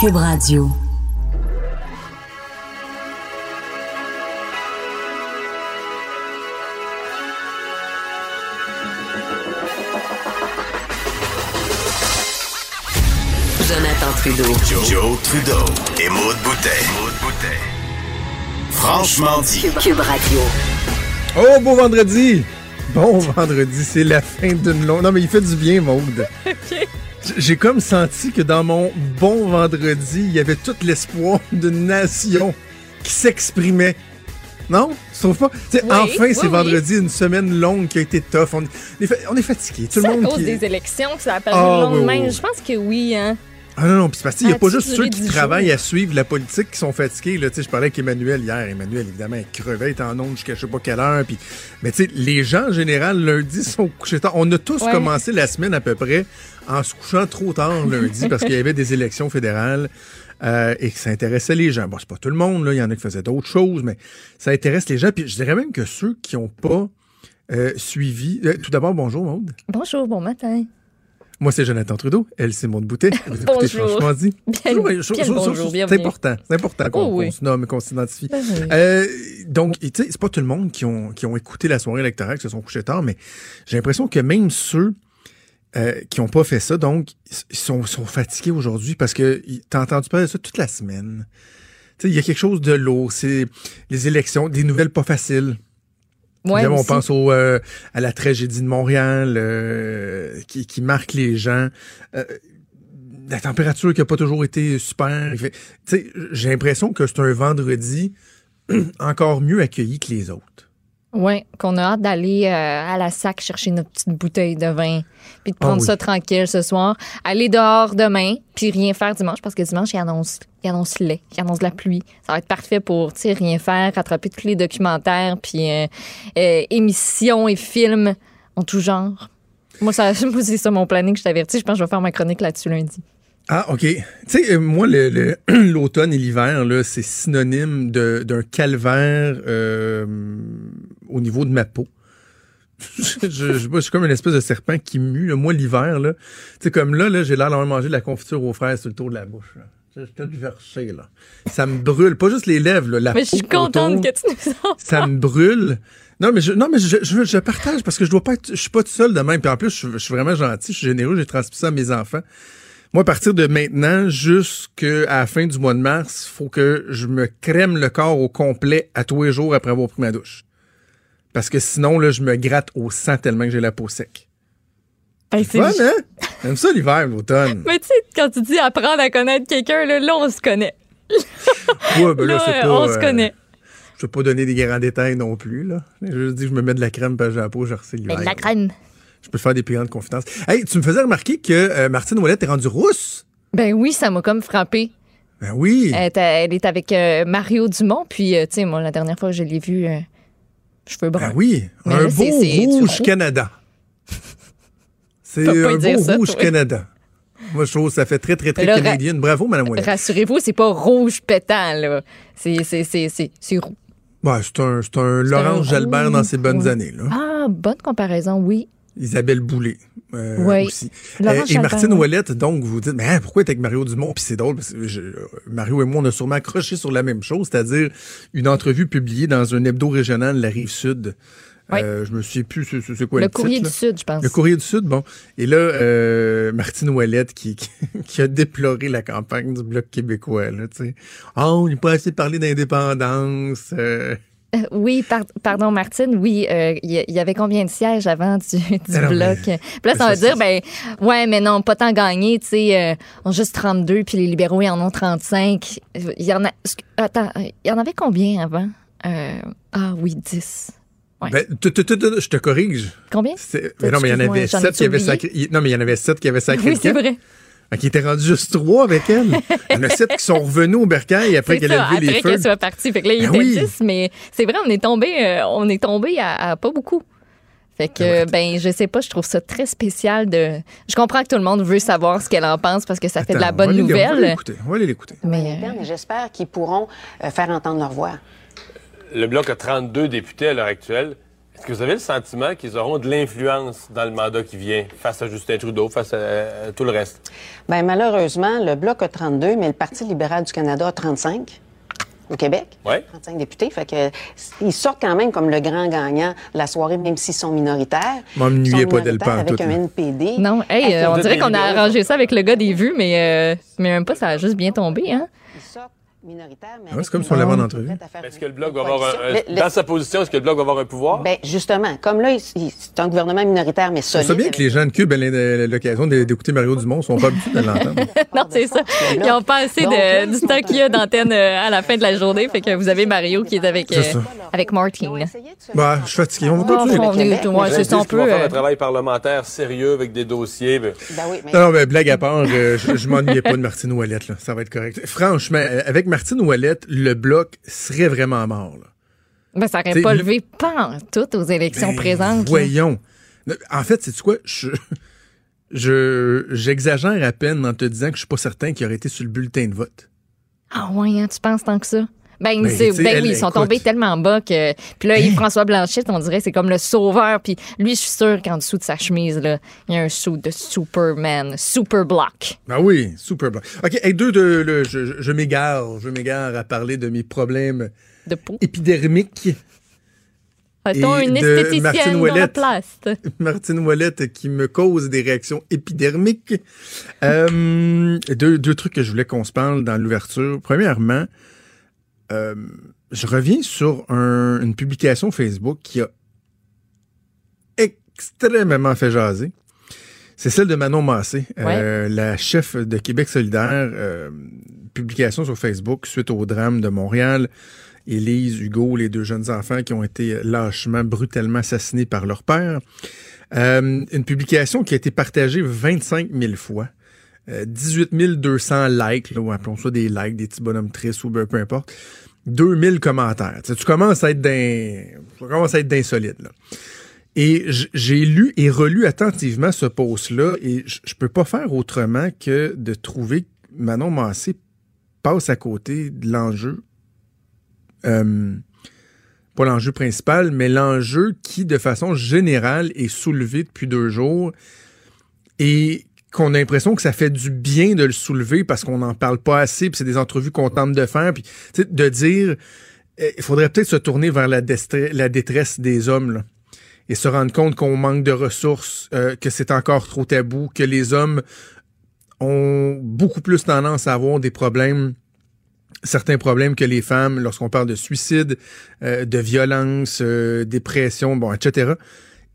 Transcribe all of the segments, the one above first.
Cube Radio. Jonathan Trudeau. Joe, Trudeau et Maude Boutet. Franchement dit. Cube Radio. Oh, beau vendredi! Bon vendredi, c'est la fin d'une longue... Non, mais il fait du bien, Maude. J'ai comme senti que dans mon bon vendredi, il y avait tout l'espoir d'une nation qui s'exprimait. Non? Tu trouves pas? Tu sais, Oui, enfin, oui, c'est oui. vendredi, une semaine longue qui a été tough. On est, on est fatigué. Tout C'est le à monde cause qui... des élections que ça appelle Ah, le lendemain. Je pense que oui, hein. Ah non, non, puis c'est parce qu'il n'y a Ça pas juste ceux qui travaillent à suivre la politique qui sont fatigués. Là. Tu sais, Je parlais avec Emmanuel hier. Emmanuel, évidemment, il crevait, il était en onde jusqu'à je sais pas quelle heure. Puis... Mais tu sais, les gens, en général, lundi, sont couchés tard. On a tous Ouais. commencé la semaine à peu près en se couchant trop tard lundi parce qu'il y avait des élections fédérales. euh, et que ça intéressait les gens. Bon, c'est pas tout le monde, là. Il y en a qui faisaient d'autres choses, mais ça intéresse les gens. Puis je dirais même que ceux qui n'ont pas euh, suivi. euh, tout d'abord, bonjour, Maude. Bonjour, bon matin. Moi, c'est Jonathan Trudeau. Elle, c'est Maude Boutet. Vous écoutez Bonjour. Franchement dit. Bien- Toujours, bien je- je- le je- bonjour, je- C'est important. C'est important qu'on Oh oui. qu'on se nomme, qu'on s'identifie. Ben oui. Euh, donc, tu sais, c'est pas tout le monde qui ont, qui ont écouté la soirée électorale, qui se sont couchés tard, mais j'ai l'impression que même ceux euh, qui ont pas fait ça, donc, ils sont, sont fatigués aujourd'hui parce que t'as entendu parler de ça toute la semaine. Tu sais, il y a quelque chose de lourd. C'est les élections, des nouvelles pas faciles. Ouais, on pense au, euh, à la tragédie de Montréal euh, qui, qui marque les gens. Euh, la température qui n'a pas toujours été super. J'ai l'impression que c'est un vendredi encore mieux accueilli que les autres. Oui, qu'on a hâte d'aller euh, à la sac chercher notre petite bouteille de vin, puis de Ah prendre oui. ça tranquille ce soir, aller dehors demain, puis rien faire dimanche, parce que dimanche, il annonce, il annonce laid, il annonce de la pluie. Ça va être parfait pour, rien faire, rattraper tous les documentaires, puis euh, euh, émissions et films en tout genre. Moi, ça, moi c'est ça mon planning, je t'avertis. Je pense que je vais faire ma chronique là-dessus lundi. Ah, OK. Tu sais, moi, le- le- l'automne et l'hiver, là, c'est synonyme de- d'un calvaire euh, au niveau de ma peau. je, je, je- je suis comme une espèce de serpent qui mue. là. Moi, l'hiver, là, tu sais, comme là, là j'ai l'air d'avoir mangé de la confiture aux fraises sur le tour de la bouche. là. Je suis tout versé, là. Ça me brûle. Pas juste les lèvres, là, la Mais je suis contente autour, que tu nous en Ça me brûle. Non, mais je, non, mais je, je, je partage parce que je dois pas être, je suis pas tout seul de même. Puis en plus, je, je suis vraiment gentil, je suis généreux, j'ai transmis ça à mes enfants. Moi, à partir de maintenant jusqu'à la fin du mois de mars, faut que je me crème le corps au complet à tous les jours après avoir pris ma douche. Parce que sinon, là, je me gratte au sang tellement que j'ai la peau sec. Ben, c'est- Fun, hein? J'aime ça l'hiver, l'automne. Mais tu sais, quand tu dis apprendre à connaître quelqu'un, là, là, on se connaît. Ouais, ben là, Là, c'est pas, on se euh, connaît. Je veux pas donner des grands détails non plus, là. Je veux dire, je me mets de la crème parce que j'ai la peau, je l'hiver. de la crème. Je peux te faire des plus grandes confidences. Hey, tu me faisais remarquer que euh, Martine Ouellette est rendue rousse? Ben oui, ça m'a comme frappé. Ben oui. Elle, est avec euh, Mario Dumont, puis, euh, tu sais, moi, la dernière fois que je l'ai vu, euh, cheveux bruns. Ben oui. Mais un là, beau rouge. Canada. C'est un beau ça, rouge toi. Canada. Moi, je trouve que ça fait très, très, très là, canadien. Bravo, Mme Ouellette. Rassurez-vous, c'est pas rouge pétant, là. C'est, c'est, c'est, c'est, c'est roux. Ouais, c'est un, c'est un Laurence Jalbert dans ses bonnes ouais. années. Là. Ah, bonne comparaison, oui. Isabelle Boulay euh, Oui. aussi. Euh, et Martine. Ouellette, donc, vous dites, mais hein, pourquoi être avec Mario Dumont? Puis c'est drôle, parce que je- Mario et moi, on a sûrement accroché sur la même chose, c'est-à-dire une entrevue publiée dans un hebdo régional de la Rive-Sud. Oui. Euh, je me souviens plus c'est, quoi le, Le courrier titre, du là? Sud, je pense. Le courrier du Sud, bon. Et là, euh, Martine Ouellette qui, qui, qui a déploré la campagne du Bloc québécois, là, tu sais. Ah, on n'est pas assez parlé d'indépendance. euh. Euh, oui, par- pardon, Martine, oui, euh, il y, avait combien de sièges avant du, du Alors, bloc? mais- Puis là, ça mais va ça, dire, ben, ouais, mais non, pas tant gagné, tu sais, euh, on a juste 32, puis les libéraux, ils en ont 35. Il y en a, attends, il y en avait combien avant? Euh, ah oui, 10. Ouais. Ben, tu- tu- tu- je te corrige. Combien? Mais non, mais il y en avait sept qui avaient sacré. Non, mais il y en avait sept qui avaient sacré. Oui, c'est vrai. Qui étaient rendus juste trois avec elle. Il y en a sept qui sont revenus au bercail après qu'elle a levé les après feux. qu'elle soit partie. Fait que là, il Ben était oui. 10, mais c'est vrai, on est tombé, euh, on est tombé à, à pas beaucoup. Fait que, ben, je sais pas, je trouve ça très spécial de. Je comprends que tout le monde veut savoir ce qu'elle en pense parce que ça fait de la Attends, on va bonne aller- On va nouvelle. l'écouter. On va aller l'écouter. Mais, interne et j'espère qu'ils pourront euh, faire entendre leur voix. Le Bloc a 32 députés à l'heure actuelle. Est-ce que vous avez le sentiment qu'ils auront de l'influence dans le mandat qui vient face à Justin Trudeau, face à, à tout le reste? Bien, malheureusement, le Bloc a 32, mais le Parti libéral du Canada a 35 au Québec. Ouais. 35 députés. Fait que, ils sortent quand même comme le grand gagnant de la soirée, même s'ils sont minoritaires. M'ennuyez Ils sont pas d'elle Avec un. NPD. Non, hey, euh, on dirait qu'on a arrangé ça avec le gars des vues, mais, euh, mais même pas, ça a juste bien tombé, hein? Mais Ouais, avec c'est comme si on l'avait en entrevue. Est-ce que le Bloc va avoir un, coalition. un- Le- le- dans sa position, est-ce que le Bloc va avoir un pouvoir? Ben, justement, comme là, c'est un gouvernement minoritaire, mais solide. sais bien que les gens de Cube aient l'occasion d'écouter Mario Dumont, sont pas habitués de l'entendre. Non, c'est ça. Ils n'ont pas assez de, du temps qu'il y a d'antenne euh, à la fin de la journée. Fait que vous avez Mario qui est avec, C'est euh, avec ont se Bah, je suis fatigué. On va continuer. on est- c'est peut, faire euh, un travail parlementaire sérieux avec des dossiers. ben, Ben oui, mais Non, mais blague à part, je, je m'ennuyais pas de Martine Ouellette, là. Ça va être correct. Franchement, avec Martine Ouellette, le bloc serait vraiment mort, là. Ben, ça n'aurait pas le- levé pas en tout aux élections Ben, présentes. là. Voyons. En fait, c'est quoi? Je, je, j'exagère à peine en te disant que je suis pas certain qu'il aurait été sur le bulletin de vote. Ah ouais, hein, tu penses tant que ça? Ben, Ben, ben elle, oui, ils sont écoute. Hein? tombés tellement bas que. Puis là, Yves-François Blanchette, on dirait, c'est comme le sauveur. Puis lui, je suis sûr qu'en dessous de sa chemise, là, il y a un sou de Superman, Super Block. Ah oui, super blanc. OK, hey, deux, de, le- je, m'égare, je m'égare à parler de mes problèmes De peau. épidermiques. A-t-on et une de esthéticienne Martine dans la place? Martine Ouellette qui me cause des réactions épidermiques. Euh, deux, deux trucs que je voulais qu'on se parle dans l'ouverture. Premièrement, euh, je reviens sur un- une publication Facebook qui a extrêmement fait jaser. C'est celle de Manon Massé, euh, la chef de Québec solidaire. euh, publication sur Facebook suite au drame de Montréal. Élise, Hugo, les deux jeunes enfants qui ont été lâchement, brutalement assassinés par leur père. Euh, une publication qui a été partagée 25 000 fois. Euh, 18 200 likes, là, ou appelons ça des likes, des petits bonhommes tristes ou ben, peu importe. 2000 commentaires. Tu, commences à être d'un, tu commences à être d'insolite, là. Et j'ai lu et relu attentivement ce post-là et je peux pas faire autrement que de trouver que Manon Massé passe à côté de l'enjeu euh, pas l'enjeu principal, mais l'enjeu qui, de façon générale, est soulevé depuis deux jours et qu'on a l'impression que ça fait du bien de le soulever parce qu'on n'en parle pas assez, puis c'est des entrevues qu'on tente de faire, puis de dire, euh, il faudrait peut-être se tourner vers la, détresse des hommes, et se rendre compte qu'on manque de ressources, euh, que c'est encore trop tabou, que les hommes ont beaucoup plus tendance à avoir des problèmes certains problèmes que les femmes lorsqu'on parle de suicide, euh, de violence, euh, dépression, bon, etc.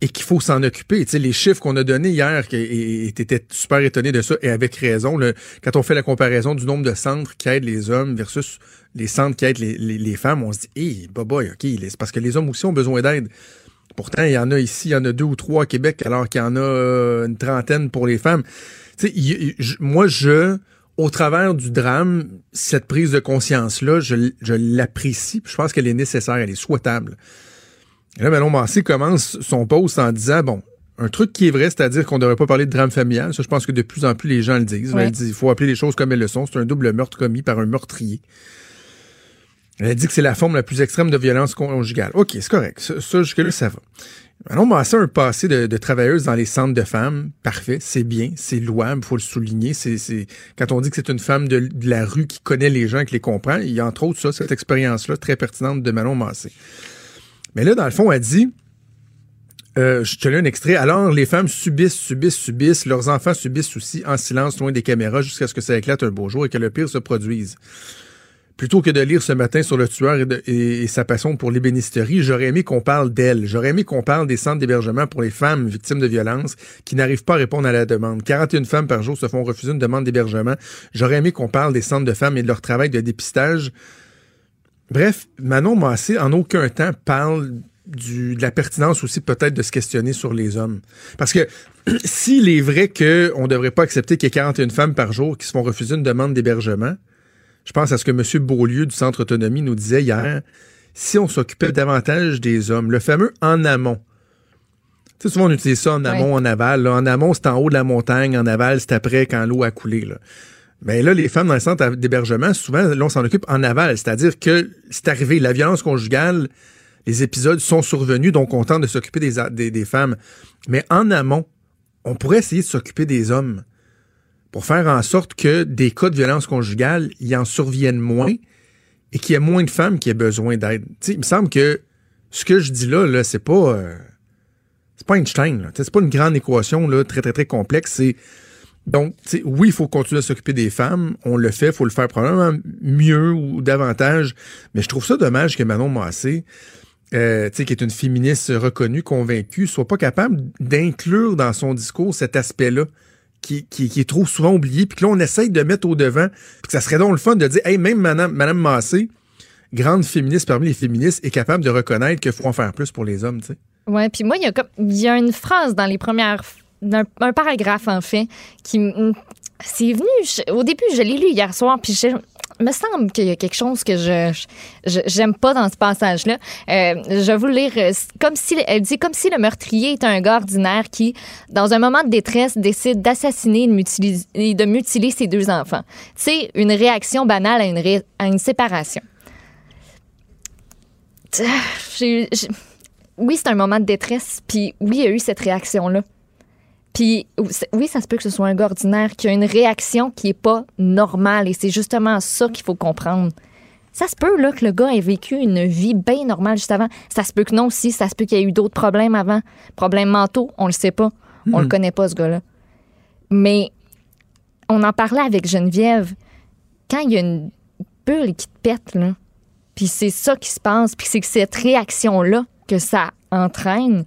Et qu'il faut s'en occuper. Tu sais, les chiffres qu'on a donnés hier, et étais super étonné de ça, et avec raison, quand on fait la comparaison du nombre de centres qui aident les hommes versus les centres qui aident les, femmes, on se dit, hé, boboy, OK, c'est parce que les hommes aussi ont besoin d'aide. Pourtant, il y en a ici, il y en a deux ou trois à Québec, alors qu'il y en a euh, une trentaine pour les femmes. Tu sais, moi, je, au travers du drame, cette prise de conscience-là, je, l'apprécie, je pense qu'elle est nécessaire, elle est souhaitable. Et là, Manon Massé commence son post en disant, bon, un truc qui est vrai, c'est-à-dire qu'on ne devrait pas parler de drame familial. Ça, je pense que de plus en plus, les gens le disent. Ouais. Elle dit, il faut appeler les choses comme elles le sont. C'est un double meurtre commis par un meurtrier. Elle dit que c'est la forme la plus extrême de violence conjugale. OK, c'est correct. Ça, ça, jusque-là, ça va. Manon Massé a un passé de, de travailleuse dans les centres de femmes. Parfait, c'est bien, c'est louable, faut le souligner. C'est, c'est quand on dit que c'est une femme de, de la rue qui connaît les gens, qui les comprend, il y a entre autres ça, cette expérience-là très pertinente de Manon Massé. Mais là, dans le fond, elle dit, euh, je te lis un extrait. Alors, les femmes subissent, subissent, subissent. Leurs enfants subissent aussi en silence, loin des caméras, jusqu'à ce que ça éclate un beau jour et que le pire se produise. Plutôt que de lire ce matin sur le tueur et, sa passion pour l'ébénisterie, j'aurais aimé qu'on parle d'elle. J'aurais aimé qu'on parle des centres d'hébergement pour les femmes victimes de violences qui n'arrivent pas à répondre à la demande. 41 femmes par jour se font refuser une demande d'hébergement. J'aurais aimé qu'on parle des centres de femmes et de leur travail de dépistage. Bref, Manon Massé, en aucun temps, parle du, de la pertinence aussi peut-être de se questionner sur les hommes. Parce que s'il est vrai qu'on ne devrait pas accepter qu'il y ait 41 femmes par jour qui se font refuser une demande d'hébergement, je pense à ce que M. Beaulieu du Centre Autonomie nous disait hier, si on s'occupait davantage des hommes, le fameux en amont. Tu sais, souvent on utilise ça en amont, en aval. là. En amont, c'est en haut de la montagne, en aval, c'est après quand l'eau a coulé. Là. Mais là, les femmes dans le centre d'hébergement, souvent, là, on s'en occupe en aval. C'est-à-dire que c'est arrivé, la violence conjugale, les épisodes sont survenus, donc on tente de s'occuper des, femmes. Mais en amont, on pourrait essayer de s'occuper des hommes pour faire en sorte que des cas de violence conjugale, y en surviennent moins et qu'il y ait moins de femmes qui aient besoin d'aide. Il me semble que ce que je dis là, c'est pas... euh, c'est pas Einstein, C'est pas une grande équation là, très, très, très complexe. C'est donc, oui, il faut continuer à s'occuper des femmes. On le fait, il faut le faire probablement mieux ou davantage. Mais je trouve ça dommage que Manon Massé, euh, qui est une féministe reconnue, convaincue, soit pas capable d'inclure dans son discours cet aspect-là. Qui, est trop souvent oublié, puis que là, on essaye de mettre au devant, puis que ça serait donc le fun de dire, hey, même Madame, Madame Massé, grande féministe parmi les féministes, est capable de reconnaître qu'il faut en faire plus pour les hommes, tu sais. Puis moi, il y a il y a une phrase dans les premières un, un paragraphe en fait qui c'est venu au début je l'ai lu hier soir puis je me semble qu'il y a quelque chose que je j'aime pas dans ce passage là. je vais vous lire euh, comme si elle dit comme si le meurtrier est un gars ordinaire qui dans un moment de détresse décide d'assassiner et de mutiler, ses deux enfants. C'est une réaction banale à une à une séparation. Oui, c'est un moment de détresse, puis oui, il y a eu cette réaction-là. Puis oui, ça se peut que ce soit un gars ordinaire qui a une réaction qui est pas normale, et c'est justement ça qu'il faut comprendre. Ça se peut là que le gars ait vécu une vie bien normale juste avant. Ça se peut que non aussi, ça se peut qu'il y ait eu d'autres problèmes avant, problèmes mentaux, on le sait pas, on le connaît pas ce gars-là. Mais on en parlait avec Geneviève. Quand il y a une bulle qui te pète là, puis c'est ça qui se passe, puis c'est que cette réaction-là que ça entraîne,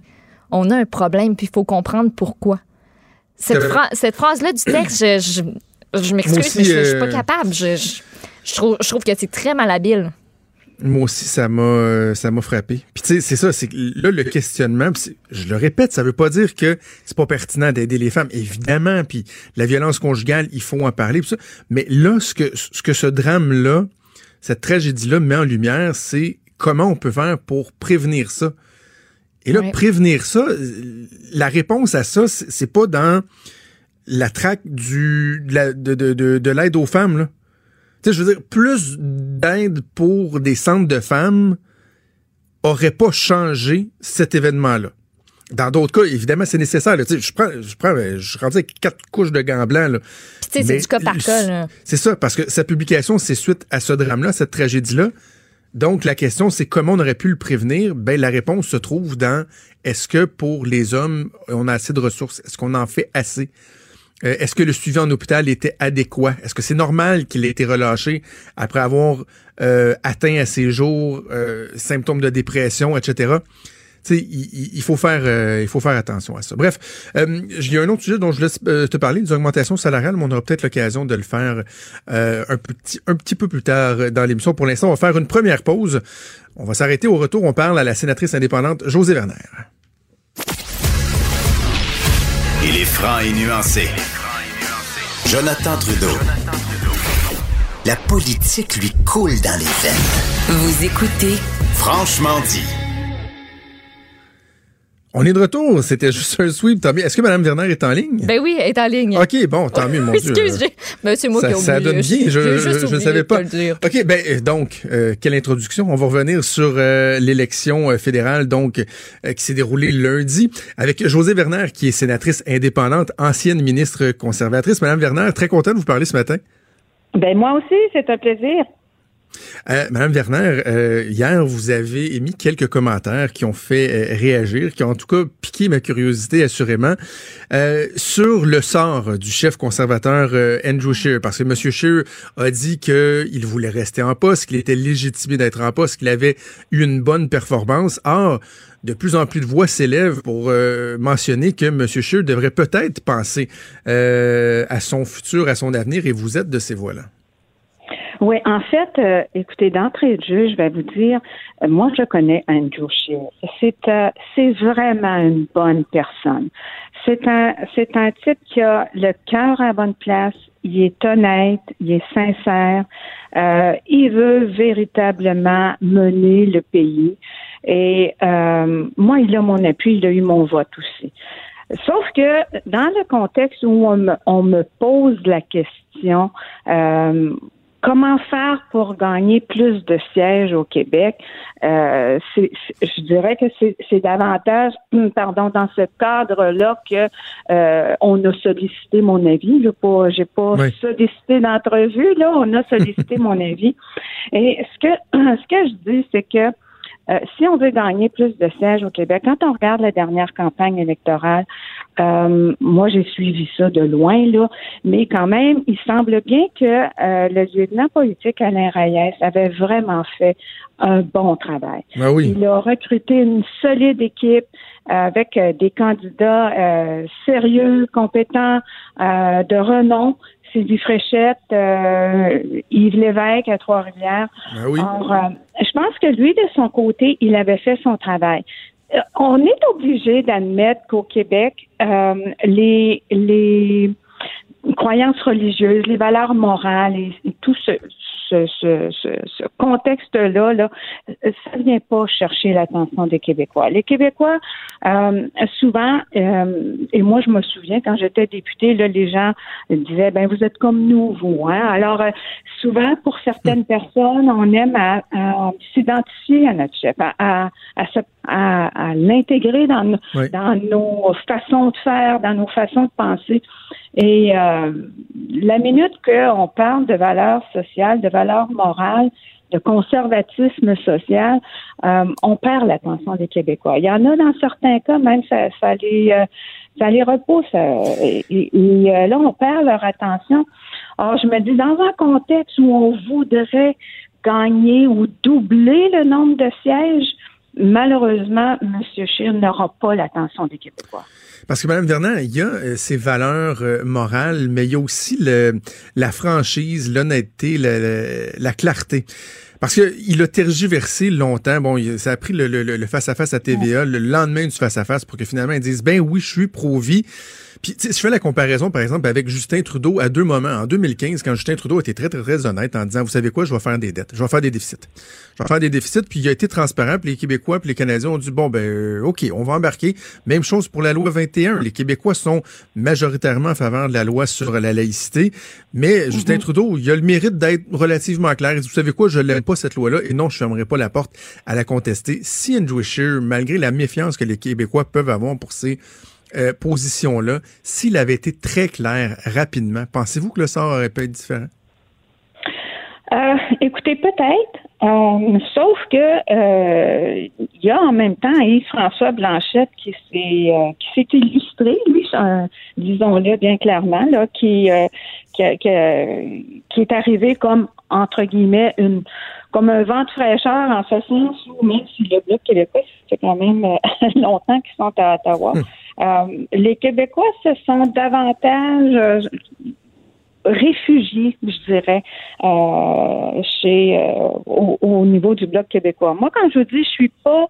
on a un problème, puis il faut comprendre pourquoi. Cette, T'avais- phra- cette phrase-là du texte, je, je, je m'excuse, mais je, je suis pas euh, capable. Je, trouve, je trouve que c'est très malhabile. Moi aussi, ça m'a euh, ça m'a frappé. Puis tu sais, c'est ça, c'est là le questionnement, je le répète, ça veut pas dire que c'est pas pertinent d'aider les femmes, évidemment. Puis la violence conjugale, il faut en parler, ça. Mais là, ce que ce que ce drame là, cette tragédie là met en lumière, c'est comment on peut faire pour prévenir ça. Et là, Ouais. prévenir ça, la réponse à ça, c'est pas dans la traque du de la- de, de, de, de l'aide aux femmes là. Tu sais, je veux dire, plus d'aide pour des centres de femmes aurait pas changé cet événement-là. Dans d'autres cas, évidemment, c'est nécessaire. là. Tu sais, je prends, je prends, euh, je rendu avec quatre couches de gants blancs. tu sais, c'est du cas par cas. C'est ça, parce que sa publication, c'est suite à ce drame-là, cette tragédie-là. Donc, la question, c'est comment on aurait pu le prévenir? Ben, la réponse se trouve dans est-ce que pour les hommes, on a assez de ressources? Est-ce qu'on en fait assez? Euh, Est-ce que le suivi en hôpital était adéquat? Est-ce que c'est normal qu'il ait été relâché après avoir euh, atteint à ses jours euh, symptômes de dépression, etc.? Tu sais, il, il- il faut faire, euh, il faut faire attention à ça. Bref, euh, il y a un autre sujet dont je laisse euh, te parler, des augmentations salariales, mais on aura peut-être l'occasion de le faire euh, un, petit, un petit peu plus tard dans l'émission. Pour l'instant, on va faire une première pause. On va s'arrêter au retour. On parle à la sénatrice indépendante José Werner. Il est franc et nuancé. Jonathan Trudeau. La politique lui coule dans les veines. Vous écoutez Franchement dit. On est de retour. C'était juste un sweep. Tant mieux. Est-ce que Mme Werner est en ligne? Ben oui, elle est en ligne. OK, bon, tant mieux, mon Dieu. Excuse, ben, c'est moi ça, qui ai ça donne bien, je oublié savais pas. OK, ben euh, donc, euh, quelle introduction? On va revenir sur euh, l'élection fédérale donc euh, qui s'est déroulée lundi avec José Werner, qui est sénatrice indépendante, ancienne ministre conservatrice. Madame Werner, très content de vous parler ce matin. Ben moi aussi, c'est un plaisir. Euh, Madame Werner, euh, hier, vous avez émis quelques commentaires qui ont fait euh, réagir, qui ont en tout cas piqué ma curiosité assurément, sur le sort du chef conservateur Andrew Scheer. Parce que M. Scheer a dit qu'il voulait rester en poste, qu'il était légitimé d'être en poste, qu'il avait eu une bonne performance. Or, de plus en plus de voix s'élèvent pour mentionner que M. Scheer devrait peut-être penser à son futur, à son avenir, et vous êtes de ces voix-là. Oui, en fait, euh, écoutez, d'entrée de jeu, je vais vous dire, euh, moi, je connais Andrew Scheer. C'est euh, c'est vraiment une bonne personne. C'est un c'est un type qui a le cœur à bonne place. Il est honnête, il est sincère. Euh, il veut véritablement mener le pays. Et euh, moi, il a mon appui, il a eu mon vote aussi. Sauf que dans le contexte où on me, on me pose la question, euh, comment faire pour gagner plus de sièges au Québec? Euh, je dirais que c'est davantage, pardon, dans ce cadre-là que euh, on a sollicité mon avis. Pas, j'ai pas Oui. sollicité d'entrevue, là, on a sollicité mon avis. Et ce que ce que je dis, c'est que euh, si on veut gagner plus de sièges au Québec, quand on regarde la dernière campagne électorale, euh, moi j'ai suivi ça de loin là, mais quand même, il semble bien que euh, le lieutenant politique Alain Reyes avait vraiment fait un bon travail. Ben oui. Il a recruté une solide équipe euh, avec euh, des candidats euh, sérieux, compétents, euh, de renom. Sylvie Fréchette, euh, Yves Lévesque à Trois-Rivières. Ben oui. Alors, euh, je pense que lui, de son côté, il avait fait son travail. Euh, on est obligé d'admettre qu'au Québec, euh, les, les croyances religieuses, les valeurs morales et, et tout ce, ce, ce, ce, ce contexte-là, là, ça ne vient pas chercher l'attention des Québécois. Les Québécois, euh, souvent, euh, et moi je me souviens quand j'étais députée, là, les gens disaient, ben vous êtes comme nous, vous. Hein? Alors, euh, souvent, pour certaines personnes, on aime à, à s'identifier à notre chef, à, à, à, l'intégrer dans, Oui. dans nos façons de faire, dans nos façons de penser. Et euh, la minute qu'on parle de valeurs sociales, de valeurs morales, de conservatisme social, euh, on perd l'attention des Québécois. Il y en a dans certains cas, même ça, ça les euh, ça les repousse. euh, et, et- et, euh, là, on perd leur attention. Alors, je me dis, dans un contexte où on voudrait gagner ou doubler le nombre de sièges, malheureusement, M. Scheer n'aura pas l'attention des Québécois. Parce que, Mme Vernant, il y a euh, ces valeurs euh, morales, mais il y a aussi le, la franchise, l'honnêteté, la, la- la clarté. Parce que il a tergiversé longtemps. Bon, il- ça a pris le, le- le face-à-face à TVA le lendemain du face-à-face pour que finalement ils disent, ben oui, je suis pro-vie. Puis, je fais la comparaison, par exemple, avec Justin Trudeau à deux moments. En 2015, quand Justin Trudeau était très, très, très honnête en disant, vous savez quoi, je vais faire des dettes, je vais faire des déficits. Je vais faire des déficits, puis il a été transparent, puis les Québécois, puis les Canadiens ont dit, bon, ben, euh, OK, on va embarquer. Même chose pour la loi 21. Les Québécois sont majoritairement en faveur de la loi sur la laïcité, mais Justin Trudeau, il a le mérite d'être relativement clair. Il dit, vous savez quoi, je l'aime pas, cette loi-là, et non, je fermerai pas la porte à la contester. Si Andrew Scheer, malgré la méfiance que les Québécois peuvent avoir pour ces euh, position-là, s'il avait été très clair rapidement, pensez-vous que le sort aurait pu être différent? Euh, écoutez, peut-être. Euh, sauf que euh, il y a en même temps Yves-François Blanchette qui s'est euh, qui s'est illustré, lui, disons-le bien clairement, là, qui, qui, est arrivé comme entre guillemets une comme un vent de fraîcheur en ce sens où même si le Bloc québécois, ça fait quand même longtemps qu'ils sont à Ottawa, euh, les Québécois se sentent davantage euh, réfugiés, je dirais, euh, chez euh, au, au niveau du bloc québécois. Moi, quand je vous dis, je suis pas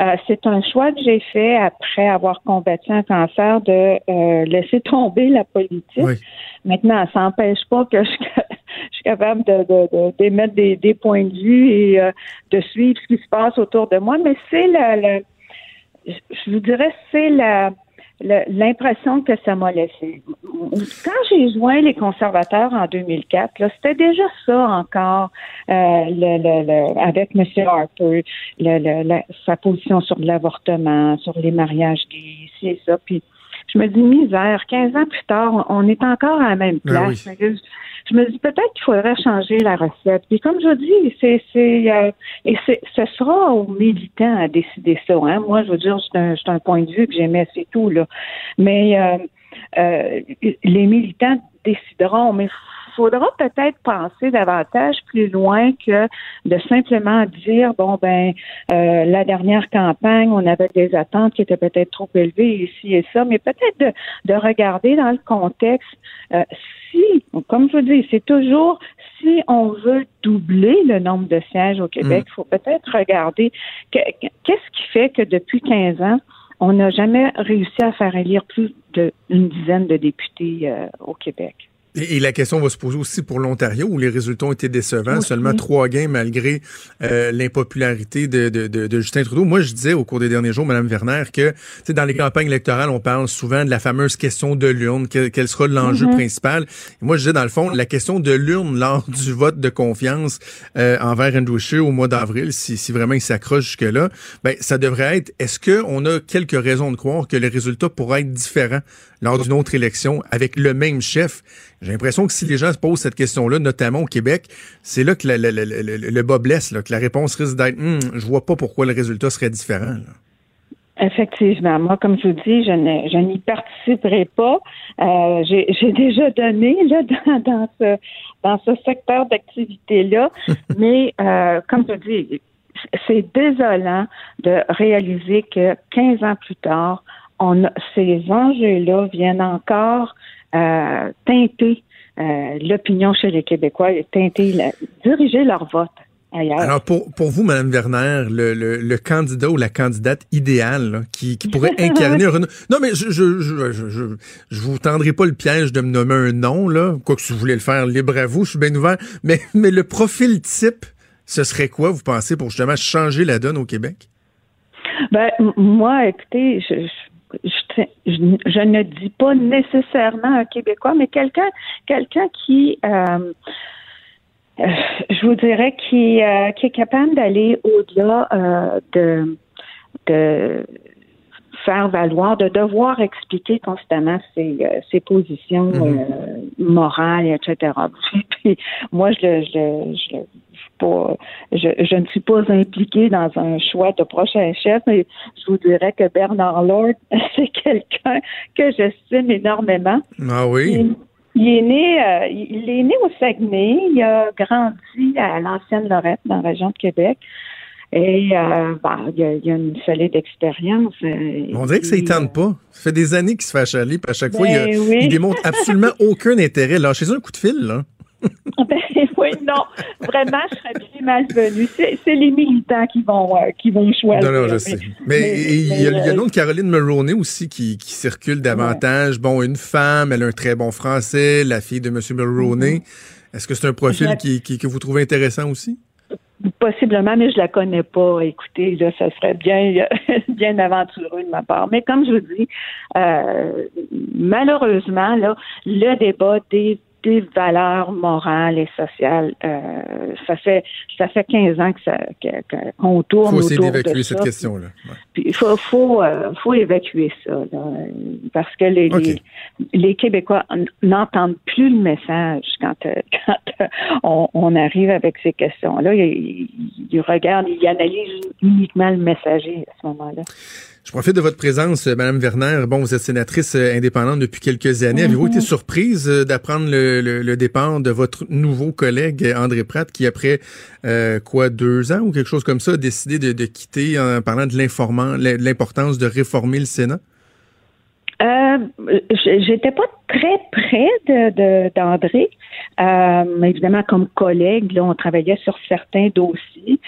euh, c'est un choix que j'ai fait après avoir combattu un cancer de euh, laisser tomber la politique. Oui. Maintenant, ça n'empêche pas que je, je suis capable de, de, de- d'émettre des, des points de vue et euh, de suivre ce qui se passe autour de moi, mais c'est la, la- je vous dirais, c'est la, l'impression que ça m'a laissé. Quand j'ai joint les conservateurs en 2004, là, c'était déjà ça encore euh, le, le, le- avec M. Harper, la- sa position sur l'avortement, sur les mariages gays, ci et ça. Puis je me dis misère, 15 ans plus tard, on est encore à la même Ah place. oui. Je- je me dis peut-être qu'il faudrait changer la recette. Puis comme je dis, c'est c'est euh, et c'est ce sera aux militants à décider ça. Hein. Moi, je veux dire, c'est un, un point de vue que j'aimais, c'est tout là. Mais euh, euh, les militants décideront. Mais faudra peut-être penser davantage plus loin que de simplement dire bon ben euh, la dernière campagne on avait des attentes qui étaient peut-être trop élevées ici et ça mais peut-être de, de regarder dans le contexte euh, si comme je vous dis c'est toujours si on veut doubler le nombre de sièges au Québec il faut peut-être regarder que- que- qu'est-ce qui fait que depuis 15 ans on n'a jamais réussi à faire élire plus d'une dizaine de députés euh, au Québec Et, la question va se poser aussi pour l'Ontario, où les résultats ont été décevants. Seulement trois gains malgré euh, l'impopularité de, de, de, Justin Trudeau. Moi, je disais au cours des derniers jours, Mme Werner, que dans les campagnes électorales, on parle souvent de la fameuse question de l'urne, quel, sera l'enjeu mm-hmm. principal. Et moi, je disais, dans le fond, la question de l'urne lors du vote de confiance euh, envers Andrew Scheer au mois d'avril, si, si vraiment il s'accroche jusque-là, ben, ça devrait être, est-ce qu'on a quelques raisons de croire que les résultats pourraient être différents lors d'une autre élection avec le même chef? J'ai l'impression que si les gens se posent cette question-là, notamment au Québec, c'est là que le, bas blesse, là, que la réponse risque d'être hum, je vois pas pourquoi le résultat serait différent. Effectivement. Moi, comme je vous dis, je, n'y participerai pas. Euh, j'ai déjà donné là, dans, dans, ce, dans ce secteur d'activité-là. mais euh, comme je dis, c'est désolant de réaliser que 15 ans plus tard, on ces enjeux-là viennent encore euh, teinter euh, l'opinion chez les Québécois, teinter, diriger leur vote. Ailleurs. Alors pour, pour vous, Mme Werner, le, le, le candidat ou la candidate idéale qui, qui pourrait incarner un... Non, mais je je, je, je, je, vous tendrai pas le piège de me nommer un nom, là. Quoi que si vous voulez le faire, libre à vous, je suis bien ouvert. Mais, mais le profil type, ce serait quoi, vous pensez, pour justement changer la donne au Québec? Ben, moi, écoutez, je, je, ne dis pas nécessairement un Québécois, mais quelqu'un quelqu'un qui euh, euh, je vous dirais qui, euh, qui est capable d'aller au-delà de, de faire valoir, de devoir expliquer constamment ses, ses positions mm-hmm. morales, etc. Puis, moi, je, je, je, pas, je, je, ne suis pas impliquée dans un choix de prochain chef, mais je vous dirais que Bernard Lord, c'est quelqu'un que j'estime énormément. Ah oui? Il, est né, euh, il est né au Saguenay. Il a grandi à l'ancienne Lorette, dans la région de Québec. Et euh, ben, il, a, a, une solide expérience. Euh, On dirait que ça ne tente pas. Ça fait des années qu'il se fait achaler, puis à chaque fois, il, ben il, démontre absolument aucun intérêt. Lâchez un coup de fil, là. ben, oui, non, vraiment, je serais bien malvenue. C'est les militants qui vont, euh, qui vont choisir. Non, non, je sais. Mais, il y a, euh, nom de Caroline Mulroney aussi qui, qui circule davantage. Bon, une femme, elle a un très bon français, la fille de M. Mulroney. Mm-hmm. Est-ce que c'est un profil qui, qui, que vous trouvez intéressant aussi? Possiblement, mais je la connais pas. Écoutez, là, ça serait bien, bien aventureux de ma part. Mais comme je vous dis, euh, malheureusement, là, le débat des des valeurs morales et sociales. Euh, ça fait ça fait 15 ans que ça qu'on tourne faut essayer d'évacuer cette question-là. il faut faut euh, faut évacuer ça parce que les, les, Québécois n'entendent plus le message quand euh, quand on, on, arrive avec ces questions-là. Ils, ils regardent, ils analysent uniquement le messager à ce moment-là. Je profite de votre présence, euh, Madame Werner. Bon, vous êtes sénatrice euh, indépendante depuis quelques années. Avez-vous été mhm. surprise euh, d'apprendre le, départ de votre nouveau collègue André Pratt, qui après quoi deux ans ou quelque chose comme ça a décidé de, quitter en parlant de l'informant, l'importance de réformer le Sénat? Euh, J'étais pas très près de d'André. Euh, évidemment, comme collègue, là, on travaillait sur certains dossiers.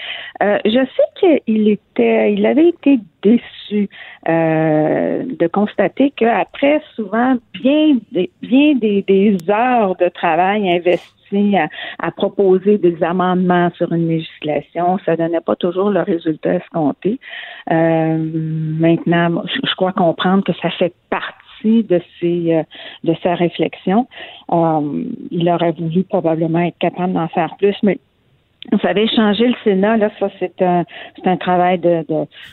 Euh, je sais qu'il était, il avait été déçu euh, de constater qu'après souvent bien, bien des, des heures de travail investies à, proposer des amendements sur une législation. Ça donnait pas toujours le résultat escompté. Euh, maintenant, je, crois comprendre que ça fait partie de ses euh, de sa réflexion. Euh, il aurait voulu probablement être capable d'en faire plus, mais vous savez, changer le Sénat, là, ça, c'est un, c'est un travail de,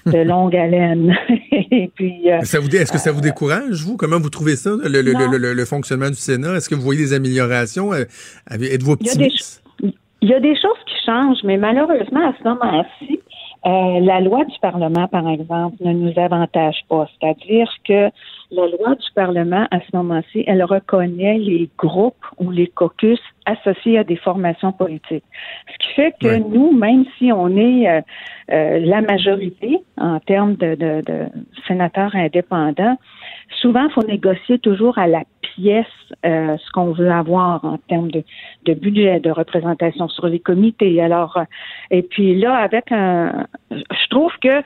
de, longue haleine. Et puis, euh, ça vous, est-ce que ça vous décourage, vous? Comment vous trouvez ça, le, le, le, le fonctionnement du Sénat? Est-ce que vous voyez des améliorations? Euh, êtes-vous optimiste? Il y, a des, choses qui changent, mais malheureusement, à ce moment-ci, euh, la loi du Parlement, par exemple, ne nous avantage pas. C'est-à-dire que la loi du Parlement, à ce moment-ci, elle reconnaît les groupes ou les caucus associés à des formations politiques. Ce qui fait que nous, même si on est euh, euh, la majorité en termes de, de, de sénateurs indépendants, souvent, il faut négocier toujours à la pièce euh, ce qu'on veut avoir en termes de, de, budget, de représentation sur les comités. Alors, et puis là, avec un, je trouve que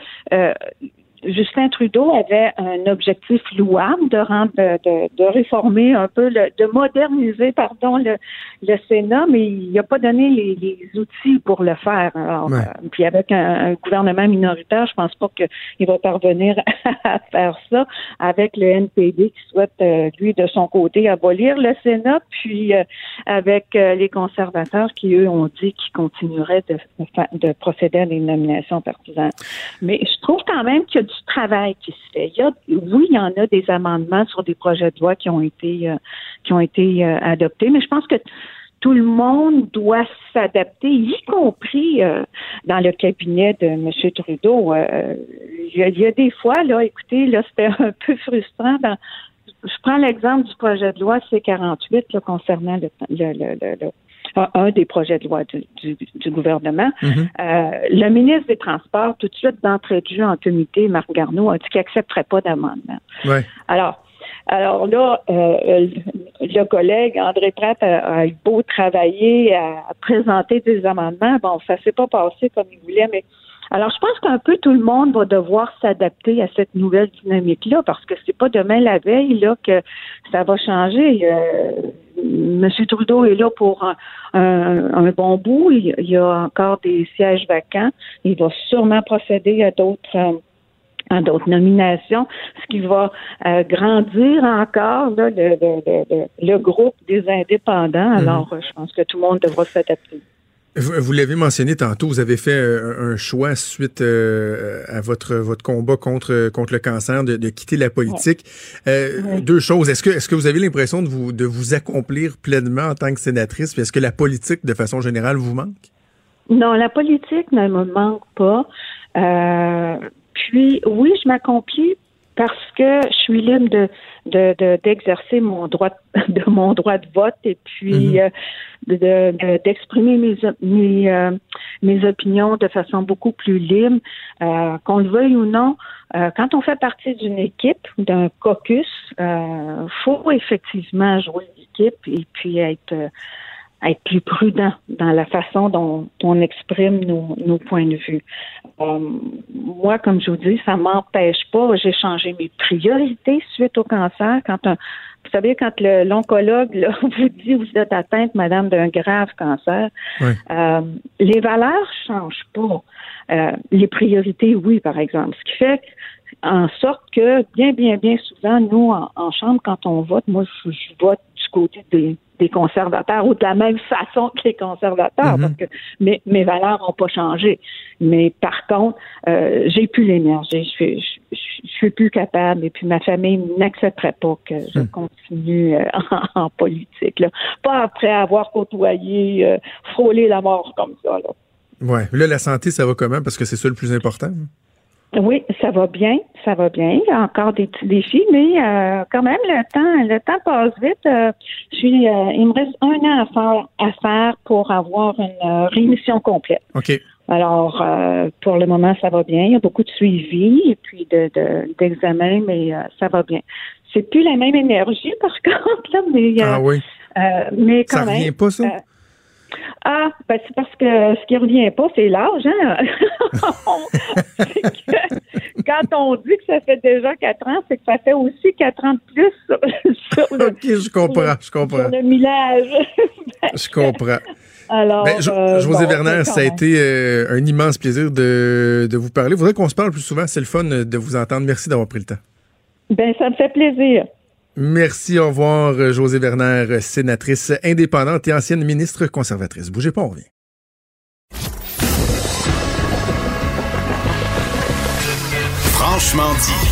Justin Trudeau avait un objectif louable de rendre, de, de réformer un peu, le, de moderniser, pardon, le, le Sénat, mais il n'a pas donné les, les, outils pour le faire. Alors, Ouais. euh, puis avec un, un gouvernement minoritaire, je pense pas qu'il va parvenir à faire ça. Avec le NPD qui souhaite, euh, lui, de son côté, abolir le Sénat, puis euh, avec euh, les conservateurs qui, eux, ont dit qu'ils continueraient de, de procéder à des nominations partisanes. Mais je trouve quand même qu'il y a du travail qui se fait. Il y a, oui, il y en a des amendements sur des projets de loi qui ont été euh, qui ont été euh, adoptés, mais je pense que tout le monde doit s'adapter, y compris euh, dans le cabinet de M. Trudeau. Il, y a, des fois, là, écoutez, là, c'était un peu frustrant. Dans, je prends l'exemple du projet de loi C-48 là, concernant le- le- un- des projets de loi du, du, du gouvernement. Mhm. Euh, le ministre des Transports, tout de suite d'entrée de jeu en comité, Marc Garneau, a dit qu'il n'accepterait pas d'amendement. Ouais. Alors, alors là, euh, le, le collègue André Pratt a, a beau travailler à, à présenter des amendements. Bon, ça s'est pas passé comme il voulait, mais alors je pense qu'un peu tout le monde va devoir s'adapter à cette nouvelle dynamique-là, parce que c'est pas demain la veille là que ça va changer. Euh, Monsieur Trudeau est là pour un, un- un bon bout. Il, il y a encore des sièges vacants. Il va sûrement procéder à d'autres. euh, à d'autres nominations, ce qui va euh, grandir encore là, le, le- le- le- le groupe des indépendants. Alors, euh, je pense que tout le monde devra s'adapter. Vous, vous l'avez mentionné tantôt, vous avez fait un choix suite euh, à votre votre combat contre contre le cancer de, de quitter la politique. Euh, Ouais. Deux choses. Est-ce que est-ce que vous avez l'impression de vous de vous accomplir pleinement en tant que sénatrice? Puis Est-ce que la politique, de façon générale, vous manque? Non, la politique ne me manque pas. Euh, puis, oui, je m'accomplis parce que je suis libre de de- de- d'exercer mon droit de mon droit de vote et puis euh, de- de- d'exprimer mes mes euh, mes opinions de façon beaucoup plus libre Euh, qu'on le veuille ou non. Quand on fait partie d'une équipe ou d'un caucus euh, faut effectivement jouer l'équipe et puis être être plus prudent dans la façon dont on exprime nos, nos points de vue. Euh, moi, comme je vous dis, ça m'empêche pas. J'ai changé mes priorités suite au cancer. Quand un, vous savez, quand l'oncologue vous dit vous êtes atteinte, madame, d'un grave cancer, Ouais. euh, les valeurs changent pas. Euh, les priorités, oui, par exemple. Ce qui fait en sorte que bien, bien, bien souvent, nous, en, en chambre, quand on vote, moi, je, je vote du côté des, des conservateurs ou de la même façon que les conservateurs, Mhm. parce que mes, mes valeurs n'ont pas changé. Mais par contre, euh, j'ai plus l'énergie, je suis, je, suis plus capable, et puis ma famille n'accepterait pas que je Hmm. continue euh, en, en politique. Là. Pas après avoir côtoyé, euh, frôlé la mort comme ça. Là. Ouais. Là, la santé, ça va comment? Parce que c'est ça le plus important. Oui, ça va bien, ça va bien. Il y a encore des petits défis, mais euh, quand même le temps, le temps passe vite. Euh, je suis, euh, il me reste un an à faire, à faire pour avoir une euh, rémission complète. Ok. Alors, euh, pour le moment, ça va bien. Il y a beaucoup de suivi et puis de, de- d'examen, mais euh, ça va bien. C'est plus la même énergie, par contre, là, mais, euh, Ah oui. euh, mais quand Ça même. revient pas ça? Ah, ben c'est parce que ce qui revient pas, c'est l'âge, hein? Que quand on dit que ça fait déjà quatre ans, c'est que ça fait aussi quatre ans de plus sur, le, Ok, je comprends, je comprends, sur le millage. je comprends. Alors, Ben, euh, José bon, Werner, ça a été euh, un immense plaisir de, de vous parler. Il faudrait qu'on se parle plus souvent. C'est le fun de vous entendre. Merci d'avoir pris le temps. Ben, ça me fait plaisir. Merci, au revoir, euh, José Werner, euh, sénatrice indépendante et ancienne ministre conservatrice. Bougez pas, on revient. Franchement dit.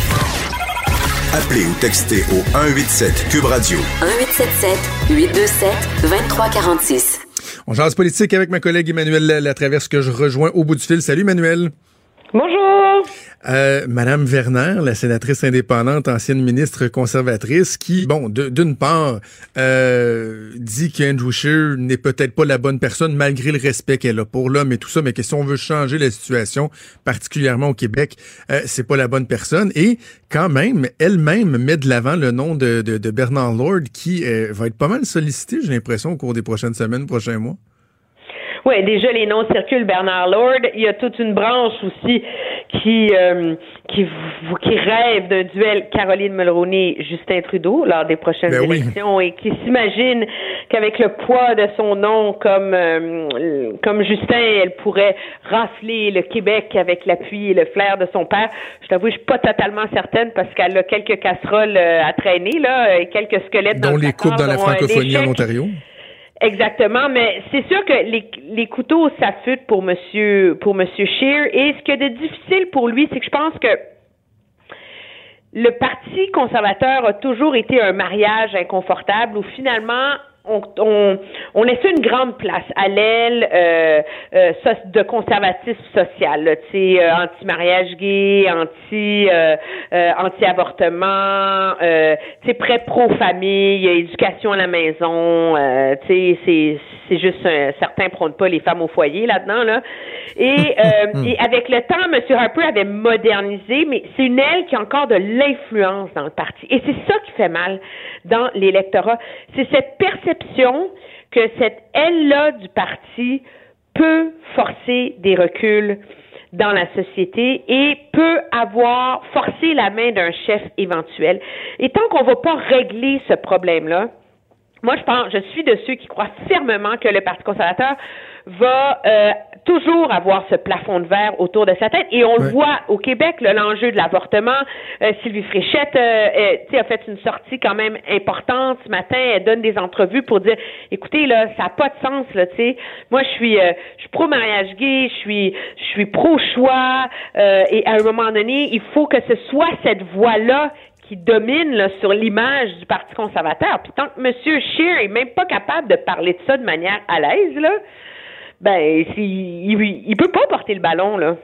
Appelez ou textez au 187 Cube Radio 1877 827 2346. On jase politique avec ma collègue Emmanuel Latraverse que je rejoins au bout du fil. Salut, Emmanuel. Bonjour. Euh, Madame Werner, la sénatrice indépendante, ancienne ministre conservatrice, qui, bon, d'une part, euh, dit qu'Andrew Scheer n'est peut-être pas la bonne personne malgré le respect qu'elle a pour l'homme et tout ça, mais que si on veut changer la situation, particulièrement au Québec, euh, c'est pas la bonne personne. Et quand même, elle-même met de l'avant le nom de, de- de Bernard Lord, qui euh, va être pas mal sollicité, j'ai l'impression, au cours des prochaines semaines, prochains mois. Oui, déjà les noms circulent, Bernard Lord. Il y a toute une branche aussi qui euh, qui, qui rêve d'un duel Caroline Mulroney-Justin Trudeau lors des prochaines Ben oui. élections et qui s'imagine qu'avec le poids de son nom comme euh, comme Justin, elle pourrait rafler le Québec avec l'appui et le flair de son père. Je t'avoue, je suis pas totalement certaine parce qu'elle a quelques casseroles euh, à traîner là, et quelques squelettes dans dont le les coupes dans la euh, francophonie en. Ontario. Exactement, mais c'est sûr que les, les couteaux s'affûtent pour monsieur pour monsieur Scheer. Et ce qui est de difficile pour lui, c'est que je pense que le Parti conservateur a toujours été un mariage inconfortable où finalement on, on, on laissait une grande place à l'aile euh, euh, de conservatisme social, tu sais, euh, anti-mariage gay, anti euh, euh, anti-avortement, euh, tu sais, très pro-famille, éducation à la maison, euh, tu sais, c'est c'est juste un, certains prônent pas les femmes au foyer là-dedans là. Et, euh, et avec le temps, M. Harper avait modernisé, mais c'est une aile qui a encore de l'influence dans le parti. Et c'est ça qui fait mal dans l'électorat. C'est cette perception que cette aile-là du parti peut forcer des reculs dans la société et peut avoir forcé la main d'un chef éventuel. Et tant qu'on ne va pas régler ce problème-là, moi, je pense, je suis de ceux qui croient fermement que le Parti conservateur va euh, toujours avoir ce plafond de verre autour de sa tête. Et on le voit au Québec, là, l'enjeu de l'avortement. Euh, Sylvie Fréchette euh, a fait une sortie quand même importante ce matin. Elle donne des entrevues pour dire, écoutez, là, ça n'a pas de sens, là, tu sais. Moi, je suis, euh, je suis pro-mariage gay, je suis, je suis pro-choix. euh, et à un moment donné, il faut que ce soit cette voie-là qui domine là, sur l'image du Parti conservateur. Puis tant que M. Scheer est même pas capable de parler de ça de manière à l'aise, là, ben, il, il peut pas porter le ballon, là.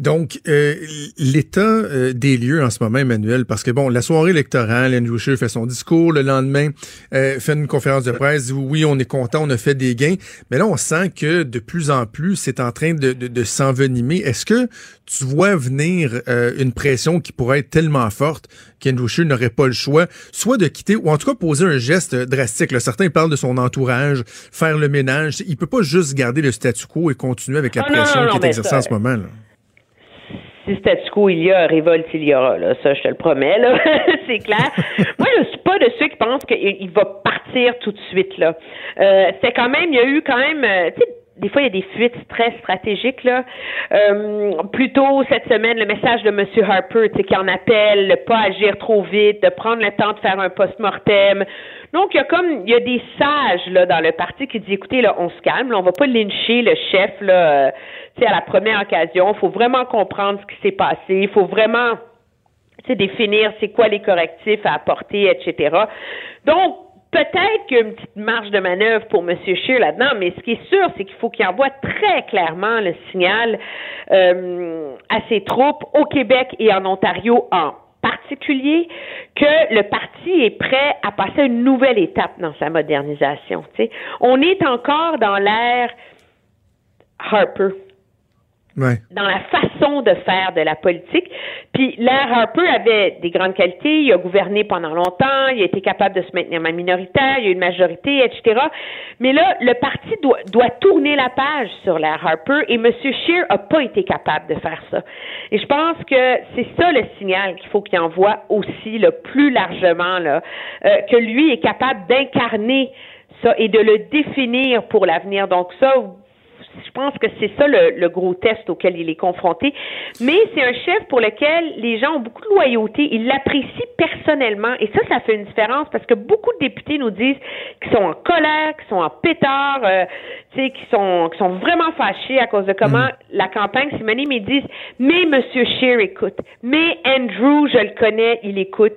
Donc, euh, l'état euh, des lieux en ce moment, Emmanuel, parce que bon, la soirée électorale, Andrew Scheer fait son discours, le lendemain, euh, fait une conférence de presse, dit oui, on est content, on a fait des gains, mais là, on sent que de plus en plus, c'est en train de, de, de s'envenimer. Est-ce que tu vois venir euh, une pression qui pourrait être tellement forte qu'Andrew Scheer n'aurait pas le choix, soit de quitter, ou en tout cas poser un geste drastique. Là. Certains parlent de son entourage, faire le ménage. Il peut pas juste garder le statu quo et continuer avec la Ah, pression qui est exercée en ce moment. Là. Si statu quo il y a, révolte il y aura, là. Ça, je te le promets, là. c'est clair. Moi, je suis pas de ceux qui pensent qu'il il va partir tout de suite, là. Euh, c'est quand même, il y a eu quand même, euh, tu sais, des fois, il y a des fuites très stratégiques, là. Euh, plus tôt cette semaine, le message de M. Harper, qui en appelle, de pas agir trop vite, de prendre le temps de faire un post-mortem. Donc, il y a comme, il y a des sages, là, dans le parti qui disent, écoutez, là, on se calme, là, on va pas lyncher le chef, là, euh, tu sais, à la première occasion. Il faut vraiment comprendre ce qui s'est passé. Il faut vraiment, tu définir c'est quoi les correctifs à apporter, etc. Donc, peut-être qu'il y a une petite marge de manœuvre pour M. Scheer là-dedans, mais ce qui est sûr, c'est qu'il faut qu'il envoie très clairement le signal euh, à ses troupes au Québec et en Ontario en particulier que le parti est prêt à passer à une nouvelle étape dans sa modernisation. On est encore dans l'ère Harper Ouais. dans la façon de faire de la politique. Puis l'ère Harper avait des grandes qualités. Il a gouverné pendant longtemps. Il a été capable de se maintenir ma minoritaire. Il a eu une majorité, etc. Mais là, le parti doit, doit tourner la page sur l'ère Harper et M. Scheer a pas été capable de faire ça. Et je pense que c'est ça le signal qu'il faut qu'il envoie aussi, le plus largement, là, euh, que lui est capable d'incarner ça et de le définir pour l'avenir. Donc ça, je pense que c'est ça le, le gros test auquel il est confronté. Mais c'est un chef pour lequel les gens ont beaucoup de loyauté. Ils l'apprécient personnellement. Et ça, ça fait une différence parce que beaucoup de députés nous disent qu'ils sont en colère, qu'ils sont en pétard, euh, tu sais, qu'ils sont, qu'ils sont vraiment fâchés à cause de comment la campagne s'est menée, mais ils disent, mais Monsieur Scheer écoute, mais Andrew, je le connais, il écoute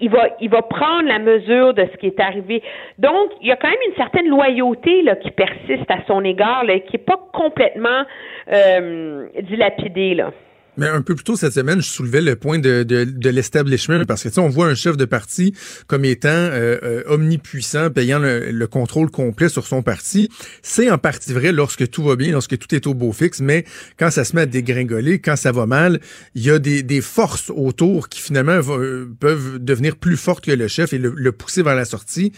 il va, il va prendre la mesure de ce qui est arrivé. Donc, il y a quand même une certaine loyauté là, qui persiste à son égard, là, qui n'est pas complètement euh, dilapidée. Là. Mais un peu plus tôt cette semaine, je soulevais le point de, de, de l'establishment parce que tu sais, on voit un chef de parti comme étant euh, euh, omnipuissant, payant le, le, contrôle complet sur son parti. C'est en partie vrai lorsque tout va bien, lorsque tout est au beau fixe, mais quand ça se met à dégringoler, quand ça va mal, il y a des, des forces autour qui finalement va, peuvent devenir plus fortes que le chef et le, le pousser vers la sortie.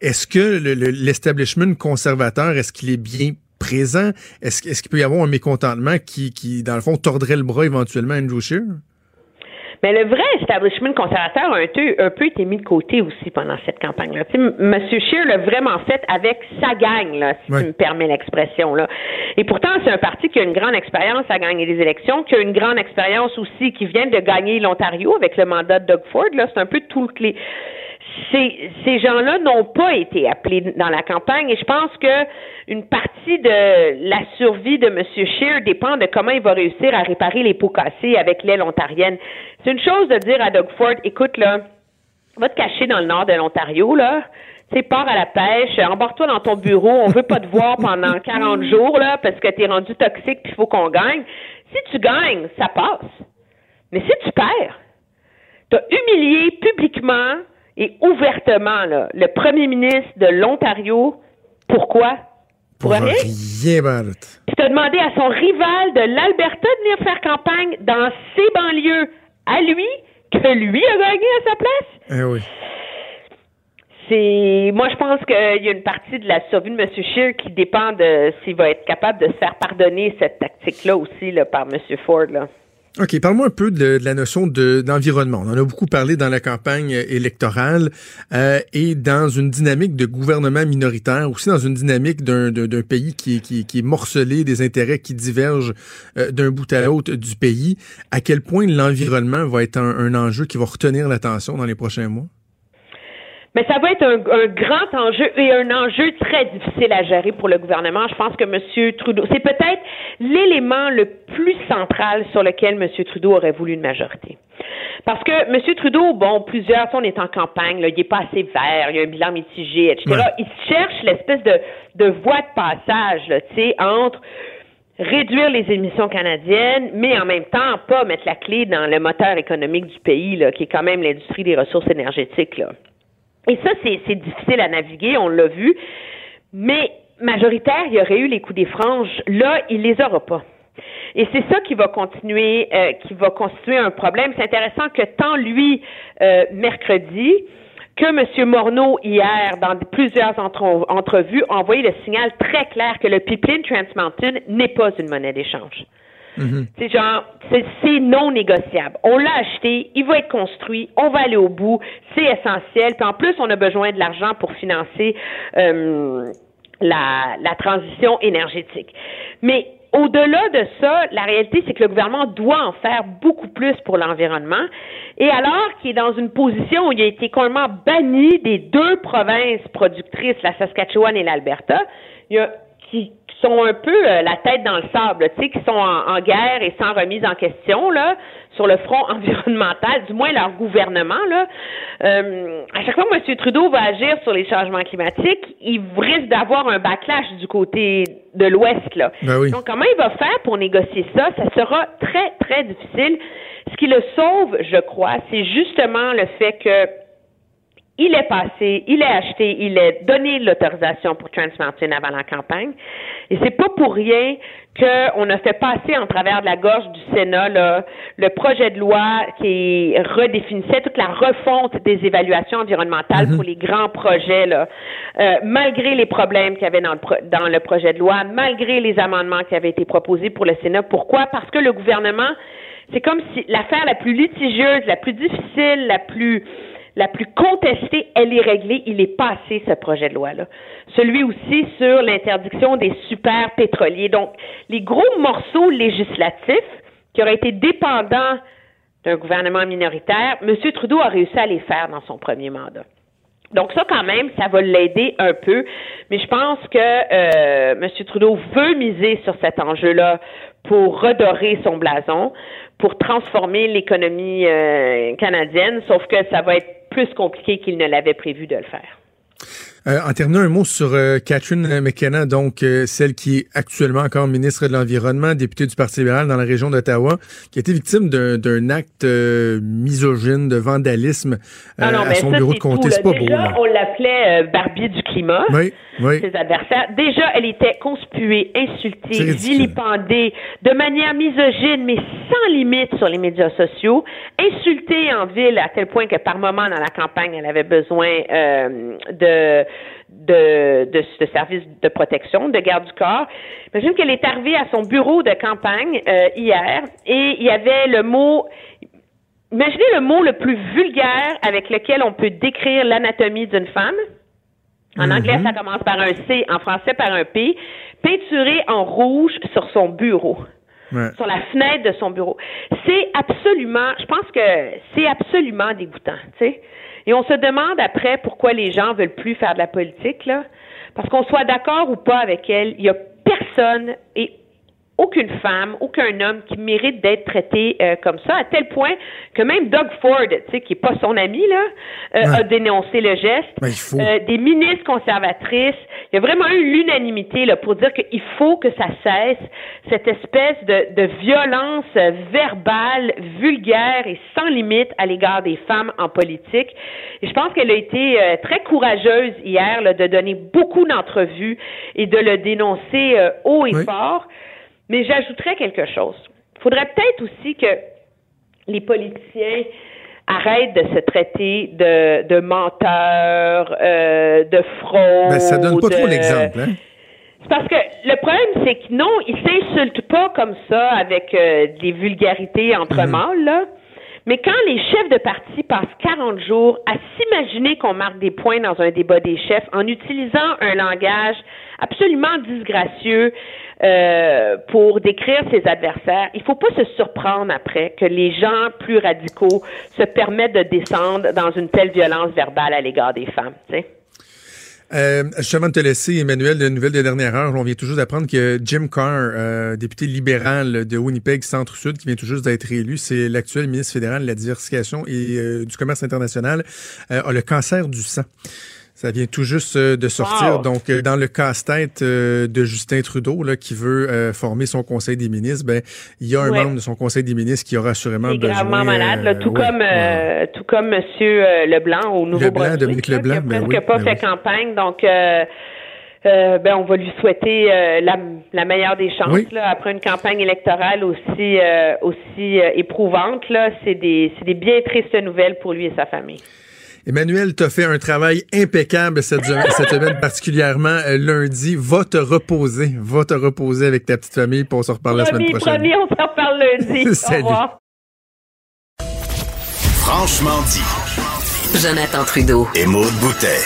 Est-ce que l'establishment conservateur, est-ce qu'il est bien présent? Est-ce est qu'il peut y avoir un mécontentement qui, qui, dans le fond, tordrait le bras éventuellement à Andrew Scheer? Mais le vrai establishment conservateur a un peu, un peu été mis de côté aussi pendant cette campagne-là. M. Scheer l'a vraiment fait avec sa gang, là, si tu me permets l'expression. là. Et pourtant, c'est un parti qui a une grande expérience à gagner les élections, qui a une grande expérience aussi, qui vient de gagner l'Ontario avec le mandat de Doug Ford. Là, c'est un peu toutes les ces, ces gens-là n'ont pas été appelés dans la campagne et je pense que une partie de la survie de M. Scheer dépend de comment il va réussir à réparer les pots cassés avec l'aile ontarienne. C'est une chose de dire à Doug Ford, écoute là, va te cacher dans le nord de l'Ontario là, tu pars à la pêche, embarque-toi dans ton bureau, on veut pas te voir pendant 40 jours là parce que tu es rendu toxique puis il faut qu'on gagne. Si tu gagnes, ça passe. Mais si tu perds, tu as humilié publiquement et ouvertement là, le premier ministre de l'Ontario. Pourquoi? Pour, rien. Puis t'as demandé à son rival de l'Alberta de venir faire campagne dans ses banlieues à lui, que lui a gagné à sa place? Eh oui. C'est, moi, je pense qu'il y a une partie de la survie de M. Scheer qui dépend de s'il va être capable de se faire pardonner cette tactique-là aussi là, par M. Ford. Là. OK, parle-moi un peu de, la notion d'environnement. On en a beaucoup parlé dans la campagne électorale euh, et dans une dynamique de gouvernement minoritaire, aussi dans une dynamique d'un pays qui, est morcelé, des intérêts qui divergent euh, d'un bout à l'autre du pays. À quel point l'environnement va être un enjeu qui va retenir l'attention dans les prochains mois? Mais ça va être un, grand enjeu et un enjeu très difficile à gérer pour le gouvernement. Je pense que M. Trudeau, c'est peut-être l'élément le plus central sur lequel M. Trudeau aurait voulu une majorité. Parce que M. Trudeau, bon, plusieurs, on est en campagne, là, il n'est pas assez vert, il y a un bilan mitigé, etc. Il cherche l'espèce de, de voie de passage, tu sais, entre réduire les émissions canadiennes, mais en même temps pas mettre la clé dans le moteur économique du pays, là, qui est quand même l'industrie des ressources énergétiques. Là. Et ça, c'est difficile à naviguer, on l'a vu. Mais majoritaire, il y aurait eu les coups des franges. Là, il les aura pas. Et c'est ça qui va continuer, euh, qui va constituer un problème. C'est intéressant que tant lui, euh, mercredi, que M. Morneau, hier, dans plusieurs entrevues, a envoyé le signal très clair que le pipeline Trans Mountain n'est pas une monnaie d'échange. Mhm. C'est genre, c'est non négociable. On l'a acheté, il va être construit, on va aller au bout, c'est essentiel. Puis en plus, on a besoin de l'argent pour financer euh, la, la transition énergétique. Mais au-delà de ça, la réalité, c'est que le gouvernement doit en faire beaucoup plus pour l'environnement. Et alors qu'il est dans une position où il a été complètement banni des deux provinces productrices, la Saskatchewan et l'Alberta, il y a qui, sont un peu euh, la tête dans le sable, tu sais, qui sont en, guerre et sans remise en question là sur le front environnemental, du moins leur gouvernement là. Euh, à chaque fois que M. Trudeau va agir sur les changements climatiques, il risque d'avoir un backlash du côté de l'Ouest là. Ben Donc comment il va faire pour négocier ça? Ça sera très très difficile. Ce qui le sauve, je crois, c'est justement le fait que il est passé, il est acheté, il est donné l'autorisation pour Trans Mountain avant la campagne. Et c'est pas pour rien qu'on a fait passer en travers de la gorge du Sénat le projet de loi qui redéfinissait toute la refonte des évaluations environnementales mhm. pour les grands projets, là, euh, malgré les problèmes qu'il y avait dans le, dans le projet de loi, malgré les amendements qui avaient été proposés pour le Sénat. Pourquoi? Parce que le gouvernement, c'est comme si l'affaire la plus litigieuse, la plus difficile, la plus la plus contestée, elle est réglée. Il est passé, ce projet de loi-là. Celui aussi sur l'interdiction des super pétroliers. Donc, les gros morceaux législatifs qui auraient été dépendants d'un gouvernement minoritaire, M. Trudeau a réussi à les faire dans son premier mandat. Donc ça, quand même, ça va l'aider un peu. Mais je pense que euh, M. Trudeau veut miser sur cet enjeu-là pour redorer son blason, pour transformer l'économie euh, canadienne, sauf que ça va être plus compliqué qu'il ne l'avait prévu de le faire. Euh, en terminant, un mot sur euh, Catherine McKenna, donc euh, celle qui est actuellement encore ministre de l'Environnement, députée du Parti libéral dans la région d'Ottawa, qui a été victime d'un acte misogyne, de vandalisme à son bureau de comté. C'est pas beau. on l'appelait Barbie du climat. Oui, oui. Ses adversaires. Déjà, elle était conspuée, insultée, vilipendée, de manière misogyne, mais sans limite sur les médias sociaux, insultée en ville à tel point que par moment dans la campagne, elle avait besoin de de, de ce service de protection, de garde du corps. Imagine qu'elle est arrivée à son bureau de campagne euh, hier et il y avait le mot Imaginez le mot le plus vulgaire avec lequel on peut décrire l'anatomie d'une femme. En anglais, ça commence par un C, en français par un P, peinturé en rouge sur son bureau. Sur la fenêtre de son bureau. C'est absolument, je pense que c'est absolument dégoûtant, tu sais. Et on se demande après pourquoi les gens veulent plus faire de la politique, là. Parce qu'on soit d'accord ou pas avec elle, il y a personne et aucune femme, aucun homme qui mérite d'être traité euh, comme ça, à tel point que même Doug Ford, tu sais, qui est pas son ami là, euh, a dénoncé le geste. Ben, euh, des ministres conservatrices, il y a vraiment eu l'unanimité là pour dire qu'il faut que ça cesse cette espèce de, de violence verbale, vulgaire et sans limite à l'égard des femmes en politique. Et je pense qu'elle a été très courageuse hier là, de donner beaucoup d'entrevues et de le dénoncer haut et fort. Mais j'ajouterais quelque chose. Il faudrait peut-être aussi que les politiciens arrêtent de se traiter de, de menteurs, euh, de fraude. Ben, ça donne pas trop l'exemple, hein? C'est parce que le problème, c'est que non, ils s'insultent pas comme ça avec euh, des vulgarités entre Mhm. mâles, là. Mais quand les chefs de parti passent 40 jours à s'imaginer qu'on marque des points dans un débat des chefs en utilisant un langage absolument disgracieux euh, pour décrire ses adversaires, il faut pas se surprendre après que les gens plus radicaux se permettent de descendre dans une telle violence verbale à l'égard des femmes. tu sais. Euh, de te laisser, Emmanuel, de nouvelles de dernière heure, on vient tout juste d'apprendre que Jim Carr, euh, député libéral de Winnipeg Centre-Sud, qui vient tout juste d'être élu, c'est l'actuel ministre fédéral de la diversification et euh, du commerce international, a le cancer du sang. Ça vient tout juste euh, de sortir. Wow. Donc, euh, dans le casse-tête euh, de Justin Trudeau, là, qui veut former son conseil des ministres, ben, il y a un Ouais. membre de son conseil des ministres qui aura assurément Il est besoin. gravement malade, là, tout ouais, comme ouais. euh, tout comme Monsieur Leblanc au Nouveau-Brunswick, Dominique là, Leblanc, qui a ben oui, pas ben fait oui. campagne, donc euh, euh, ben on va lui souhaiter euh, la, la meilleure des chances Oui. là, après une campagne électorale aussi euh, aussi euh, éprouvante là, c'est des c'est des bien tristes nouvelles pour lui et sa famille. Emmanuel, t'as fait un travail impeccable cette, cette semaine, particulièrement euh, lundi. Va te reposer. Va te reposer avec ta petite famille pour on se reparle la semaine prochaine. promis, on s'en reparle lundi. Au Salut. revoir. Franchement dit. Jonathan Trudeau. Et Maude Boutet.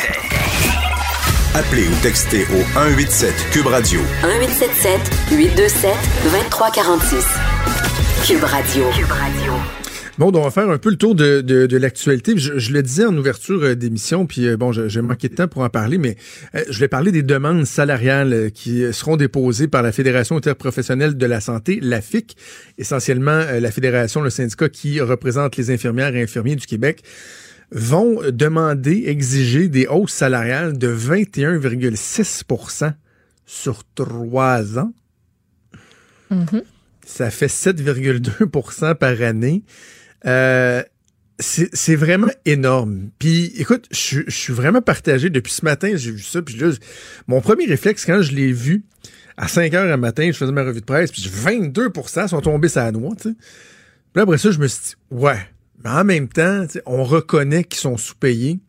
Appelez ou textez au 187 Cube Radio 1877 827 2346. Cube Radio. Cube Radio. Bon, donc on va faire un peu le tour de, de, de l'actualité. Je, je le disais en ouverture euh, d'émission, puis euh, bon, j'ai manqué de temps pour en parler, mais euh, je vais parler des demandes salariales qui seront déposées par la Fédération interprofessionnelle de la santé, la FIC, essentiellement euh, la fédération, le syndicat qui représente les infirmières et infirmiers du Québec vont demander, exiger des hausses salariales de 21,6% sur trois ans. Ça fait 7,2% par année. Euh, c'est vraiment énorme. Puis, écoute, je je suis vraiment partagé. Depuis ce matin, j'ai vu ça. Puis là, mon premier réflexe, quand je l'ai vu, à 5 heures le matin, je faisais ma revue de presse, puis 22% sont tombés sur la noix. Puis après ça, je me suis dit, ouais. Mais en même temps, on reconnaît qu'ils sont sous-payés.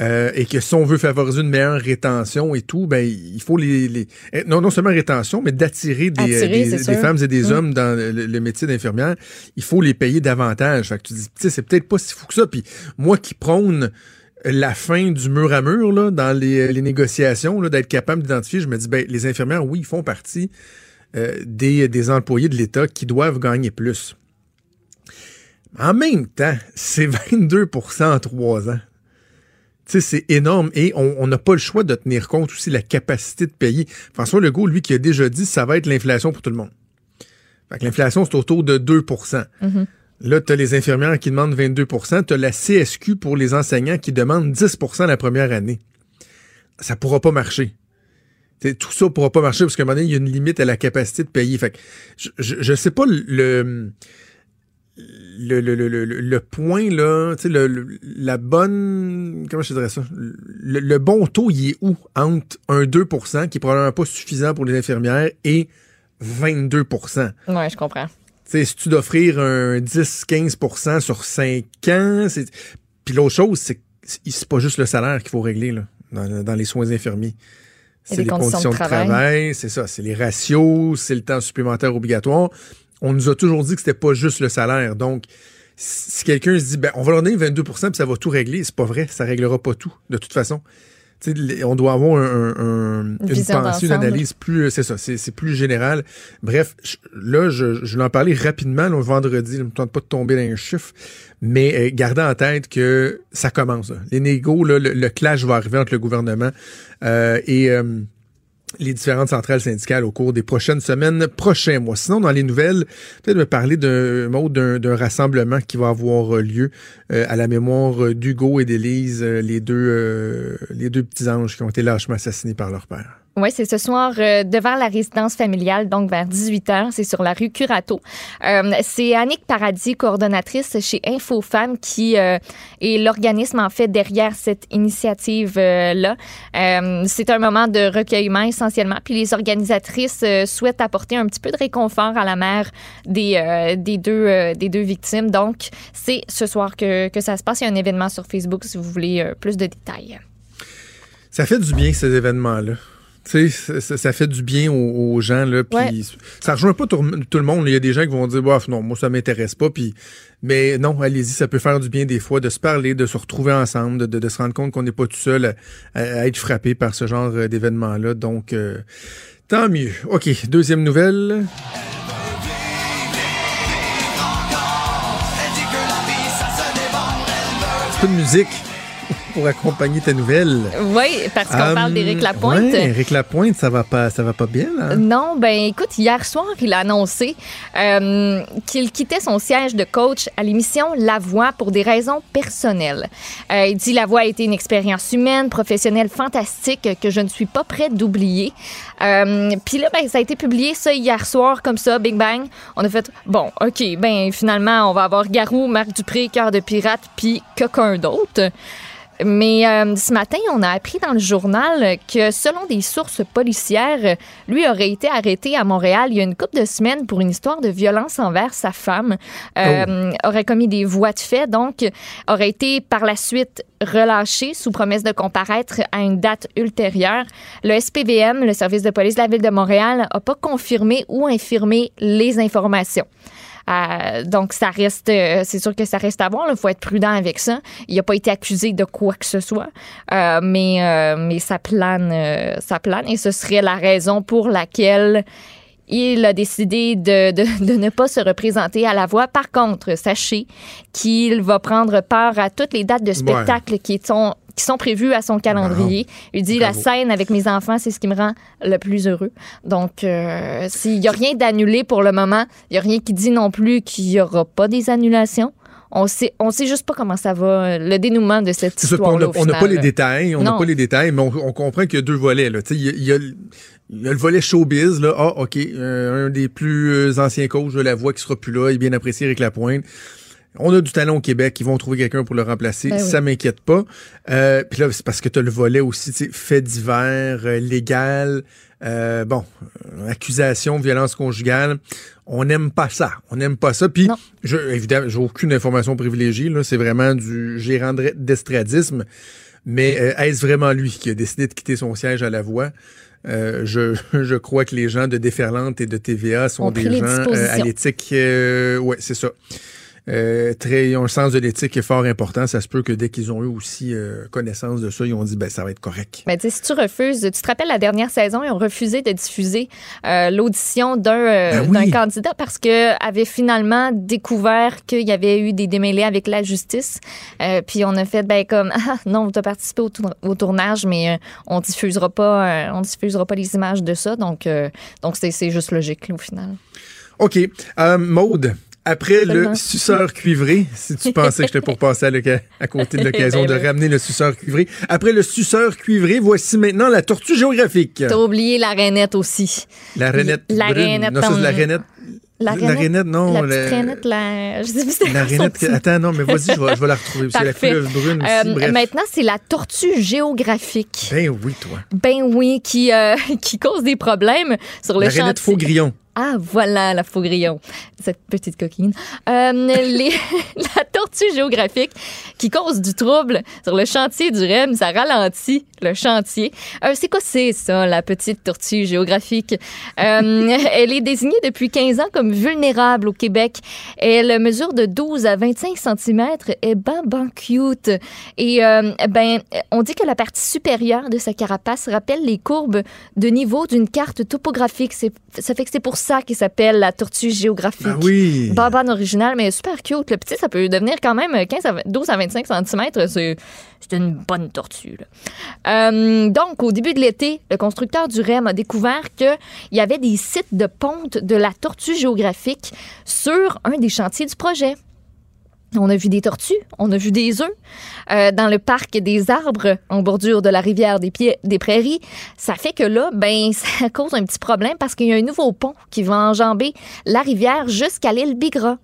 Euh, et que si on veut favoriser une meilleure rétention et tout, ben il faut les, les- eh, non non seulement rétention, mais d'attirer des, Attirer, des- c'est des sûr. femmes et des Mm. hommes dans le, le métier d'infirmière. Il faut les payer davantage. Fait que tu dis, tu sais, c'est peut-être pas si fou que ça. Puis moi qui prône la fin du mur à mur là, dans les, les négociations, là, d'être capable d'identifier, je me dis, ben les infirmières, oui, ils font partie euh, des, des employés de l'État qui doivent gagner plus. En même temps, c'est 22% en trois ans. Tu sais, c'est énorme et on n'a pas le choix de tenir compte aussi de la capacité de payer. François Legault, lui, qui a déjà dit ça va être l'inflation pour tout le monde. Fait que l'inflation, c'est autour de 2% Là, tu as les infirmières qui demandent 22% tu as la CSQ pour les enseignants qui demandent 10% la première année. Ça pourra pas marcher. T'sais, tout ça pourra pas marcher parce qu'à un moment donné, il y a une limite à la capacité de payer. Fait que je, je, je sais pas le le, le, le, le, le point, là, tu sais, le, le- la bonne. Comment je dirais ça? Le, le bon taux, il est où? Entre un 2% qui est probablement pas suffisant pour les infirmières, et 22% Ouais, je comprends. Tu sais, si tu d'offrir un 10-15% sur 5 ans, c'est. Puis l'autre chose, c'est que c'est pas juste le salaire qu'il faut régler, là. dans, dans les soins infirmiers. C'est les conditions conditions, de de travail. travail, c'est ça, c'est les ratios, c'est le temps supplémentaire obligatoire. On nous a toujours dit que c'était pas juste le salaire. Donc, si quelqu'un se dit, ben, on va leur donner 22% puis ça va tout régler, c'est pas vrai, ça réglera pas tout, de toute façon. On doit avoir un, un- un- une pensée, une analyse plus, c'est ça, c'est plus général. Bref, je- là, je, je vais en parler rapidement, là, vendredi, je ne me tente pas de tomber dans un chiffre, mais euh, gardez en tête que ça commence. là. Les négos, là, le, le clash va arriver entre le gouvernement euh, et euh, les différentes centrales syndicales au cours des prochaines semaines, prochains mois. Sinon, dans les nouvelles, peut-être me parler d'un mot d'un rassemblement qui va avoir lieu euh, à la mémoire d'Hugo et d'Élise, euh, euh, les deux petits anges qui ont été lâchement assassinés par leur père. Oui, c'est ce soir euh, devant la résidence familiale, donc vers 18 h. C'est sur la rue Curato. Euh, c'est Annick Paradis, coordonnatrice chez InfoFemmes, qui euh, est l'organisme en fait derrière cette initiative-là. C'est un moment de recueillement essentiellement. Puis les organisatrices souhaitent apporter un petit peu de réconfort à la mère des, des, deux, des deux victimes. Donc, c'est ce soir que, que ça se passe. Il y a un événement sur Facebook si vous voulez plus de détails. Ça fait du bien, ces événements-là. Tu sais, ça, ça- fait du bien aux, aux gens, là, puis Ouais. ça rejoint pas tout, tout le monde. Il y a des gens qui vont dire, bof, non, moi, ça m'intéresse pas, puis... Mais non, allez-y, ça peut faire du bien des fois de se parler, de se retrouver ensemble, de, de- de se rendre compte qu'on n'est pas tout seul à, à être frappé par ce genre euh, d'événement-là. Donc, euh, tant mieux. OK, deuxième nouvelle. Un peu de musique pour accompagner ta nouvelle. Oui, parce qu'on parle Hum, d'Éric Lapointe. Ouais, Éric Lapointe, ça va pas, ça va pas bien là. Non, ben écoute, hier soir, il a annoncé euh, qu'il quittait son siège de coach à l'émission La Voix pour des raisons personnelles. Euh, il dit La Voix a été une expérience humaine, professionnelle fantastique que je ne suis pas prête d'oublier. Euh, Puis là, ben, ça a été publié ça hier soir comme ça, Big Bang. On a fait bon, ok, ben finalement, on va avoir Garou, Marc Dupré, Cœur de pirate, puis quelqu'un d'autre. Mais euh, ce matin, on a appris dans le journal que selon des sources policières, lui aurait été arrêté à Montréal il y a une couple de semaines pour une histoire de violence envers sa femme. Euh, Aurait commis des voies de fait, donc aurait été par la suite relâché sous promesse de comparaître à une date ultérieure. Le SPVM, le service de police de la ville de Montréal, n'a pas confirmé ou infirmé les informations. Euh, donc, ça reste, euh, c'est sûr que ça reste à voir. Il faut être prudent avec ça. Il n'a pas été accusé de quoi que ce soit, Euh, mais, euh, mais ça plane, euh, ça plane, et ce serait la raison pour laquelle il a décidé de, de, de ne pas se représenter à la voix. Par contre, sachez qu'il va prendre part à toutes les dates de spectacle qui sont qui sont prévues à son calendrier. Il dit Bravo. la scène avec mes enfants, c'est ce qui me rend le plus heureux. Donc, euh, s'il n'y a rien d'annulé pour le moment, il n'y a rien qui dit non plus qu'il n'y aura pas des annulations. On sait, on sait juste pas comment ça va, euh, le dénouement de cette puis on n'a pas les détails, on n'a pas les détails, mais on, on comprend qu'il y a deux volets. Il, y a, y le volet showbiz, là. Ah, OK, euh, un des plus anciens coachs de la voix qui sera plus là, il est bien apprécié avec la pointe. On a du talent au Québec, ils vont trouver quelqu'un pour le remplacer. Ben oui. Ça m'inquiète pas. Euh, Puis là, c'est parce que tu as le volet aussi, tu sais, fait divers, euh, légal, euh, bon, accusation, violence conjugale. On n'aime pas ça. On n'aime pas ça. Puis, je, évidemment, j'ai aucune information privilégiée. Là, c'est vraiment du gérant de- d'estradisme. Mais euh, est-ce vraiment lui qui a décidé de quitter son siège à la voix? Euh, je, je crois que les gens de Déferlante et de TVA sont Ont des gens euh, à l'éthique. euh, ouais, c'est ça. Euh, très, ils ont un sens de l'éthique qui est fort important. Ça se peut que dès qu'ils ont eu aussi euh, connaissance de ça, ils ont dit ben ça va être correct. Ben, tu sais, si tu refuses, tu te rappelles la dernière saison, ils ont refusé de diffuser euh, l'audition d'un Ben oui. d'un candidat parce que avait finalement découvert qu'il y avait eu des démêlés avec la justice. Puis on a fait ben comme ah, non, tu as participé au, tour- au tournage, mais on diffusera pas, on diffusera pas les images de ça. Donc donc c'est c'est juste logique là, au final. OK. Euh, Maude, après le suceur cuivré, si tu pensais que j'étais pour passer à, à côté de l'occasion Ben de oui. ramener le suceur cuivré, après le suceur cuivré, voici maintenant la tortue géographique. T'as oublié la rainette aussi. La rainette La brune. rainette, Non, ça, c'est la rainette. La La rainette, non, La la- rainette, la. Je sais plus c'est La rainette. petit Attends, non, mais vas-y, je vais, je vais la retrouver. C'est la couleuvre brune aussi. Euh, bref. maintenant, c'est la tortue géographique. Ben oui, toi. Ben oui, qui, euh, qui cause des problèmes sur le La chantier. rainette faux grillon. Ah, voilà la faugrillon, cette petite coquine. Euh, la tortue géographique qui cause du trouble sur le chantier du REM, ça ralentit le chantier. Euh, c'est quoi c'est ça, la petite tortue géographique? Euh, elle est désignée depuis 15 ans comme vulnérable au Québec. Elle mesure de 12 à 25 cm et ben, ben cute. Et euh, ben, on dit que la partie supérieure de sa carapace rappelle les courbes de niveau d'une carte topographique. Ça fait que c'est pour ça qu'il s'appelle la tortue géographique. Ah oui. Babane original, mais super cute. Le petit, ça peut devenir quand même 15 à 20 12 à 25 cm. C'est c'est une bonne tortue. là. Euh, donc, au début de l'été, le constructeur du REM a découvert qu'il y avait des sites de ponte de la tortue géographique sur un des chantiers du projet. On a vu des tortues, on a vu des œufs euh, dans le parc des arbres en bordure de la rivière des, Pieds- des Prairies. Ça fait que là, ben, ça cause un petit problème parce qu'il y a un nouveau pont qui va enjamber la rivière jusqu'à l'île Bigra.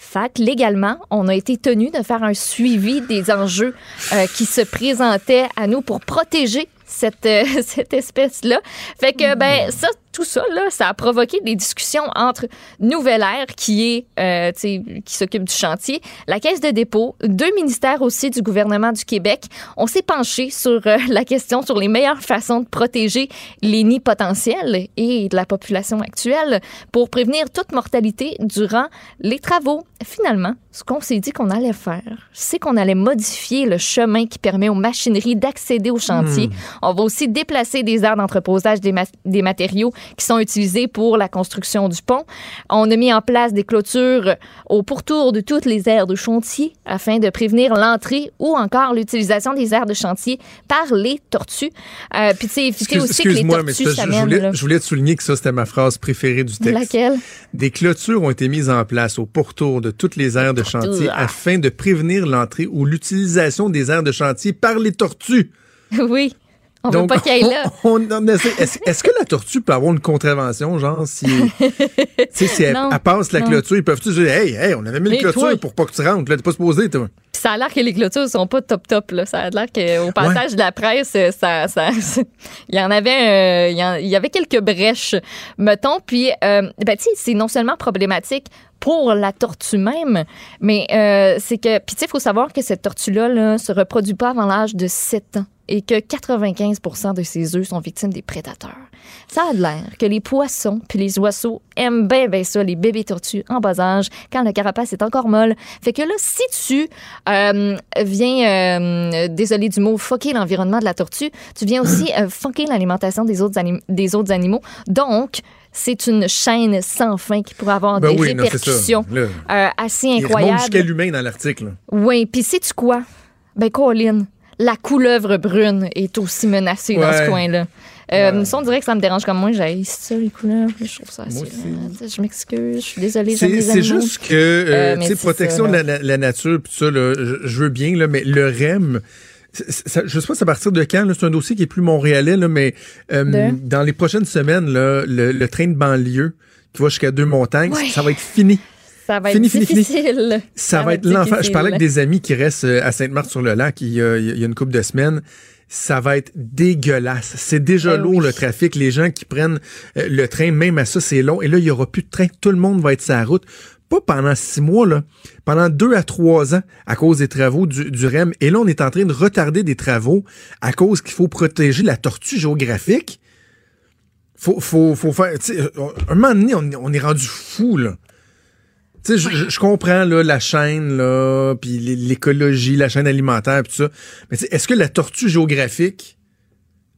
Fait que légalement, on a été tenu de faire un suivi des enjeux euh, qui se présentaient à nous pour protéger cette, euh, espèce-là. Fait que, ben, ça, tout ça, là, ça a provoqué des discussions entre Nouvelle Air, qui est, euh, qui s'occupe du chantier, la Caisse de dépôt, deux ministères aussi du gouvernement du Québec. On s'est penché sur euh, la question sur les meilleures façons de protéger les nids potentiels et de la population actuelle pour prévenir toute mortalité durant les travaux. Finalement, ce qu'on s'est dit qu'on allait faire, c'est qu'on allait modifier le chemin qui permet aux machineries d'accéder au chantier. On va aussi déplacer des aires d'entreposage des, ma- des matériaux qui sont utilisés pour la construction du pont. On a mis en place des clôtures au pourtour de toutes les aires de chantier afin de prévenir l'entrée ou encore l'utilisation des aires de chantier par les tortues. Euh, Puis, tu sais, éviter aussi que les Excuse-moi, mais tortues que je, voulais, je voulais te souligner que ça, c'était ma phrase préférée du texte. Laquelle? Des clôtures ont été mises en place au pourtour de toutes les aires de chantier Ah. afin de prévenir l'entrée ou l'utilisation des aires de chantier par les tortues. oui. On veut Donc, pas qu'elle là. Est-ce que la tortue peut avoir une contravention, genre, si, si elle, Non, elle passe la non. clôture, ils peuvent-tu dire, hey, hey, on avait mis une clôture toi- pour pas que tu rentres, là, t'es pas supposé, toi. Puis ça a l'air que les clôtures sont pas top top là. Ça a l'air qu'au passage de la presse, euh, ça, ça, il y en avait, euh, il y avait quelques brèches, mettons. Puis, euh, ben tu sais, c'est non seulement problématique pour la tortue même, mais euh, c'est que, puis tu sais, il faut savoir que cette tortue là, là, se reproduit pas avant l'âge de 7 ans et que 95% de ses œufs sont victimes des prédateurs. Ça a l'air que les poissons puis les oiseaux aiment bien ben ça, les bébés tortues en bas âge, quand la carapace est encore molle. Fait que là, si tu euh, viens, euh, désolé du mot, fucker l'environnement de la tortue, tu viens aussi euh, fucker l'alimentation des autres, des autres animaux. Donc, c'est une chaîne sans fin qui pourrait avoir Ben des oui, répercussions euh, assez Il incroyables. jusqu'à l'humain dans l'article. Oui, puis sais-tu quoi? Ben, Colin, la couleuvre brune est aussi menacée dans ce coin-là. Euh, Ça, on dirait que ça me dérange comme moi. J'ai ça, les couleuvres. Je trouve ça assez. Euh, Je m'excuse, je suis désolée. C'est juste que, euh, Euh, tu sais, c'est protection ça, de la, nature, tout ça, là, je, veux bien, là, mais le REM, ça- je sais pas c'est à partir de quand, c'est un dossier qui est plus montréalais, là, mais euh, dans les prochaines semaines, là, le, le train de banlieue qui va jusqu'à Deux-Montagnes, Ouais. ça va être fini. Ça va être Fini, fini, fini. difficile. Ça, va être l'enfer. Je parlais avec des amis qui restent euh, à Sainte-Marthe-sur-le-Lac il y a, il y a une couple de semaines. Ça va être dégueulasse. C'est déjà Ben lourd oui. le trafic. Les gens qui prennent euh, le train, même à ça, c'est long. Et là, il y aura plus de train. Tout le monde va être sur la route. Pas pendant six mois, là. Pendant deux à trois ans à cause des travaux du, du REM. Et là, on est en train de retarder des travaux à cause qu'il faut protéger la tortue géographique. Faut, faut, faut faire. un moment donné, on, on est rendu fou, là. Tu sais, je- comprends là, la chaîne, là, puis l'é- l'écologie, la chaîne alimentaire, puis tout ça. Mais est-ce que la tortue géographique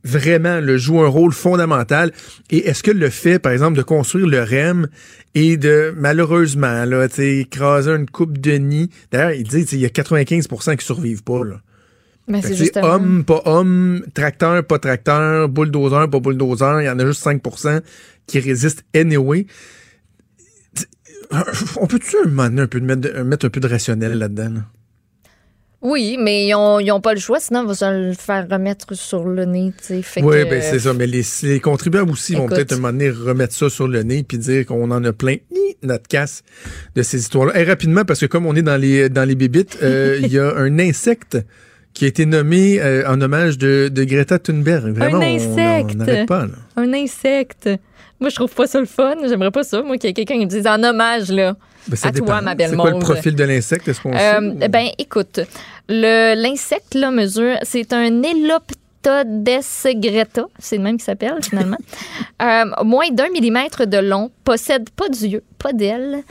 vraiment le joue un rôle fondamental? Et est-ce que le fait, par exemple, de construire le REM et de malheureusement là, tu sais, écraser une coupe de nid. D'ailleurs, il dit il y a 95% qui survivent pas. Là. Ben, c'est justement. homme, pas homme, tracteur, pas tracteur, bulldozer, pas bulldozer, il y en a juste 5% qui résistent anyway. On peut-tu un peu de mettre, un peu de rationnel là-dedans? là? Oui, mais ils ont, ils ont pas le choix, sinon on va se le faire remettre sur le nez. Fait Oui, que, ben c'est ça. Mais les, les contribuables aussi vont peut-être un moment donné remettre ça sur le nez puis dire qu'on en a plein notre casse de ces histoires-là. Et rapidement, parce que comme on est dans les dans les bébites, euh, il y a un insecte qui a été nommé euh, en hommage de, de Greta Thunberg. Vraiment, Un insecte. on n'arrête pas. Là. Un insecte. Moi, je trouve pas ça le fun. J'aimerais pas ça. Moi, qu'il y ait quelqu'un qui me dise en hommage, là. Ben, ça À toi, dépend. ma belle C'est quoi le profil de l'insecte? Est-ce qu'on Euh, sait? ben, écoute, le- l'insecte, là, mesure, c'est un Eloptodes greta, c'est le même qui s'appelle, finalement. Euh, moins d'un millimètre de long, possède pas d'yeux, pas d'ailes.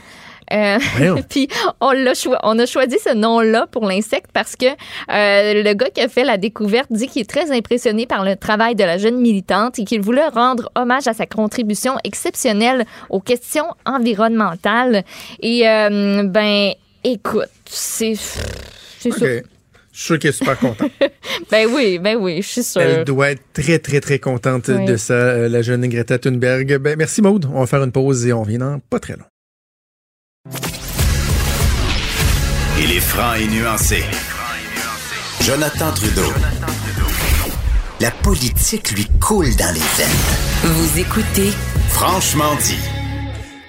Euh, puis on, l'a on a choisi ce nom-là pour l'insecte parce que euh, le gars qui a fait la découverte dit qu'il est très impressionné par le travail de la jeune militante et qu'il voulait rendre hommage à sa contribution exceptionnelle aux questions environnementales. Et euh, ben, écoute, c'est c'est. Je suis sûr qu'elle est super contente. Ben oui, ben oui, je suis sûre. Elle doit être très, très, très contente Oui. de ça, euh, la jeune Greta Thunberg. Ben, merci Maude. On va faire une pause et on revient dans pas très long. Franc et nuancé. Jonathan Trudeau. La politique lui coule dans les veines. Vous écoutez Franchement dit.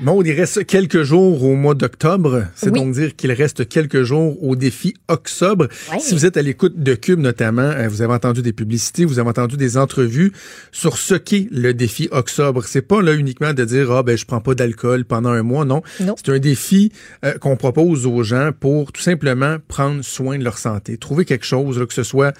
Maude, il reste quelques jours au mois d'octobre. C'est Oui. donc dire qu'il reste quelques jours au défi Octobre. Si vous êtes à l'écoute de Cube notamment, euh, vous avez entendu des publicités, vous avez entendu des entrevues sur ce qu'est le défi Octobre. C'est pas là uniquement de dire ah ben je prends pas d'alcool pendant un mois, non. Non. C'est un défi euh, qu'on propose aux gens pour tout simplement prendre soin de leur santé, trouver quelque chose là, que ce soit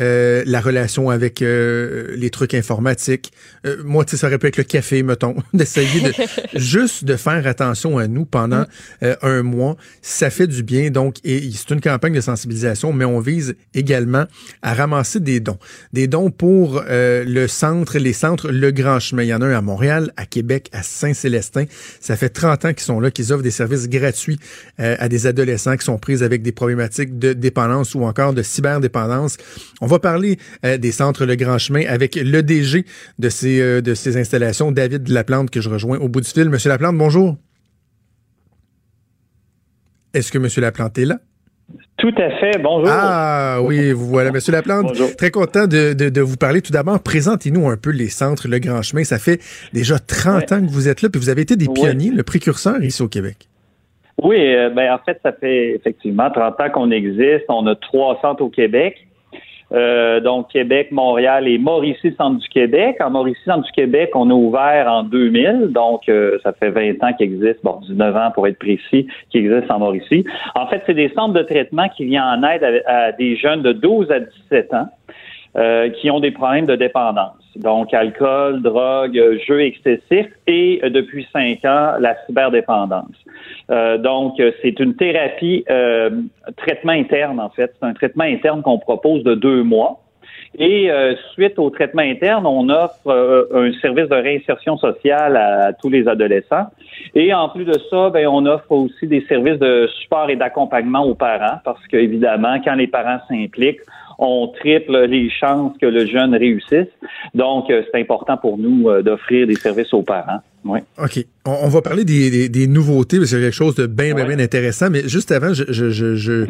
euh, la relation avec euh, les trucs informatiques. Euh, moi, tu sais, ça aurait pu être le café, mettons, d'essayer de juste de faire attention à nous pendant euh, un mois. Ça fait du bien, donc, et c'est une campagne de sensibilisation, mais on vise également à ramasser des dons. Des dons pour euh, le centre, les centres Le Grand Chemin. Il y en a un à Montréal, à Québec, à Saint-Célestin. Ça fait 30 ans qu'ils sont là, qu'ils offrent des services gratuits à des adolescents qui sont pris avec des problématiques de dépendance ou encore de cyberdépendance. On va parler euh, des centres Le Grand Chemin avec le DG de ces, euh, de ces installations, David Laplante, que je rejoins au bout du fil. Monsieur Laplante, bonjour. Est-ce que Monsieur Laplante est là? Tout à fait. Bonjour. Ah oui, vous voilà, Monsieur Laplante. Bonjour. Très content de, de, de vous parler. Tout d'abord, présentez-nous un peu les centres Le Grand Chemin. Ça fait déjà 30 ans que vous êtes là, puis vous avez été des Ouais. pionniers, le précurseur ici au Québec. Oui, euh, ben en fait, ça fait effectivement 30 ans qu'on existe. On a trois centres au Québec. Euh, donc Québec, Montréal et Mauricie, centre du Québec. En Mauricie, centre du Québec, on a ouvert en 2000, donc euh, ça fait 20 ans qu'il existe, bon 19 ans pour être précis, qui existe en Mauricie. En fait, c'est des centres de traitement qui viennent en aide à, à des jeunes de 12 à 17 ans euh, qui ont des problèmes de dépendance. Donc, alcool, drogue, jeux excessifs et euh, depuis cinq ans, la cyberdépendance. Euh, donc, euh, c'est une thérapie, euh, traitement interne en fait. C'est un traitement interne qu'on propose de deux mois. Et euh, suite au traitement interne, on offre euh, un service de réinsertion sociale à, tous les adolescents. Et en plus de ça, ben, on offre aussi des services de support et d'accompagnement aux parents parce qu'évidemment, quand les parents s'impliquent, on triple les chances que le jeune réussisse. Donc, euh, c'est important pour nous euh, d'offrir des services aux parents. Oui. OK. On, on va parler des, des, des nouveautés, parce que c'est quelque chose de bien, bien, bien intéressant. Mais juste avant, je, je, je, je-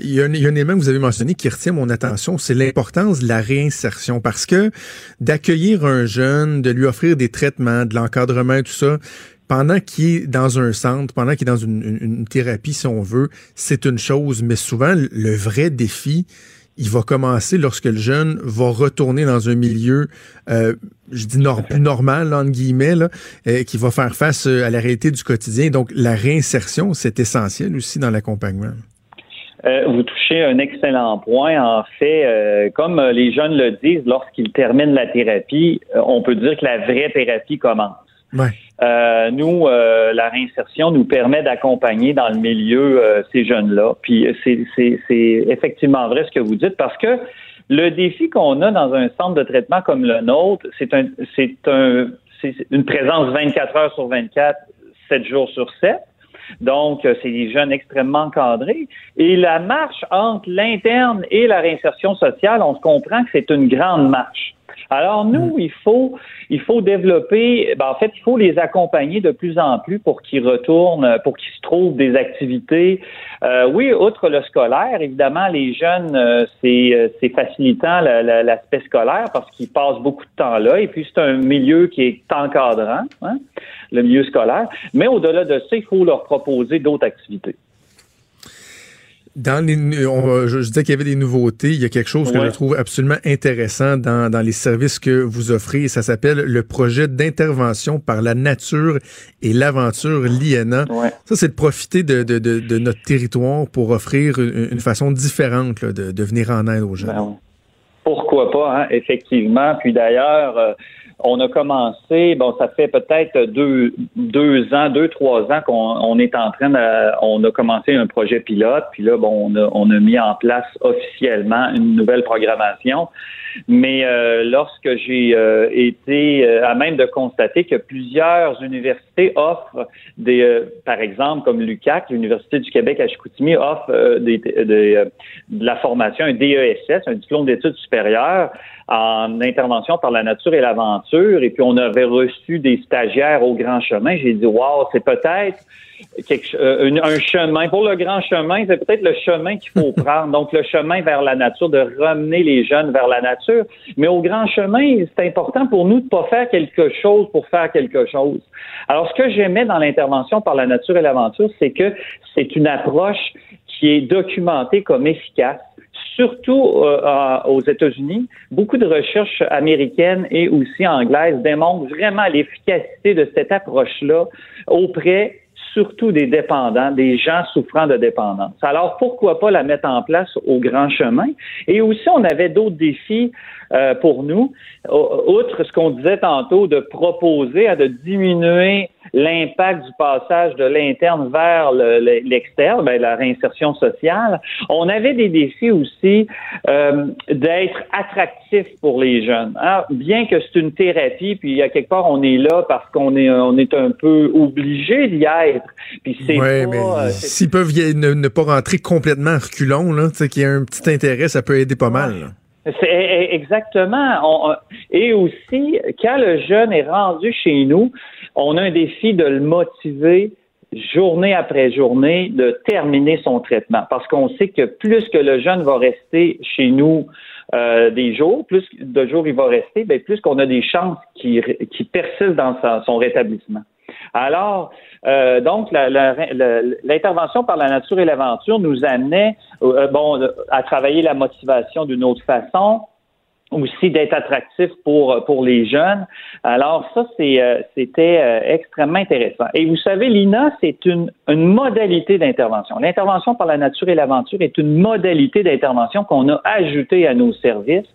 il, y a un, il y a un élément que vous avez mentionné qui retient mon attention, c'est l'importance de la réinsertion. Parce que d'accueillir un jeune, de lui offrir des traitements, de l'encadrement, tout ça, pendant qu'il est dans un centre, pendant qu'il est dans une, une- une thérapie, si on veut, c'est une chose. Mais souvent, le vrai défi, il va commencer lorsque le jeune va retourner dans un milieu, euh, je dis nor- plus normal, entre guillemets, euh, qui va faire face euh, à la réalité du quotidien. Donc, la réinsertion, c'est essentiel aussi dans l'accompagnement. Vous touchez un excellent point. En fait, comme les jeunes le disent, lorsqu'ils terminent la thérapie, on peut dire que la vraie thérapie commence. Euh, nous, euh, la réinsertion nous permet d'accompagner dans le milieu euh, ces jeunes-là. Puis euh, c'est, effectivement vrai ce que vous dites parce que le défi qu'on a dans un centre de traitement comme le nôtre, c'est un, c'est un, une présence 24 heures sur 24, 7 jours sur 7. Donc, euh, c'est des jeunes extrêmement encadrés. Et la marche entre l'interne et la réinsertion sociale, on se comprend que c'est une grande marche. Alors nous, il faut il faut développer, ben, en fait, il faut les accompagner de plus en plus pour qu'ils retournent, pour qu'ils se trouvent des activités. Euh, oui, outre le scolaire, évidemment, les jeunes, euh, c'est euh, c'est facilitant la- la- l'aspect scolaire parce qu'ils passent beaucoup de temps là. Et puis c'est un milieu qui est encadrant, hein, le milieu scolaire. Mais au-delà de ça, il faut leur proposer d'autres activités. Dans les, on- je, je disais qu'il y avait des nouveautés. Il y a quelque chose que Ouais. je trouve absolument intéressant dans, dans les services que vous offrez. Ça s'appelle le projet d'intervention par la nature et l'aventure l'INA. Ouais. Ça, c'est de profiter de, de, de, de notre territoire pour offrir une, une façon différente là, de, de venir en aide aux jeunes. Ben oui. Pourquoi pas, hein, effectivement. Puis d'ailleurs, euh, on a commencé, bon, ça fait peut-être deux, deux ans, deux, trois ans qu'on on est en train de, on a commencé un projet pilote, puis là, bon, on a, on a mis en place officiellement une nouvelle programmation. Mais euh, lorsque j'ai euh, été euh, à même de constater que plusieurs universités offrent des, euh, par exemple, comme l'UQAC, l'Université du Québec à Chicoutimi, offre euh, des, des, euh, de la formation, un DESS, un diplôme d'études supérieures en intervention par la nature et l'aventure. Et puis, on avait reçu des stagiaires au Grand Chemin. J'ai dit, wow, c'est peut-être un chemin. Pour le grand chemin, c'est peut-être le chemin qu'il faut prendre. Donc, le chemin vers la nature, de ramener les jeunes vers la nature. Mais au grand chemin, c'est important pour nous de ne pas faire quelque chose pour faire quelque chose. Alors, ce que j'aimais dans l'intervention par la nature et l'aventure, c'est que c'est une approche qui est documentée comme efficace. Surtout euh, aux États-Unis, beaucoup de recherches américaines et aussi anglaises démontrent vraiment l'efficacité de cette approche-là auprès surtout des dépendants, des gens souffrant de dépendance. Alors, pourquoi pas la mettre en place au grand chemin? Et aussi, on avait d'autres défis euh, pour nous, outre ce qu'on disait tantôt, de proposer, hein, de diminuer l'impact du passage de l'interne vers le- le- l'externe, ben, la réinsertion sociale. On avait des défis aussi euh, d'être attractif pour les jeunes. hein. Bien que c'est une thérapie, puis à quelque part on est là parce qu'on est on est un peu obligé d'y être. Puis c'est Ouais, mais euh, s'ils peuvent ne, ne pas rentrer complètement à reculons, là, tu sais, qu'il y a un petit intérêt, ça peut aider pas mal. là. C'est e- exactement. On- et aussi, quand le jeune est rendu chez nous, on a un défi de le motiver journée après journée de terminer son traitement. Parce qu'on sait que plus que le jeune va rester chez nous euh, des jours, plus de jours il va rester, ben plus qu'on a des chances qu'il qu'il persiste dans son rétablissement. Alors, euh, donc, l'intervention par la nature et l'aventure nous amenait, euh, bon, à travailler la motivation d'une autre façon, aussi d'être attractif pour pour les jeunes. Alors ça c'est euh, c'était euh, extrêmement intéressant. Et vous savez l'INA c'est une une modalité d'intervention. L'intervention par la nature et l'aventure est une modalité d'intervention qu'on a ajoutée à nos services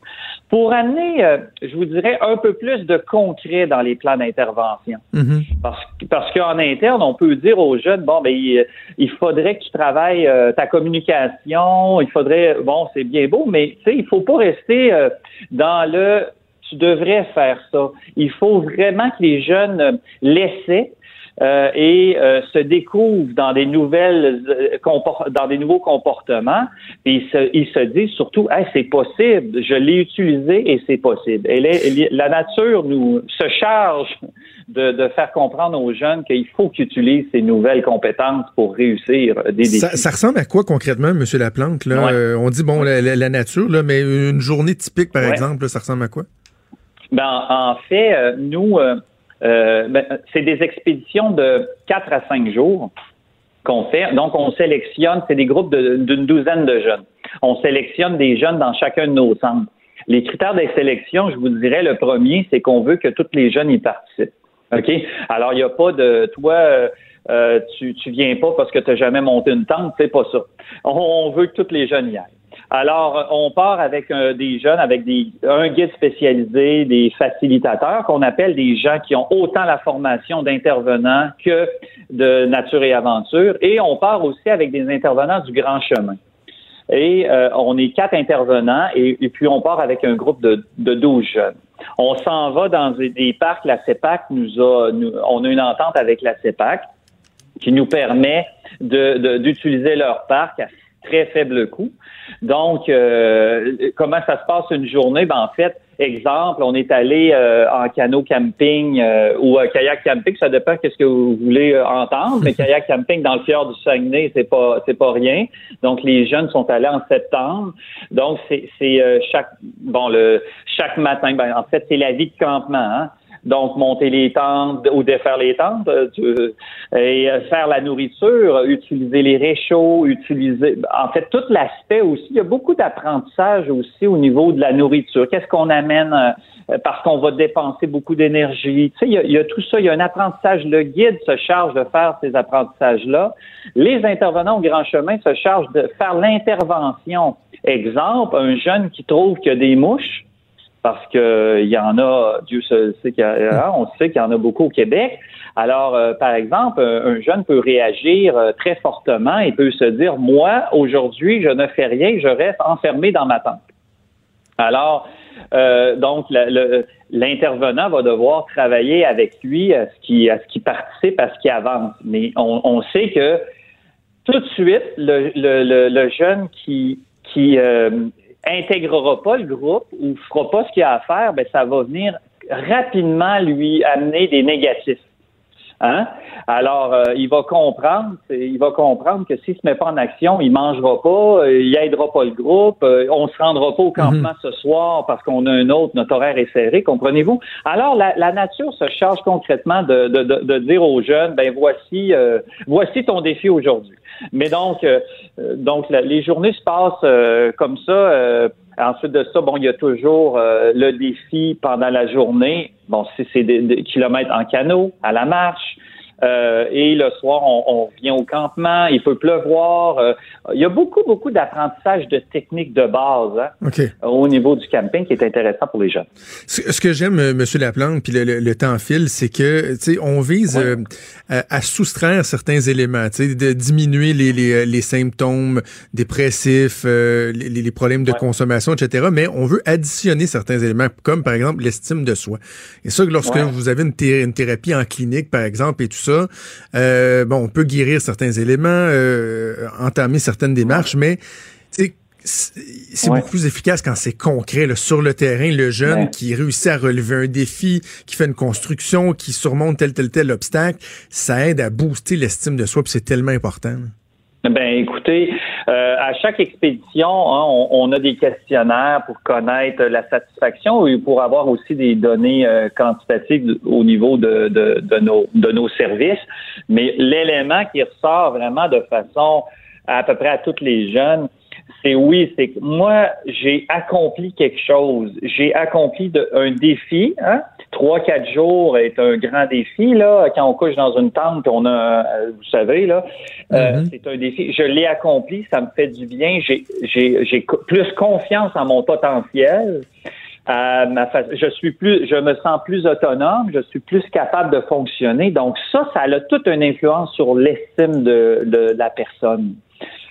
pour amener euh, je vous dirais un peu plus de concret dans les plans d'intervention. Mhm. Parce, que- parce qu'en interne, on peut dire aux jeunes, bon, ben, il, il faudrait que tu travailles euh, ta communication, il faudrait, bon, c'est bien beau, mais tu sais, il faut pas rester euh, dans le tu devrais faire ça. Il faut vraiment que les jeunes euh, l'essaient. Euh, et euh, se découvrent dans des nouvelles euh, dans des nouveaux comportements puis ils se, ils se disent surtout hey, c'est possible je l'ai utilisé et c'est possible et la- la nature nous se charge de, de faire comprendre aux jeunes qu'il faut qu'ils utilisent ces nouvelles compétences pour réussir des défis. Ça, ça ressemble à quoi concrètement, Monsieur Laplante? Là? Ouais. Euh, on dit, bon, la, la- la nature, là, mais une journée typique, par Ouais. exemple, là, ça ressemble à quoi? Ben, en fait, nous, euh, ben, c'est des expéditions de 4 à 5 jours qu'on fait. Donc, on sélectionne, c'est des groupes d'une douzaine de jeunes. On sélectionne des jeunes dans chacun de nos centres. Les critères de sélection, je vous dirais, le premier, c'est qu'on veut que tous les jeunes y participent. OK? Alors, il n'y a pas de toi, euh, euh, tu, tu viens pas parce que tu n'as jamais monté une tente, c'est pas ça. On, on veut que tous les jeunes y aillent. Alors, on part avec euh, des jeunes, avec des, un guide spécialisé, des facilitateurs qu'on appelle des gens qui ont autant la formation d'intervenants que de nature et aventure. Et on part aussi avec des intervenants du grand chemin. Et euh, on est quatre intervenants et, puis on part avec un groupe de, de 12 jeunes. On s'en va dans des, parcs. La CEPAC nous a, on a une entente avec la CEPAC qui nous permet de- de- d'utiliser leur parc à très faible coût. Donc, euh, comment ça se passe une journée? Ben, en fait, exemple, on est allé euh, en canot camping euh, ou euh, kayak camping, ça dépend qu'est-ce que vous voulez euh, entendre, mais kayak camping dans le fjord du Saguenay, c'est pas c'est pas rien. Donc, les jeunes sont allés en septembre. Donc, c'est c'est, euh, chaque bon le chaque matin, ben, en fait, c'est la vie de campement. hein. Donc monter les tentes ou défaire les tentes, euh, et faire la nourriture, utiliser les réchauds, utiliser, en fait, tout l'aspect aussi. Il y a beaucoup d'apprentissage aussi au niveau de la nourriture. Qu'est-ce qu'on amène parce qu'on va dépenser beaucoup d'énergie? Tu sais, il y, a, il y, a, tout ça. Il y a un apprentissage. Le guide se charge de faire ces apprentissages-là. Les intervenants au grand chemin se chargent de faire l'intervention. Exemple, un jeune qui trouve qu'il y a des mouches, parce que il y en a, Dieu sait qu'il y a, on sait qu'il y en a beaucoup au Québec. Alors, euh, par exemple, un, jeune peut réagir euh, très fortement et peut se dire, moi, aujourd'hui, je ne fais rien, je reste enfermé dans ma tente. Alors, euh, donc, l'intervenant va devoir travailler avec lui à ce qui, à ce qui participe, à ce qui avance. Mais on, on sait que tout de suite, le, le, le jeune qui, qui euh, intégrera pas le groupe ou fera pas ce qu'il a à faire, ben ça va venir rapidement lui amener des négatifs. Hein? Alors, euh, il va comprendre, il va comprendre que s'il se met pas en action, il mangera pas, euh, il aidera pas le groupe, euh, on se rendra pas au campement mhm. ce soir parce qu'on a un autre, notre horaire est serré, comprenez-vous? Alors, la, la, nature se charge concrètement de, de, de, de dire aux jeunes, ben voici, voici ton défi aujourd'hui. Mais donc, donc les journées se passent comme ça. Ensuite de ça, bon, il y a toujours le défi pendant la journée. Bon, c'est des, kilomètres en canot, à la marche. Euh, et le soir, on, on, revient au campement. Il peut pleuvoir. Euh, il y a beaucoup, beaucoup d'apprentissage de techniques de base hein, au niveau du camping qui est intéressant pour les jeunes. Ce, que j'aime, euh, M. Laplante, puis le, temps file, c'est que on vise à, soustraire certains éléments, de diminuer les, les, les symptômes dépressifs, les, les, problèmes de consommation, etc. Mais on veut additionner certains éléments, comme par exemple l'estime de soi. Et ça, lorsque vous avez une, une thérapie en clinique, par exemple, et tout ça, euh, bon, on peut guérir certains éléments, euh, entamer certaines démarches, mais c'est beaucoup plus efficace quand c'est concret, là, sur le terrain, le jeune qui réussit à relever un défi, qui fait une construction, qui surmonte tel, tel, tel obstacle, ça aide à booster l'estime de soi, puis c'est tellement important. Ben, écoutez, euh, à chaque expédition, hein, on, a des questionnaires pour connaître la satisfaction et pour avoir aussi des données euh, quantitatives au niveau de, de, de, nos, de nos services. Mais l'élément qui ressort vraiment de façon à peu près à toutes les jeunes, c'est oui, c'est que moi, j'ai accompli quelque chose. J'ai accompli un défi. Hein? Trois, quatre jours est un grand défi. Là, quand on couche dans une tente, on a, euh, vous savez, là, euh, mm-hmm. c'est un défi. Je l'ai accompli, ça me fait du bien. J'ai, j'ai, j'ai plus confiance en mon potentiel. Euh, ma je suis plus, je me sens plus autonome, je suis plus capable de fonctionner. Donc ça, ça a toute une influence sur l'estime de, de la personne.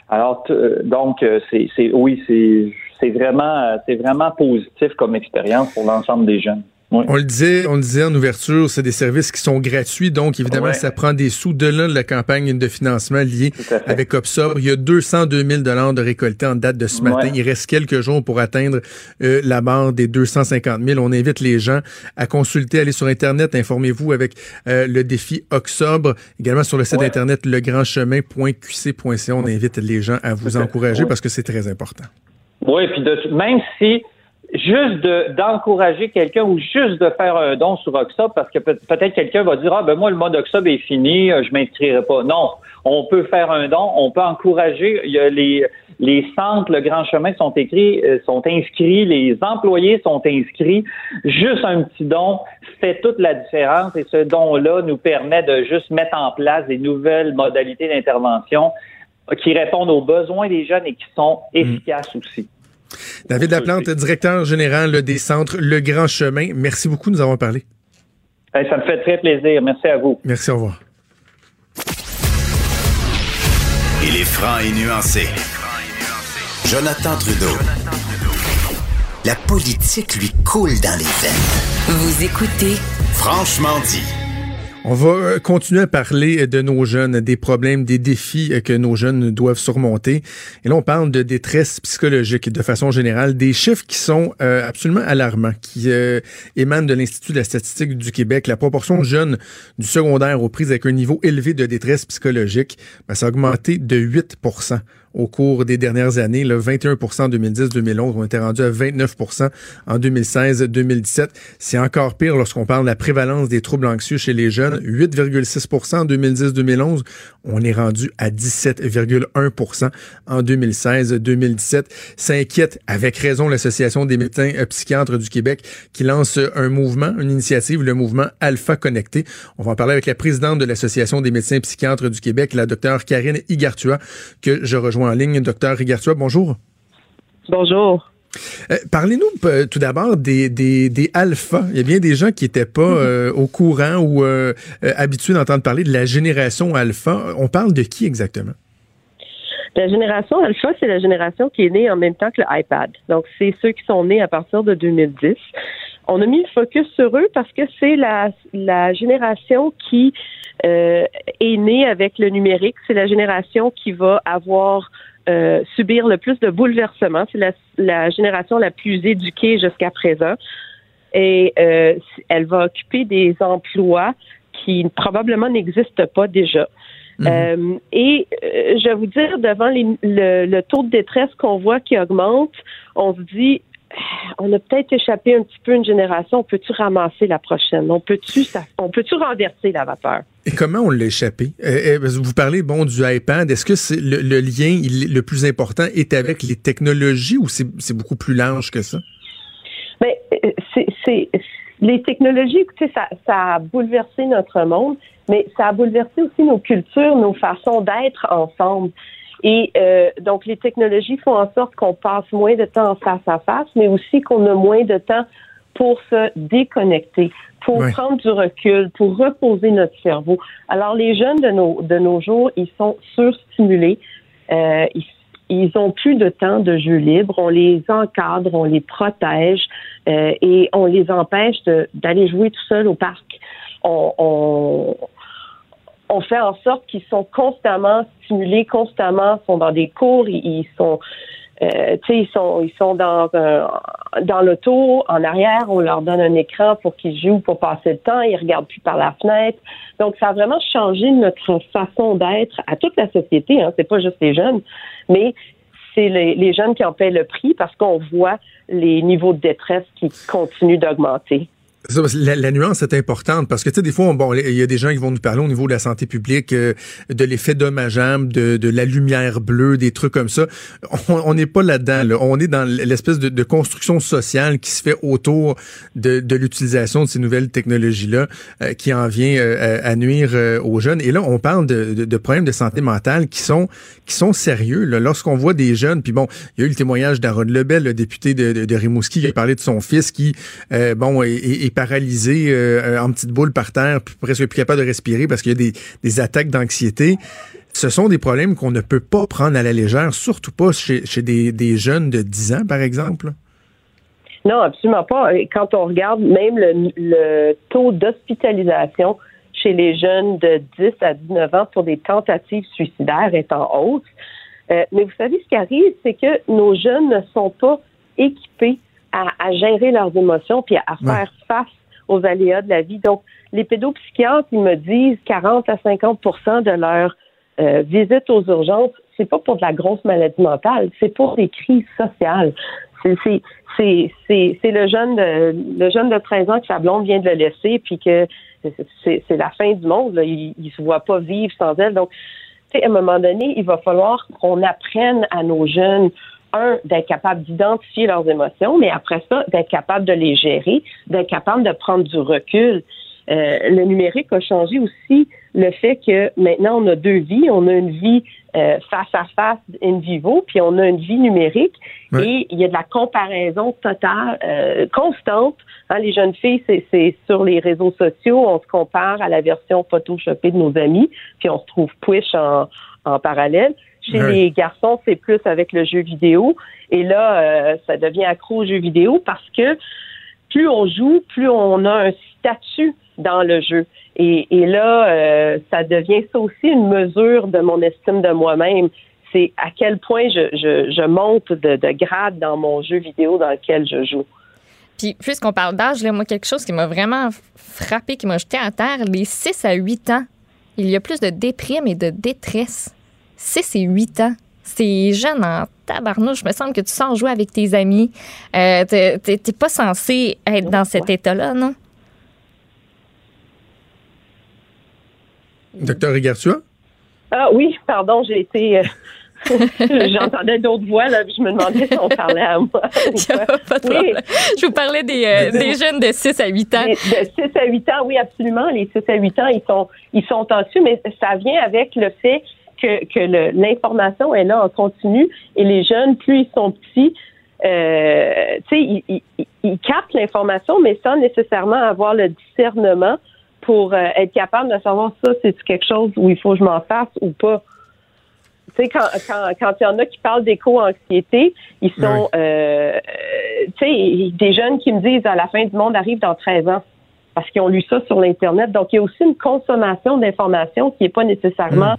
Alors, euh, donc, c'est, oui, c'est, c'est vraiment, c'est vraiment positif comme expérience pour l'ensemble des jeunes. On le disait, on le disait en ouverture, c'est des services qui sont gratuits, donc évidemment, ça prend des sous de là de la campagne de financement liée avec Opsobre. Il y a 202 000 dollars de récoltés en date de ce matin. Il reste quelques jours pour atteindre euh, la barre des 250 000. On invite les gens à consulter, aller sur Internet, informez-vous avec euh, le défi Octobre, également sur le site Internet legrandchemin.qc.ca. On invite les gens à vous encourager parce que c'est très important. Oui, puis de, même si juste de, d'encourager quelqu'un ou juste de faire un don sur Oxob parce que peut-être quelqu'un va dire ah ben moi le mode Oxob est fini, euh, je m'inscrirai pas. Non, on peut faire un don, on peut encourager. Il y a les les centres, le Grand Chemin sont écrits, euh, sont inscrits, les employés sont inscrits. Juste un petit don fait toute la différence et ce don-là nous permet de juste mettre en place des nouvelles modalités d'intervention qui répondent aux besoins des jeunes et qui sont mmh. efficaces aussi. David Laplante, directeur général des centres Le Grand Chemin. Merci beaucoup de nous avoir parlé. ça me fait très plaisir. Merci à vous. Merci, au revoir. Il est franc et nuancé. Jonathan Trudeau. La politique lui coule dans les veines. Vous écoutez Franchement dit. On va euh, continuer à parler de nos jeunes, des problèmes, des défis euh, que nos jeunes doivent surmonter. Et là, on parle de détresse psychologique de façon générale, des chiffres qui sont euh, absolument alarmants, qui émanent de l'Institut de la statistique du Québec. La proportion de jeunes du secondaire aux prises avec un niveau élevé de détresse psychologique, ben, ça a augmenté de 8 au cours des dernières années. Le 21% en 2010-2011, on était rendu à 29% en 2016-2017. C'est encore pire lorsqu'on parle de la prévalence des troubles anxieux chez les jeunes. 8,6% en 2010-2011. On est rendu à 17,1% en 2016-2017. Ça inquiète avec raison l'Association des médecins euh, psychiatres du Québec qui lance un mouvement, une initiative, le mouvement Alpha Connecté. On va en parler avec la présidente de l'Association des médecins psychiatres du Québec, la docteure Karine Igartua, que je rejoins en ligne. Docteur Igartua, bonjour. Bonjour. Euh, parlez-nous euh, tout d'abord des, des, des alphas. Il y a bien des gens qui n'étaient pas mhm. euh, au courant ou habitués d'entendre parler de la génération alpha. On parle de qui exactement? La génération alpha, c'est la génération qui est née en même temps que l'iPad. Donc, c'est ceux qui sont nés à partir de 2010. On a mis le focus sur eux parce que c'est la, la génération qui est née avec le numérique. C'est la génération qui va avoir euh, subir le plus de bouleversements. C'est la, la, génération la plus éduquée jusqu'à présent. Et euh, elle va occuper des emplois qui probablement n'existent pas déjà. Mhm. Euh, et je vais vous dire, devant les, le, le, taux de détresse qu'on voit qui augmente, on se dit, on a peut-être échappé un petit peu une génération. On peut-tu ramasser la prochaine? On peut-tu, on peut-tu renverser la vapeur? Et comment on l'a échappé? Euh, euh, vous parlez, bon, du iPad. Est-ce que c'est le, lien le plus important est avec les technologies ou c'est beaucoup plus large que ça? Bien, euh, c'est, les technologies, écoutez, ça, ça a bouleversé notre monde, mais ça a bouleversé aussi nos cultures, nos façons d'être ensemble. Et euh, donc, les technologies font en sorte qu'on passe moins de temps en face à face, mais aussi qu'on a moins de temps pour se déconnecter, pour prendre du recul, pour reposer notre cerveau. Alors, les jeunes de nos, de nos jours, ils sont surstimulés. Euh, ils, ils ont plus de temps de jeu libre. On les encadre, on les protège euh, et on les empêche d'aller jouer tout seul au parc. On, on, on fait en sorte qu'ils sont constamment stimulés, constamment sont dans des cours, ils, sont euh, sont dans euh, dans l'auto en arrière, on leur donne un écran pour qu'ils jouent pour passer le temps, ils regardent plus par la fenêtre. Donc ça a vraiment changé notre façon d'être à toute la société. Hein. C'est pas juste les jeunes, mais c'est les jeunes qui en paient le prix parce qu'on voit les niveaux de détresse qui continuent d'augmenter. La, nuance est importante parce que tu sais des fois bon il y a des gens qui vont nous parler au niveau de la santé publique euh, de l'effet dommageable de, la lumière bleue des trucs comme ça. On n'est pas là-dedans là. on est dans l'espèce de, construction sociale qui se fait autour de, l'utilisation de ces nouvelles technologies là euh, qui en vient euh, à nuire aux jeunes. Et là on parle de, problèmes de santé mentale qui sont qui sont sérieux lorsqu'on voit des jeunes puis bon il y a eu le témoignage d'Aaron Lebel le député de, Rimouski qui a parlé de son fils qui bon est paralysé euh, en petite boule par terre, presque plus capable de respirer parce qu'il y a des, attaques d'anxiété. Ce sont des problèmes qu'on ne peut pas prendre à la légère, surtout pas chez, des, jeunes de 10 ans, par exemple. Non, absolument pas. Quand on regarde même le, taux d'hospitalisation chez les jeunes de 10 à 19 ans pour des tentatives suicidaires est en hausse. Euh, mais vous savez, ce qui arrive, c'est que nos jeunes ne sont pas équipés à, gérer leurs émotions puis à, faire face aux aléas de la vie. Donc, les pédopsychiatres, ils me disent 40 à 50% de leurs euh, visites aux urgences, c'est pas pour de la grosse maladie mentale, c'est pour des crises sociales. C'est c'est le jeune de le jeune de 13 ans que sa blonde vient de le laisser puis que c'est la fin du monde. Là. Il, il se voit pas vivre sans elle. Donc, à un moment donné, il va falloir qu'on apprenne à nos jeunes un, d'être capable d'identifier leurs émotions, mais après ça, d'être capable de les gérer, d'être capable de prendre du recul. Euh, le numérique a changé aussi le fait que maintenant on a deux vies, on a une vie euh, face à face in vivo, puis on a une vie numérique et il y a de la comparaison totale, euh, constante. Hein, les jeunes filles, c'est sur les réseaux sociaux, on se compare à la version photoshopée de nos amis, puis on se trouve push en, en parallèle. Chez les garçons, c'est plus avec le jeu vidéo. Et là, euh, ça devient accro au jeu vidéo parce que plus on joue, plus on a un statut dans le jeu. Et, là, euh, ça devient ça aussi une mesure de mon estime de moi-même. C'est à quel point je, je, monte de, de, grade dans mon jeu vidéo dans lequel je joue. Puis, puisqu'on parle d'âge, moi, quelque chose qui m'a vraiment frappé, qui m'a jeté à terre, les 6 à 8 ans, il y a plus de déprime et de détresse 6 et 8 ans. C'est jeune en tabarnouche. me semble que tu sors jouer avec tes amis. Euh, t'es t'es pas censé être dans cet état-là, non? Docteur Rigartua? Ah oui, pardon, j'ai été. euh, J'entendais d'autres voix, là, puis je me demandais si on parlait à moi. Pas de. Je vous parlais des, euh, des jeunes de 6 à 8 ans. De 6 à 8 ans, oui, absolument. Les 6 à 8 ans, ils sont, ils sont dessus, mais ça vient avec le fait que, l'information est là en continu et les jeunes, plus ils sont petits, euh, tu sais, ils, ils, ils- ils captent l'information, mais sans nécessairement avoir le discernement pour euh, être capable de savoir ça, c'est quelque chose où il faut que je m'en fasse ou pas. Tu sais, quand quand quand il y en a qui parlent d'éco-anxiété, ils sont, euh, euh, tu sais, des jeunes qui me disent à la fin du monde arrive dans 13 ans parce qu'ils ont lu ça sur l'internet. Donc il y a aussi une consommation d'informations qui n'est pas nécessairement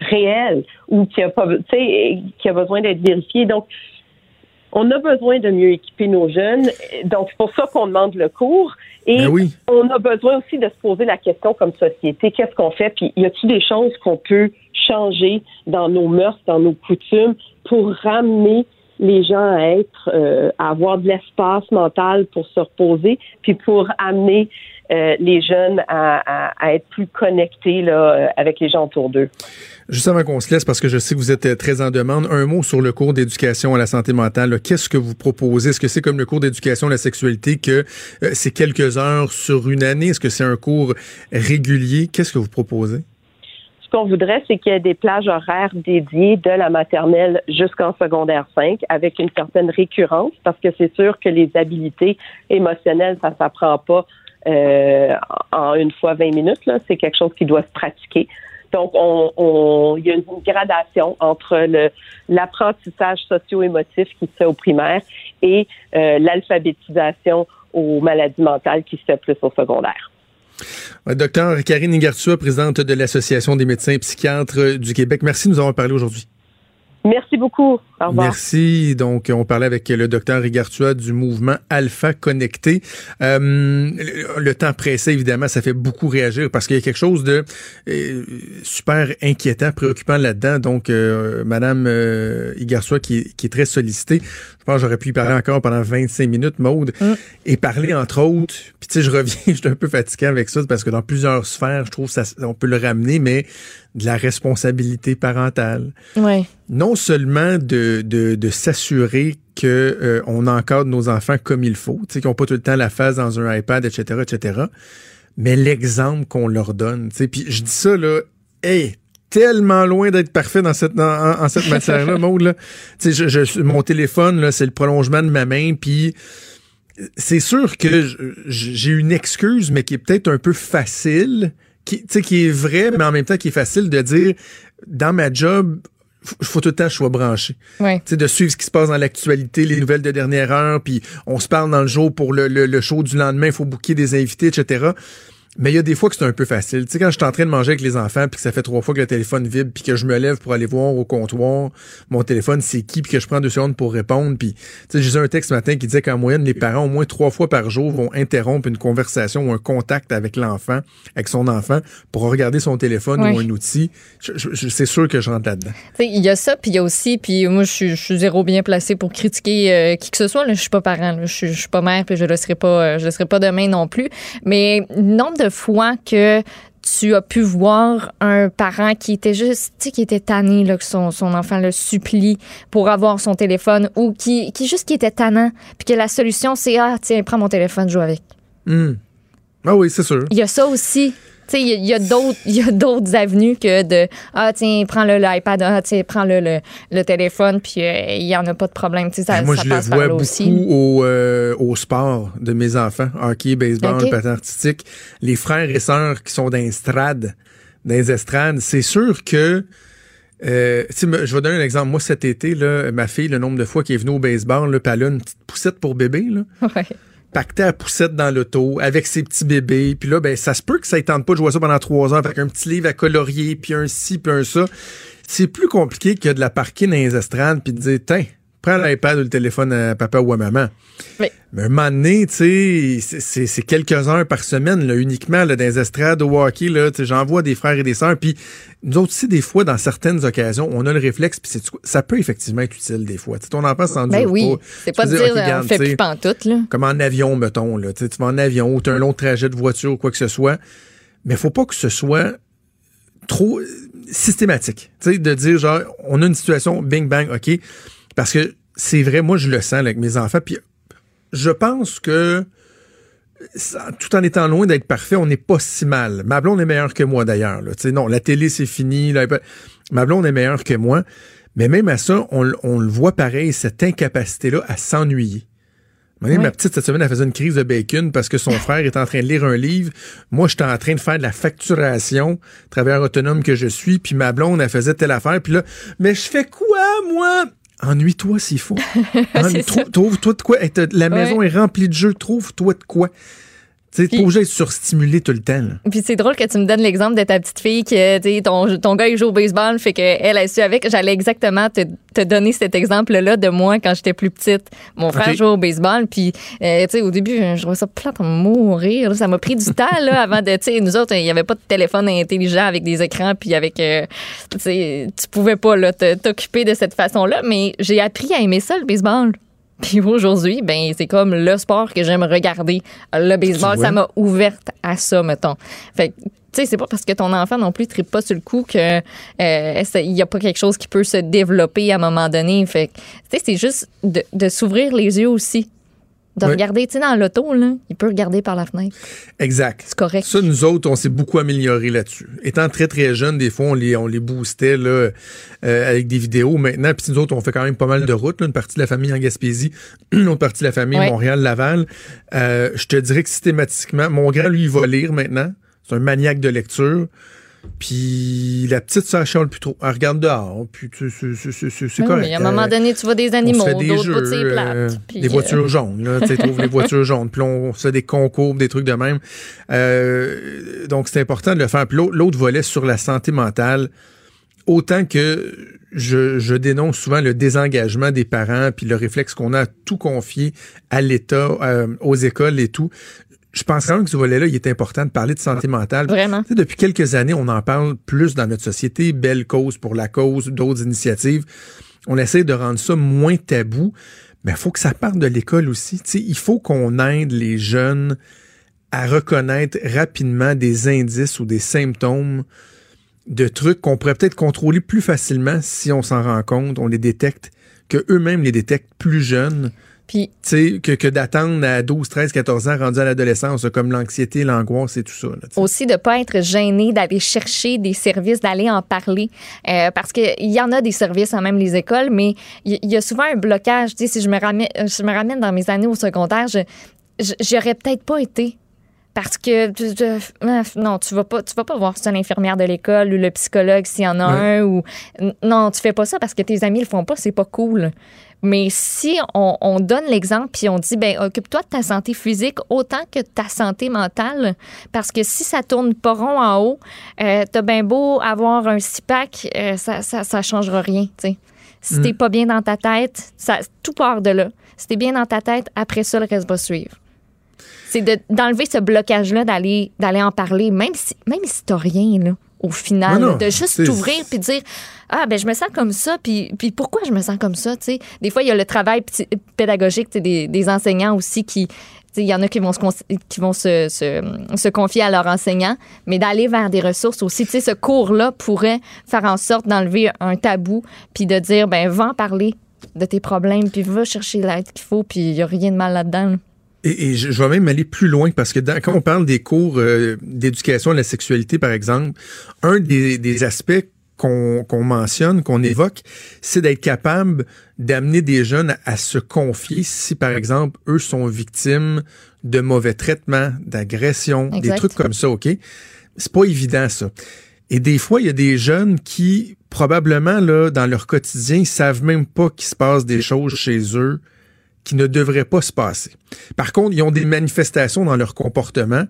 réelle ou qui a pas, tu sais, qui a besoin d'être vérifiée. Donc on a besoin de mieux équiper nos jeunes. Donc, c'est pour ça qu'on demande le cours. Et Ben oui. on a besoin aussi de se poser la question comme société, qu'est-ce qu'on fait? Puis, y a-t-il des choses qu'on peut changer dans nos mœurs, dans nos coutumes pour ramener les gens à être, euh, à avoir de l'espace mental pour se reposer, puis pour amener euh, les jeunes à, à- à être plus connectés là, euh, avec les gens autour d'eux. Juste avant qu'on se laisse, parce que je sais que vous êtes euh, très en demande, un mot sur le cours d'éducation à la santé mentale. Qu'est-ce que vous proposez? Est-ce que c'est comme le cours d'éducation à la sexualité, que euh, c'est quelques heures sur une année? Est-ce que c'est un cours régulier? Qu'est-ce que vous proposez? Ce qu'on voudrait, c'est qu'il y ait des plages horaires dédiées de la maternelle jusqu'en secondaire 5 avec une certaine récurrence parce que c'est sûr que les habiletés émotionnelles, ça s'apprend pas euh, en une fois 20 minutes. C'est quelque chose qui doit se pratiquer. Donc, on, on- il y a une gradation entre l'apprentissage socio-émotif qui se fait au primaire et euh, l'alphabétisation aux maladies mentales qui se fait plus au secondaire. Euh, Docteur Karine Ingartua, présidente de l'Association des médecins et psychiatres du Québec. Merci de nous avoir parlé aujourd'hui. Merci beaucoup. Au revoir. Merci. Donc, on parlait avec le docteur Rigartua du mouvement Alpha Connecté. Euh, le, temps pressé, évidemment, ça fait beaucoup réagir parce qu'il y a quelque chose de euh, super inquiétant, préoccupant là-dedans. Donc, euh, Madame euh, Igartua, qui, est- très sollicitée, pense j'aurais pu y parler encore pendant 25 minutes, Maude, et parler entre autres, puis tu sais, je reviens, je suis un peu fatigué avec ça parce que dans plusieurs sphères, je trouve ça, on peut le ramener, mais de la responsabilité parentale Ouais. non seulement de, de, de s'assurer que euh, on encadre nos enfants comme il faut, tu sais, qu'ils n'ont pas tout le temps la face dans un iPad, etc., etc., mais l'exemple qu'on leur donne. tu sais. Puis je dis ça, là, hey, tellement loin d'être parfait dans cette, en, en cette matière-là, Maud, là. Tu sais, je, je- mon téléphone, là, c'est le prolongement de ma main, puis c'est sûr que j'ai une excuse, mais qui est peut-être un peu facile, qui, tu sais, qui est vrai, mais en même temps qui est facile de dire, dans ma job, il faut tout le temps que je sois branché. Ouais. Tu sais, de suivre ce qui se passe dans l'actualité, les nouvelles de dernière heure, puis on se parle dans le jour pour le, le, le show du lendemain, il faut booker des invités, etc. Mais il y a des fois que c'est un peu facile. Tu sais, quand je suis en train de manger avec les enfants, puis que ça fait trois fois que le téléphone vibre, puis que je me lève pour aller voir au comptoir mon téléphone, c'est qui, puis que je prends deux secondes pour répondre. Puis, tu sais, j'ai eu un texte ce matin qui disait qu'en moyenne, les parents, au moins trois fois par jour, vont interrompre une conversation ou un contact avec l'enfant, avec son enfant, pour regarder son téléphone ou un outil. C'est sûr que je rentre là-dedans. Il y a ça, puis il y a aussi, puis moi, je suis, je suis zéro bien placée pour critiquer euh, qui que ce soit. Là. Je suis pas parent, là. Je, suis, je suis pas mère, puis je le serai pas, euh, je le serai pas demain non plus. Mais nombre de fois que tu as pu voir un parent qui était juste, tu sais, qui était tanné, là, que son, son enfant le supplie pour avoir son téléphone, ou qui, qui juste qui était tannant, puis que la solution, c'est, ah, tiens, prends mon téléphone, joue avec. Hmm. Ah oui, c'est sûr. Il y a ça aussi. Tu sais, il y a- d'autres, il y a d'autres avenues que de ah tiens prends le l'iPad ah tiens prends le le, le téléphone puis euh, il y en a pas de problème tu sais ça, moi, ça je le passe par vois là beaucoup aussi au, euh, au sport de mes enfants, hockey, baseball, Ok. patin artistique. Les frères et sœurs qui sont dans les dans les estrades, c'est sûr que euh, je vais donner un exemple. Moi, cet été, là, ma fille, le nombre de fois qu'elle est venue au baseball, là, puis elle a une petite poussette pour bébé, là, Ouais. Pacté à poussette dans l'auto avec ses petits bébés. Puis là, ben, ça se peut que ça ne tente pas de jouer ça pendant trois heures avec un petit livre à colorier, puis un ci, puis un ça. C'est plus compliqué que de la parquer dans les estrades, puis de dire, tiens, prends l'iPad ou le téléphone à papa ou à maman. Oui. Mais un moment donné, tu sais, c'est- quelques heures par semaine, là, uniquement, là, dans les estrades au hockey, là, tu sais, j'en vois des frères et des sœurs, puis nous autres aussi, des fois, dans certaines occasions, on a le réflexe, puis ça peut effectivement être utile des fois. Tu sais, ton enfant s'en Ben oui. C'est pas de dire, OK, euh, on fait plus pantoute, là. comme en avion, mettons. Là. Tu vas en avion ou tu as un long trajet de voiture ou quoi que ce soit. Mais faut pas que ce soit trop euh, systématique. Tu sais, de dire, genre, on a une situation, bing, bang, OK. Parce que c'est vrai, moi, je le sens là, avec mes enfants. Puis je pense que ça- tout en étant loin d'être parfait, on n'est pas si mal. Ma blonde est meilleure que moi, d'ailleurs. là. Non, la télé, c'est fini. l'iPad- Ma blonde est meilleure que moi. Mais même à ça, on, le voit pareil, cette incapacité-là à s'ennuyer. Oui. Ma petite, cette semaine, elle faisait une crise de bacon parce que son frère est en train de lire un livre. Moi, j'étais en train de faire de la facturation, travailleur autonome que je suis, puis ma blonde, elle faisait telle affaire. Puis là, mais je fais quoi, moi? Ennuie-toi s'il faut. Ennuie- Trouve-toi de quoi. La maison est remplie de jeux. Trouve-toi de quoi. T'es pas obligé d'être surstimulé tout le temps. là. Puis c'est drôle que tu me donnes l'exemple de ta petite fille que ton, ton gars il joue au baseball, fait qu'elle a su avec. J'allais exactement te, te donner cet exemple-là de moi quand j'étais plus petite. Mon frère Ok. jouait au baseball, puis euh, tu sais, au début, je trouvais ça plate à mourir. Ça m'a pris du temps là, avant de. Sais, nous autres, il n'y avait pas de téléphone intelligent avec des écrans, puis avec. euh, tu pouvais pas là, t'occuper de cette façon-là, mais j'ai appris à aimer ça, le baseball. Puis aujourd'hui, ben c'est comme le sport que j'aime regarder. Le baseball, ça m'a ouverte à ça, mettons. Fait que, tu sais, c'est pas parce que ton enfant non plus ne tripe pas sur le coup que euh, il y a pas quelque chose qui peut se développer à un moment donné. Fait que, tu sais, c'est juste de, de s'ouvrir les yeux aussi. De Oui. regarder, tu sais, dans l'auto, là, il peut regarder par la fenêtre. Exact. C'est correct. Ça, nous autres, on s'est beaucoup amélioré là-dessus. Étant très, très jeunes, des fois, on les, on les boostait là, euh, avec des vidéos. Maintenant, puis nous autres, on fait quand même pas mal de routes. une partie de la famille en Gaspésie, une autre partie de la famille. Montréal-Laval. Euh, je te dirais que systématiquement, mon grand, lui, il va lire maintenant. C'est un maniaque de lecture. Puis la petite, ça chiale plus trop. Elle regarde dehors. Puis tu- c'est Oui, correct. oui, à un moment Euh, donné, tu vois des animaux, d'autres de ses plates. euh, puis, des euh, voitures jaunes, là, tu sais, trouve les voitures jaunes. Puis on fait des concours, des trucs de même. Euh, donc, c'est important de le faire. Puis l'autre l'autre volet sur la santé mentale, autant que je, je dénonce souvent le désengagement des parents, puis le réflexe qu'on a à tout confier à l'État, euh, aux écoles et tout. Je pense quand même que ce volet-là, il est important de parler de santé mentale. Vraiment. Tu sais, depuis quelques années, on en parle plus dans notre société. Belle cause pour la cause, d'autres initiatives. On essaie de rendre ça moins tabou. Mais il faut que ça parte de l'école aussi. Tu sais, il faut qu'on aide les jeunes à reconnaître rapidement des indices ou des symptômes de trucs qu'on pourrait peut-être contrôler plus facilement si on s'en rend compte, on les détecte, que eux-mêmes les détectent plus jeunes. Puis Tu sais, que, que d'attendre à 12, 13, 14 ans, rendu à l'adolescence, comme l'anxiété, l'angoisse et tout ça. là, aussi de ne pas être gêné d'aller chercher des services, d'aller en parler. Euh, parce qu'il y en a des services, hein, même les écoles, mais il y, y a souvent un blocage. Tu sais, si je me, ramène, je me ramène dans mes années au secondaire, je j'aurais peut-être pas été. Parce que non, tu vas pas, tu vas pas voir c'est l'infirmière de l'école ou le psychologue s'il y en a Ouais. un ou non, tu fais pas ça parce que tes amis le font pas, c'est pas cool. Mais si on, on donne l'exemple puis on dit ben occupe-toi de ta santé physique autant que de ta santé mentale parce que si ça tourne pas rond en haut, euh, t'as bien beau avoir un six pack, euh, ça, ça ça changera rien. tu sais. Si t'es pas bien dans ta tête, ça tout part de là. Si t'es bien dans ta tête, après ça le reste va suivre. C'est de- d'enlever ce blocage-là, d'aller d'aller en parler, même si même si t'as rien là, au final, Non, non, de juste t'ouvrir puis dire ah ben je me sens comme ça puis puis pourquoi je me sens comme ça, tu sais? Des fois il y a le travail pédagogique tu sais, des, des enseignants aussi qui tu sais, il y en a qui vont se qui vont se, se, se confier à leurs enseignants, mais d'aller vers des ressources aussi. Tu sais, ce cours-là pourrait faire en sorte d'enlever un tabou, puis de dire, ben, va en parler de tes problèmes, puis va chercher l'aide qu'il faut, puis il n'y a rien de mal là-dedans. Et, et je, je vais même aller plus loin parce que dans- quand on parle des cours euh, d'éducation à la sexualité, par exemple, un des, des aspects qu'on mentionne, qu'on évoque, c'est d'être capable d'amener des jeunes à, à se confier si, par exemple, eux sont victimes de mauvais traitements, d'agressions, des trucs comme ça, OK? C'est pas évident, ça. Et des fois, il y a des jeunes qui, probablement, là, dans leur quotidien, ils savent même pas qu'il se passe des choses chez eux qui ne devraient pas se passer. Par contre, ils ont des manifestations dans leur comportement,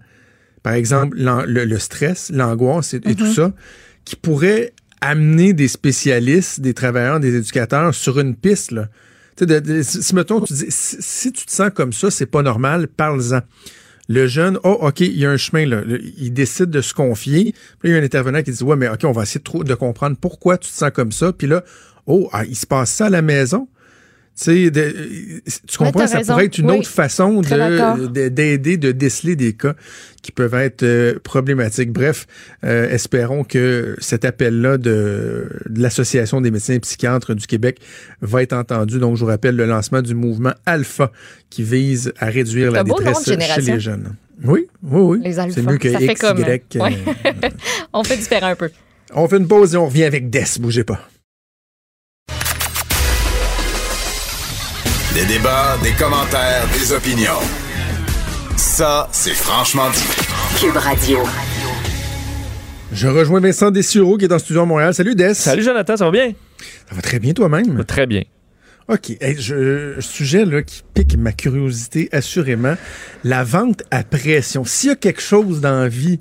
par exemple l'an- le, le stress, l'angoisse et, et tout ça, qui pourraient amener des spécialistes, des travailleurs, des éducateurs sur une piste. Là. Tu sais, de- de- si, mettons, tu dis, si, si tu te sens comme ça, c'est pas normal, parle-en. Le jeune, oh, OK, il y a un chemin, là. Le- il décide de se confier. Puis il y a un intervenant qui dit, ouais, mais OK, on va essayer de comprendre pourquoi tu te sens comme ça. Puis là, oh, ah, il se passe ça à la maison? Tu comprends, ça raison. pourrait être une Oui. autre façon de- de- d'aider, de, déceler des cas qui peuvent être euh, problématiques. Bref, euh, espérons que cet appel-là de, de l'Association des médecins et psychiatres du Québec va être entendu. Donc, je vous rappelle le lancement du mouvement Alpha qui vise à réduire la détresse chez les jeunes. Oui, oui, oui. Les. C'est mieux que ça fait X, comme. Y. euh, Ouais. on fait différent un peu. On fait une pause et on revient avec Des. Bougez pas. Des débats, des commentaires, des opinions. Ça, c'est franchement dit. Cube Radio. Je rejoins Vincent Dessureau qui est en studio à Montréal. Salut Des. Salut Jonathan, ça va bien? Ça va très bien toi-même? Très bien. OK. Hey, je, sujet là, qui pique ma curiosité, assurément. La vente à pression. S'il y a quelque chose dans la vie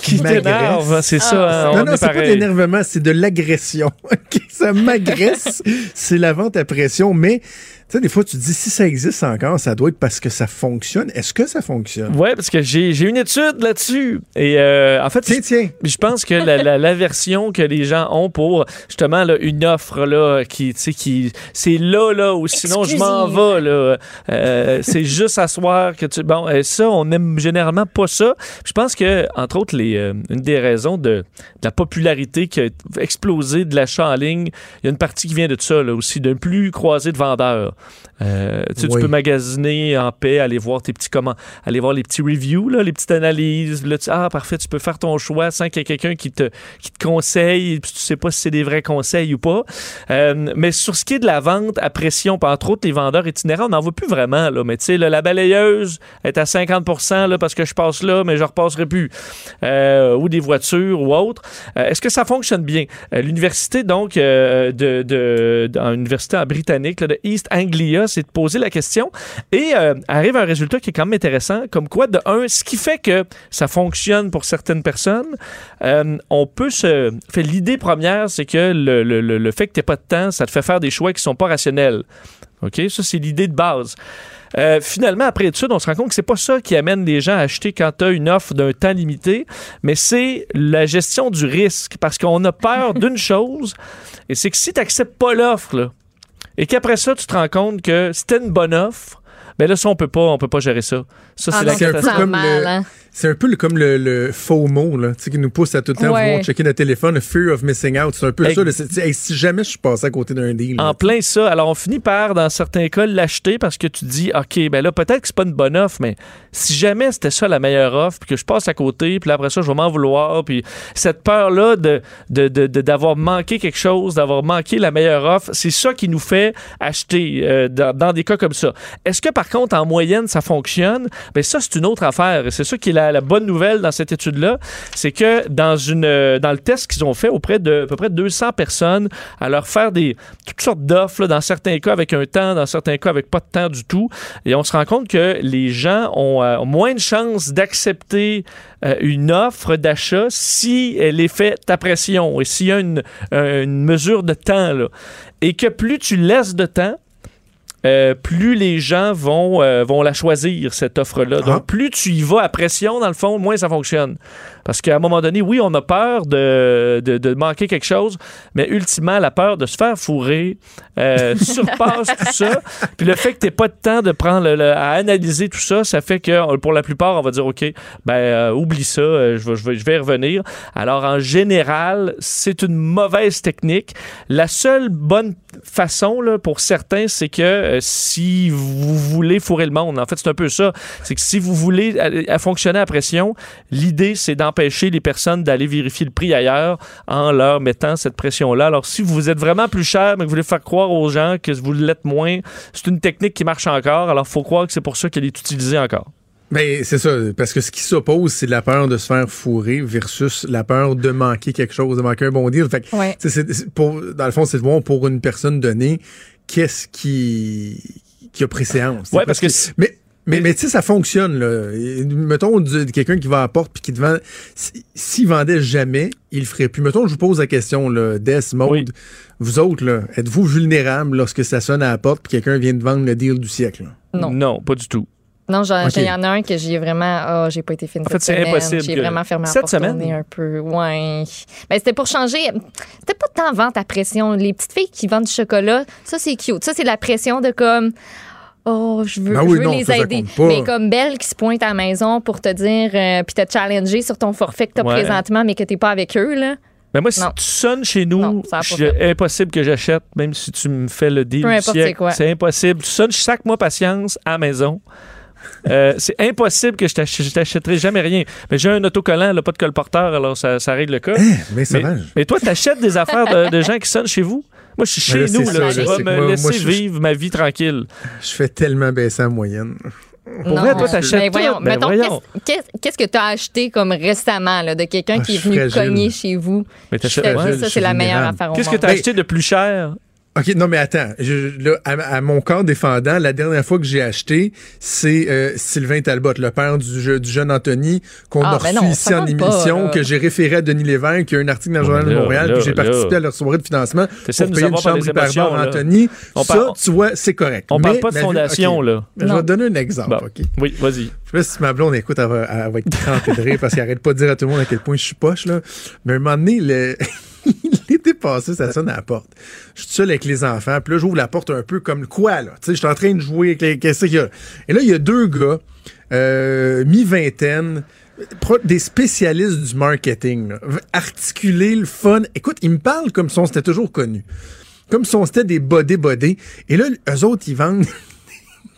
qui, t'énerve, m'agresse- c'est ça, on non, non, est c'est pas l'énervement, c'est de l'agression. OK, ça m'agresse. c'est la vente à pression. Mais, tu sais, des fois, tu te dis, si ça existe encore, ça doit être parce que ça fonctionne. Est-ce que ça fonctionne? Ouais, parce que j'ai j'ai une étude là-dessus. Et euh, en fait, Tiens, tiens. je pense que la- que les gens ont pour justement là, une offre là, qui, tu sais, qui c'est là, là, ou sinon je m'en vais. Là, Euh, c'est juste à soir que tu. Bon, euh, ça, on aime généralement pas ça. Je pense que, entre autres, les, euh, une des raisons de, de la popularité qui a explosé de l'achat en ligne, il y a une partie qui vient de ça là, aussi, de ne plus croiser de vendeurs. Euh, tu sais, tu Oui. peux magasiner en paix, aller voir tes petits comment, aller voir les petits reviews, là, les petites analyses. Là, tu- ah, parfait, tu peux faire ton choix sans qu'il y ait quelqu'un qui te, qui te conseille, puis tu sais pas si c'est des vrais conseils ou pas. Euh, mais sur ce qui est de la vente à pression, entre autres les vendeurs itinérants, on n'en voit plus vraiment. Là, mais tu sais, là, la balayeuse est à 50 là, parce que je passe là, mais je repasserai plus. Euh, ou des voitures ou autres. Est-ce que ça fonctionne bien? L'université, donc, de, de, université britannique, là, de East Anglia, s'est posé la question et euh, arrive à un résultat qui est quand même intéressant, comme quoi, de un, ce qui fait que ça fonctionne pour certaines personnes, euh, on peut se... Fait, l'idée première, c'est que le, le, le, le fait que tu pas de temps, ça te fait faire des choix qui sont pas rationnels. OK? Ça, c'est l'idée de base. Euh, finalement, après étude, on se rend compte que c'est pas ça qui amène les gens à acheter quand tu as une offre d'un temps limité, mais c'est la gestion du risque. Parce qu'on a peur d'une chose, et c'est que si tu n'acceptes pas l'offre, là, et qu'après ça, tu te rends compte que c'était une bonne offre, ben là, ça, on peut pas, on peut pas gérer ça. Ça, Ah c'est la c'est un peu comme mal, le- hein. C'est un peu comme le, le faux mot, là, tu sais, qui nous pousse à tout le temps Ouais. vouloir checker notre téléphone, le fear of missing out. C'est un peu Hey. ça. là, hey, si jamais je suis passé à côté d'un deal. là, En plein ça. Alors, on finit par, dans certains cas, l'acheter parce que tu te dis, OK, ben là, peut-être que c'est pas une bonne offre, mais si jamais c'était ça la meilleure offre, puis que je passe à côté, puis là, après ça, je vais m'en vouloir, puis cette peur-là de, de, de- de- d'avoir manqué quelque chose, d'avoir manqué la meilleure offre, c'est ça qui nous fait acheter euh, dans, dans des cas comme ça. Est-ce que, par contre, en moyenne, ça fonctionne? Ben ça, c'est une autre affaire. C'est ça qui est la, la bonne nouvelle dans cette étude-là, c'est que dans, une, euh, dans le test qu'ils ont fait auprès de à peu près 200 personnes, à leur faire des, toutes sortes d'offres, dans certains cas avec un temps, dans certains cas avec pas de temps du tout, et on se rend compte que les gens ont, euh, moins de chances d'accepter euh, une offre d'achat si elle est faite à pression et s'il y a une, une mesure de temps. Et que plus tu laisses de temps, euh, plus les gens vont, euh, vont la choisir, cette offre-là. Ah. Donc, plus tu y vas à pression, dans le fond, moins ça fonctionne. Parce qu'à un moment donné, oui, on a peur de, de, de manquer quelque chose, mais ultimement, la peur de se faire fourrer euh, surpasse tout ça. Puis le fait que tu pas de temps de prendre le- le- à analyser tout ça, ça fait que pour la plupart, on va dire, OK, ben euh, oublie ça, euh, je, vais, je, vais, revenir. Alors, en général, c'est une mauvaise technique. La seule bonne façon là, pour certains, c'est que euh, si vous voulez fourrer le monde, en fait, c'est un peu ça. C'est que si vous voulez euh, à fonctionner à pression, l'idée, c'est d'empêcher les personnes d'aller vérifier le prix ailleurs en leur mettant cette pression-là. Alors, si vous êtes vraiment plus cher, mais que vous voulez faire croire aux gens que vous l'êtes moins, c'est une technique qui marche encore. Alors, il faut croire que c'est pour ça qu'elle est utilisée encore. Ben, c'est ça, parce que ce qui s'oppose, c'est la peur de se faire fourrer versus la peur de manquer quelque chose, de manquer un bon deal. Fait que, Ouais. tu sais, c'est- c'est pour, dans le fond, c'est de voir pour une personne donnée, qu'est-ce qui, qui a préséance. Parce que Mais, Mais, mais tu sais, ça fonctionne, là. Et, mettons, quelqu'un qui va à la porte puis qui te vend. si- S'il vendait jamais, il le ferait plus. Mettons, je vous pose la question, là, Des, Maude, vous autres, là, êtes-vous vulnérables lorsque ça sonne à la porte puis quelqu'un vient de vendre le deal du siècle? là? Non. Non, pas du tout. Non, il y en a un que j'ai vraiment. Ah, j'ai pas été fine En fait, cette c'est semaine. impossible J'ai vraiment fermé Cette semaine? un peu. Ouais. Ben, c'était pour changer. C'était pas tant vente à pression. Les petites filles qui vendent du chocolat, ça, c'est cute. Ça, c'est la pression de comme. Oh, je veux, Ben je veux non, les ça, aider. Mais comme Belle qui se pointe à la maison pour te dire, euh, puis te challenger sur ton forfait que tu as Ouais. présentement, mais que tu pas avec eux, là. Mais moi, si tu sonnes chez nous, Non, c'est impossible que j'achète, même si tu me fais le deal. C'est impossible. Tu sonnes chaque mois patience à la maison. Euh, c'est impossible que je t'ach- je t'achèterai jamais rien. Mais j'ai un autocollant, là, pas de colporteur, alors ça, ça règle le cas. Hein, mais mais, mais toi, t'achètes des affaires de, de gens qui sonnent chez vous? Moi, je suis chez là, nous, là. ça, je vais me moi- laisser moi, je- vivre ma vie tranquille. Je fais tellement baisser la moyenne. Pour vrai, toi, t'achètes Mais voyons, tout. Ben, mettons, voyons. qu'est-ce- que tu as acheté comme récemment là, de quelqu'un Ah, qui est je venu fragile. cogner chez vous? Mais t'achètes- Ça, ouais, ça, je c'est la meilleure affaire au Qu'est-ce que monde. t'as Ben- acheté de plus cher? OK, non, mais attends. Je- là, à, à mon corps défendant, la dernière fois que j'ai acheté, c'est euh, Sylvain Talbot, le père du, du jeune Anthony, qu'on Ah, a ben reçu non, ici en pas, émission, que j'ai référé à Denis Lévesque, qui a un article dans le Journal de Montréal, là, puis j'ai là. participé à leur soirée de financement pour payer une chambre hyperbare émotions, à. Anthony. On ça, parle- tu vois, c'est correct. On parle pas de fondation, là. Je vais te donner un exemple, Bon. OK? Oui, vas-y. Je sais pas si ma blonde écoute, elle va, elle va être trempée de rire parce qu'elle arrête pas de dire à tout le monde à quel point je suis poche, là. Mais à un moment donné, le... l'été passé, ça sonne à la porte. Je suis seul avec les enfants, puis là, j'ouvre la porte un peu comme quoi, là. Tu sais, je suis en train de jouer avec les... Qu'est-ce qu'il y a? Et là, il y a deux gars, euh, mi-vingtaine, des spécialistes du marketing, là. Articuler le fun. Écoute, ils me parlent comme si on s'était toujours connus. Comme si on s'était des bodés-bodés. Et là, eux autres, ils vendent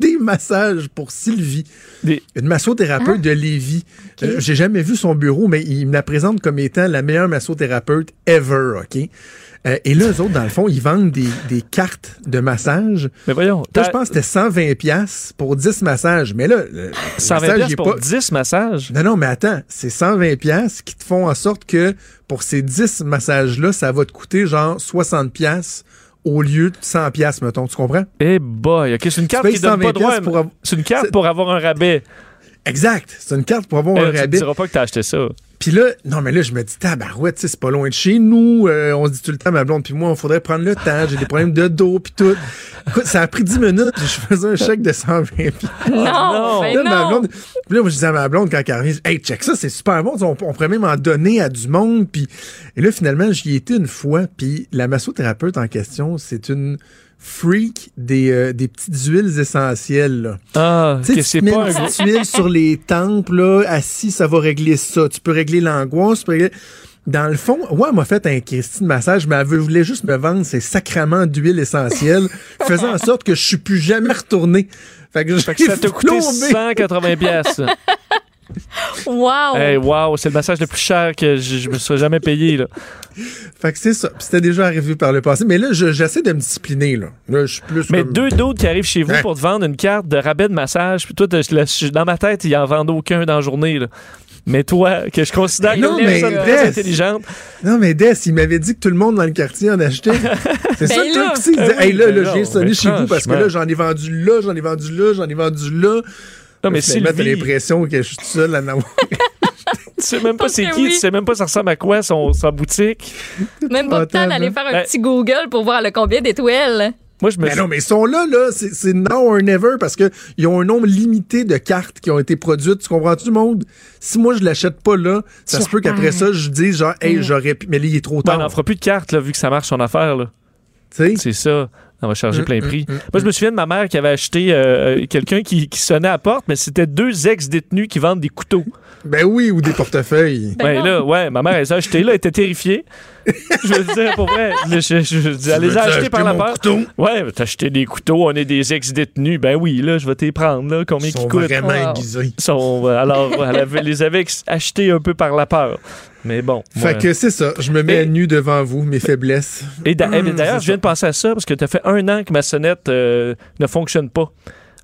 des massages pour Sylvie. Des- Une massothérapeute de Lévis. Euh, J'ai jamais vu son bureau, mais il me la présente comme étant la meilleure massothérapeute ever, OK? Euh, et là, eux autres, dans le fond, ils vendent des, des cartes de massage. Mais voyons, Là, je pense que c'était 120 pièces pour 10 massages. Mais là, le 120 massage, pour pas- 10 massages? Non, non, mais attends, c'est 120 pièces qui te font en sorte que pour ces 10 massages-là, ça va te coûter genre 60 pièces au lieu de 100 pièces, mettons. Tu comprends? Eh boy, OK, c'est une carte qui donne pas 120 droit. pour C'est une carte C'est- pour avoir un rabais. Exact. C'est une carte pour avoir Eh, un tu me rabais. diras pas que t'as acheté ça. Puis là, non, mais là, je me dis, tabarouette, tu sais, c'est pas loin de chez nous. euh, on se dit tout le temps, ma blonde, puis moi, on faudrait prendre le temps. J'ai des problèmes de dos, puis tout. Écoute, ça a pris 10 minutes, puis je faisais un chèque de 120 pièces. Non, non. ben Là, ma non. blonde, puis là, moi, je disais à ma blonde quand elle revient, hey, check ça, c'est super bon. On, on pourrait même en donner à du monde. Puis, et là, finalement, j'y ai été une fois. Puis la massothérapeute en question, c'est une freak des, euh, des petites huiles essentielles. Là. Ah, Tu sais, que tu c'est mets pas une petite huile sur les tempes, là, assis, ça va régler ça. Tu peux régler l'angoisse, tu peux régler- Dans le fond, ouais, elle m'a fait un Christine massage, mais elle voulait juste me vendre ces sacrements d'huile essentielle, faisant en sorte que je suis plus jamais retourné. Fait que, Fait que ça t'a coûté flambé. 180 pièces. Wow. Hey, wow, c'est le massage le plus cher que je, je me serais jamais payé. Là. Fait que c'est ça. Puis C'était déjà arrivé par le passé. Mais là, je- j'essaie de me discipliner, là. Là, je suis plus Mais comme- deux d'autres qui arrivent chez vous Hein? pour te vendre une carte de rabais de massage, puis toi, dans ma tête, ils en vendent aucun dans la journée. Là. Mais toi, que je considère Non, comme une mais personne très intelligente, Non, mais Des, il m'avait dit que tout le monde dans le quartier en achetait. C'est ça Ben le là. truc aussi. Il disait, Ben hey, là, ben là, non, j'ai sonné chez vous parce que là, j'en ai vendu là, j'en ai vendu là, j'en ai vendu là. Non, mais t'as Sylvie- l'impression que je suis tout seul à en avoir. tu sais même pas c'est qui, oui. tu sais même pas ça ressemble à quoi son, sa boutique. Même pas le temps d'aller là. faire un Ben- petit Google pour voir le combien d'étoiles. Moi, je me Mais suis- non, mais ils sont là, là. C'est c'est now or never parce qu'ils ont un nombre limité de cartes qui ont été produites. Tu comprends-tu, le monde? Si moi, je l'achète pas là, ça se peut qu'après ça, je dise genre, hey, j'aurais pu. Mais là, il est trop Ben, tard. on n'en fera plus de cartes, là, vu que ça marche son affaire. Là. Tu sais? C'est ça. On va charger Mm, plein mm, prix. mm, Moi, je me souviens de ma mère qui avait acheté euh, euh, quelqu'un qui, qui sonnait à la porte, mais c'était deux ex-détenus qui vendent des couteaux. Ben oui, ou des portefeuilles. Ben, non. là, ouais, ma mère, elle les a achetés, là, elle était terrifiée. Je veux dire, pour vrai, je, je, je- je- elle les veux-tu a achetés acheter par la porte. couteau? Ouais, t'as acheté des couteaux, on est des ex-détenus. Ben oui, là, je vais t'y prendre, là. Combien Ils coûtent? vraiment Wow. aiguisés. Ils sont- euh, alors, elle avait- les avait achetés un peu par la peur. Mais bon. Fait moi- que c'est ça. Je me mets Et- à nu devant vous, mes faiblesses. Et eh d'ailleurs, je viens de penser à ça parce que tu as fait un an que ma sonnette euh, ne fonctionne pas.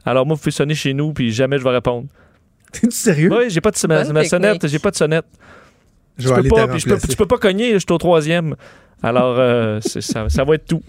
Alors moi, vous pouvez sonner chez nous puis jamais je vais répondre. T'es-tu sérieux? Oui, j'ai pas de ma, ma sonnette, j'ai pas de sonnette. Je peux pas, te puis je peux- remplacer. tu peux pas cogner, je suis au troisième. Alors euh, ça, ça va être tout.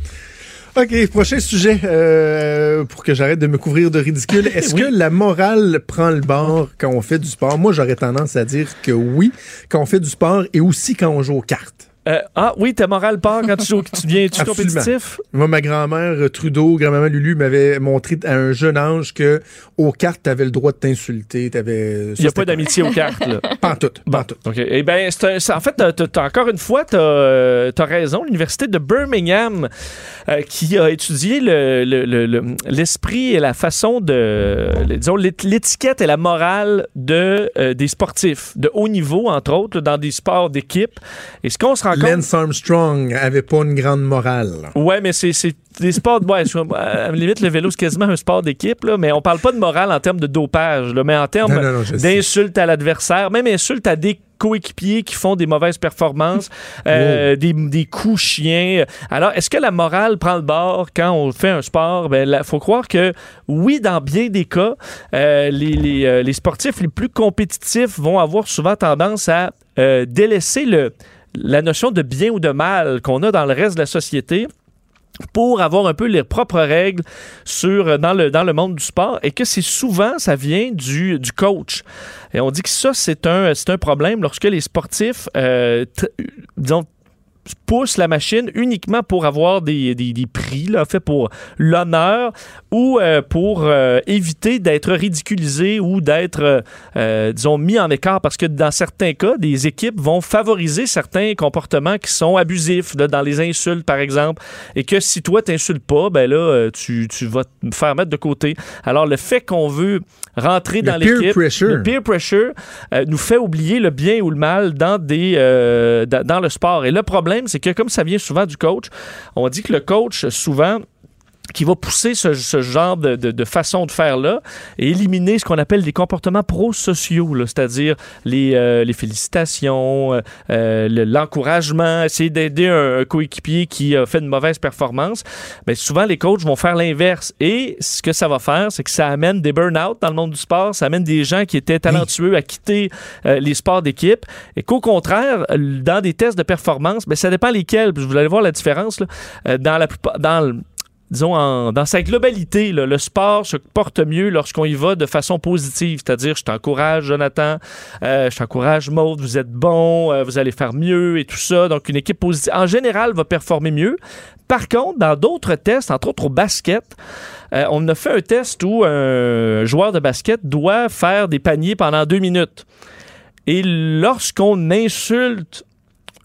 OK, prochain sujet euh, pour que j'arrête de me couvrir de ridicule. Est-ce Oui. que la morale prend le bord quand on fait du sport? Moi, j'aurais tendance à dire que oui, quand on fait du sport et aussi quand on joue aux cartes. Euh, ah oui, ta morale part quand tu, joues- tu deviens tu compétitif? Moi, ma grand-mère euh, Trudeau, grand-maman Lulu m'avait montré à un jeune âge que aux cartes, t'avais le droit de t'insulter. T'avais. Il n'y a pas d'amitié aux cartes. Là. Pas en tout. Pas en tout. OK. Eh bien, en fait, encore une fois, tu as, raison. L'Université de Birmingham, euh, qui a étudié le- le- le- le- l'esprit et la façon de. disons, l'ét- l'étiquette et la morale de, euh, des sportifs de haut niveau, entre autres, dans des sports d'équipe. Et ce qu'on se rend compte. Lance Armstrong avait pas une grande morale. Ouais, mais c'est des sports. Ouais, à la limite, le vélo, c'est quasiment un sport d'équipe, mais on parle pas de morale en termes de dopage, là, mais en termes d'insultes à l'adversaire, même insultes à des coéquipiers qui font des mauvaises performances, euh, des, des coups chiens. Alors, est-ce que la morale prend le bord quand on fait un sport? Ben, il faut croire que oui, dans bien des cas, euh, les, les, euh, les sportifs les plus compétitifs vont avoir souvent tendance à euh, délaisser le, la notion de bien ou de mal qu'on a dans le reste de la société pour avoir un peu leurs propres règles sur, euh, dans, le, dans le monde du sport et que c'est souvent, ça vient du, du coach. Et on dit que ça, c'est un, un problème lorsque les sportifs, euh, disons, poussent la machine uniquement pour avoir des, des, prix, là, fait pour l'honneur ou euh, pour euh, éviter d'être ridiculisé ou d'être, euh, disons, mis en écart parce que dans certains cas, des équipes vont favoriser certains comportements qui sont abusifs, là, dans les insultes, par exemple, et que si toi, t'insultes pas, ben là, tu, tu vas te faire mettre de côté. Alors, le fait qu'on veut rentrer Le dans peer l'équipe, pressure. le peer pressure euh, nous fait oublier le bien ou le mal dans, des, euh, dans le sport. Et le problème, c'est que comme ça vient souvent du coach, on dit que le coach, souvent, qui va pousser ce, ce genre de, de- de façon de faire-là et éliminer ce qu'on appelle des comportements prosociaux, là, c'est-à-dire les, euh, les félicitations, euh, euh, le- l'encouragement, essayer d'aider un, un coéquipier qui a fait une mauvaise performance. Mais souvent, les coachs vont faire l'inverse. Et ce que ça va faire, c'est que ça amène des burn-out dans le monde du sport, ça amène des gens qui étaient talentueux à quitter euh, les sports d'équipe et qu'au contraire, dans des tests de performance, ben, ça dépend lesquels. Vous allez voir la différence là, euh, dans la plupart, dans le- disons, en- dans sa globalité, le sport se porte mieux lorsqu'on y va de façon positive. C'est-à-dire, je t'encourage, Jonathan, euh, je t'encourage, Maud, vous êtes bon, euh, vous allez faire mieux et tout ça. Donc, une équipe positive, en général, va performer mieux. Par contre, dans d'autres tests, entre autres au basket, euh, on a fait un test où un joueur de basket doit faire des paniers pendant deux minutes. Et lorsqu'on insulte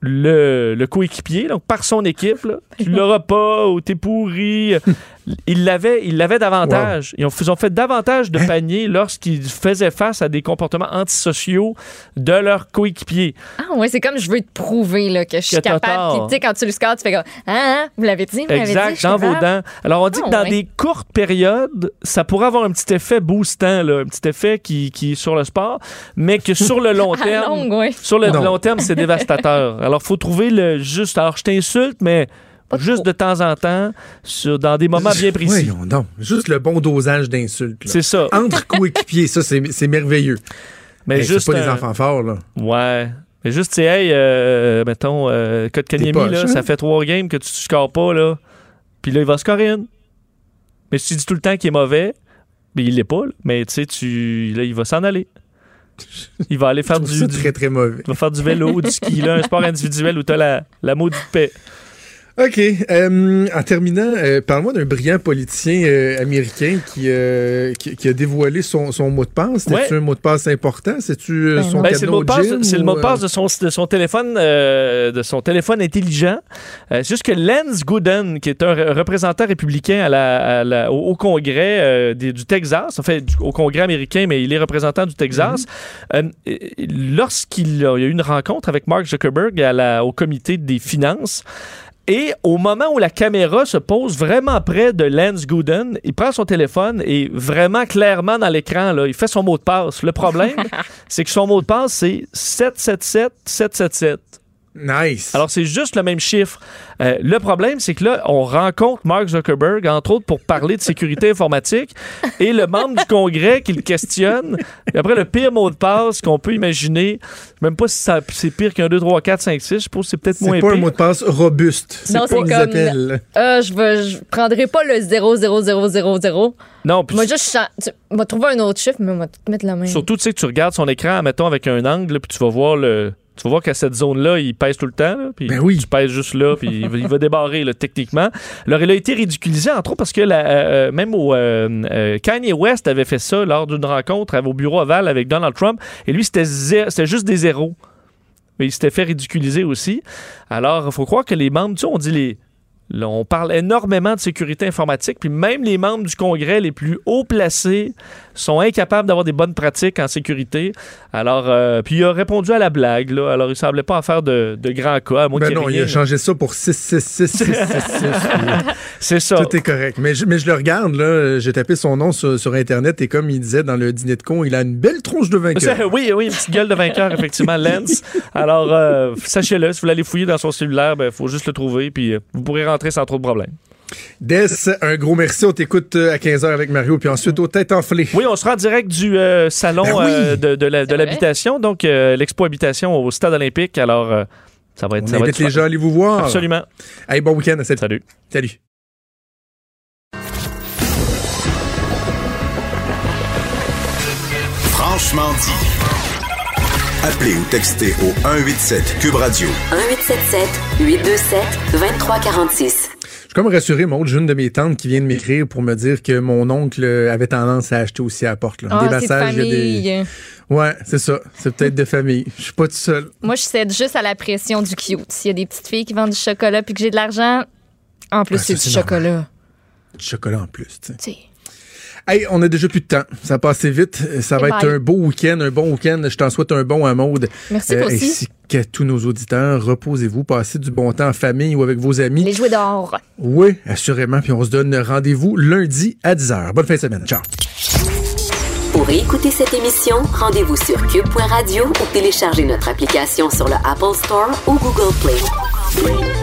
le, le coéquipier, donc par son équipe, là, tu l'auras pas ou t'es pourri. Il l'avait, il l'avait davantage. Ils ont, ils ont fait davantage de paniers lorsqu'ils faisaient face à des comportements antisociaux de leurs coéquipiers. Ah ouais, c'est comme je veux te prouver là, que je suis Que capable. Tu sais, quand tu le scores, tu fais comme Ah, hein, vous l'avez dit, vous l'avez dit. Exact, dans vos dents. Alors, on dit Ah, que dans ouais. des courtes périodes, ça pourrait avoir un petit effet boostant, là, un petit effet qui, qui est sur le sport, mais que sur le long terme, longue, ouais. sur le Non. long terme, c'est dévastateur. Alors, faut trouver le juste. Alors, je t'insulte, mais Pas juste trop. de temps en temps, sur, dans des moments bien précis. Voyons donc. Juste le bon dosage d'insultes. C'est ça. Entre coéquipiers, ça, c'est c'est merveilleux. Mais Hey, juste. c'est pas des un- enfants forts, là. Ouais. Mais juste, tu sais, hey, euh, mettons, euh, Code Kanyemi, là, hein? ça fait trois games que tu ne scores pas, là. Puis là, il va scorer une. Mais si tu dis tout le temps qu'il est mauvais, mais il l'est pas, là. mais tu sais, tu, là, il va s'en aller. Il va aller faire du, du- très, très mauvais. il va faire du vélo, du ski, là, un sport individuel où tu as la, la maudite paix. OK. euh, en terminant, euh, parle-moi d'un brillant politicien euh, américain qui, euh, qui, qui a dévoilé son, son mot de passe. Ouais. un mot de passe important? C'est-tu euh, Ben son. Ben, c'est le mot de passe, le mot de euh, passe de son, de son téléphone, euh, de son téléphone intelligent. Euh, c'est juste que Lance Gooden, qui est un re- représentant républicain à la- à la- au, au Congrès euh, des- du Texas, en fait du- au Congrès américain, mais il est représentant du Texas. Euh, et lorsqu'il a, il y a eu une rencontre avec Mark Zuckerberg à la- au comité des finances. Et au moment où la caméra se pose vraiment près de Lance Gooden, il prend son téléphone et vraiment clairement dans l'écran, là, il fait son mot de passe. Le problème, c'est que son mot de passe, c'est 777-777. Nice. Alors, c'est juste le même chiffre. Euh, le problème, c'est que là, on rencontre Mark Zuckerberg, entre autres, pour parler de sécurité informatique, et le membre du Congrès qui le questionne. Et après, le pire mot de passe qu'on peut imaginer, même pas si c'est pire qu'un 2, 3, 4, 5, 6, je suppose que c'est peut-être c'est moins pas un pire. mot de passe robuste. C'est Non, c'est comme-. Euh, je veux, je prendrai pas le 00000. Non, puis Moi, juste, chan- tu vas trouver un autre chiffre, mais on va tout mettre la main. surtout, tu sais, que tu regardes son écran, mettons, avec un angle, puis tu vas voir le. Tu vas voir qu'à cette zone-là, il pèse tout le temps. là, puis Ben oui. Tu pèses juste là, puis il va, il va débarrer là, techniquement. Alors, il a été ridiculisé, entre autres, parce que la- euh, même au, euh, euh, Kanye West avait fait ça lors d'une rencontre au bureau Oval avec Donald Trump. Et lui, c'était juste des zéros. Mais il s'était fait ridiculiser aussi. Alors, il faut croire que les membres, tu sais, on dit les. Là, on parle énormément de sécurité informatique, puis même les membres du Congrès les plus haut placés sont incapables d'avoir des bonnes pratiques en sécurité. Alors, euh, puis il a répondu à la blague, là. Alors, il semblait pas en faire de, de grands cas, à moins Ben non, il a changé ça pour 6, 6, 6, 6, 6, 6. C'est ça. Tout est correct. Mais je, mais je le regarde, là. J'ai tapé son nom sur, sur Internet et comme il disait dans le dîner de con, il a une belle tronche de vainqueur. Oui, oui, une petite gueule de vainqueur, effectivement, Lance. Alors, euh, sachez-le, si vous voulez aller fouiller dans son cellulaire, il faut juste le trouver, puis euh, vous pourrez rentrer sans trop de problèmes. Des, un gros merci. On t'écoute euh, à 15h avec Mario, puis ensuite aux têtes enflées. Oui, on sera en direct du euh, salon Ben oui. euh, de, de la- de l'habitation, donc euh, l'expo habitation au stade olympique. Alors, euh, ça va être. On ça va être les gens à aller vous voir. Absolument. Hey, bon week-end. Salut. Salut. Salut. Franchement dit. Appelez ou textez au 187 Cube Radio. 1877 827 2346. Je suis comme rassuré, mon j'ai une de mes tantes qui vient de m'écrire pour me dire que mon oncle avait tendance à acheter aussi à la porte. Là. Ah, des de massages, il y a famille. des. Ouais, c'est ça. C'est peut-être de famille. Je suis pas tout seul. Moi, je cède juste à la pression du cute. S'il y a des petites filles qui vendent du chocolat puis que j'ai de l'argent, en plus, Ah, c'est du normal. chocolat. Du chocolat en plus, tu sais. Hey, on a déjà plus de temps. Ça a passé vite. Ça va Et être bye. un beau week-end, un bon week-end. Je t'en souhaite un bon à Maude. Merci, toi aussi. Ainsi qu'à tous nos auditeurs. Reposez-vous, passez du bon temps en famille ou avec vos amis. Les jouets d'or. Oui, assurément. Puis on se donne rendez-vous lundi à 10h. Bonne fin de semaine. Ciao. Pour écouter cette émission, rendez-vous sur cube.radio ou téléchargez notre application sur le Apple Store ou Google Play.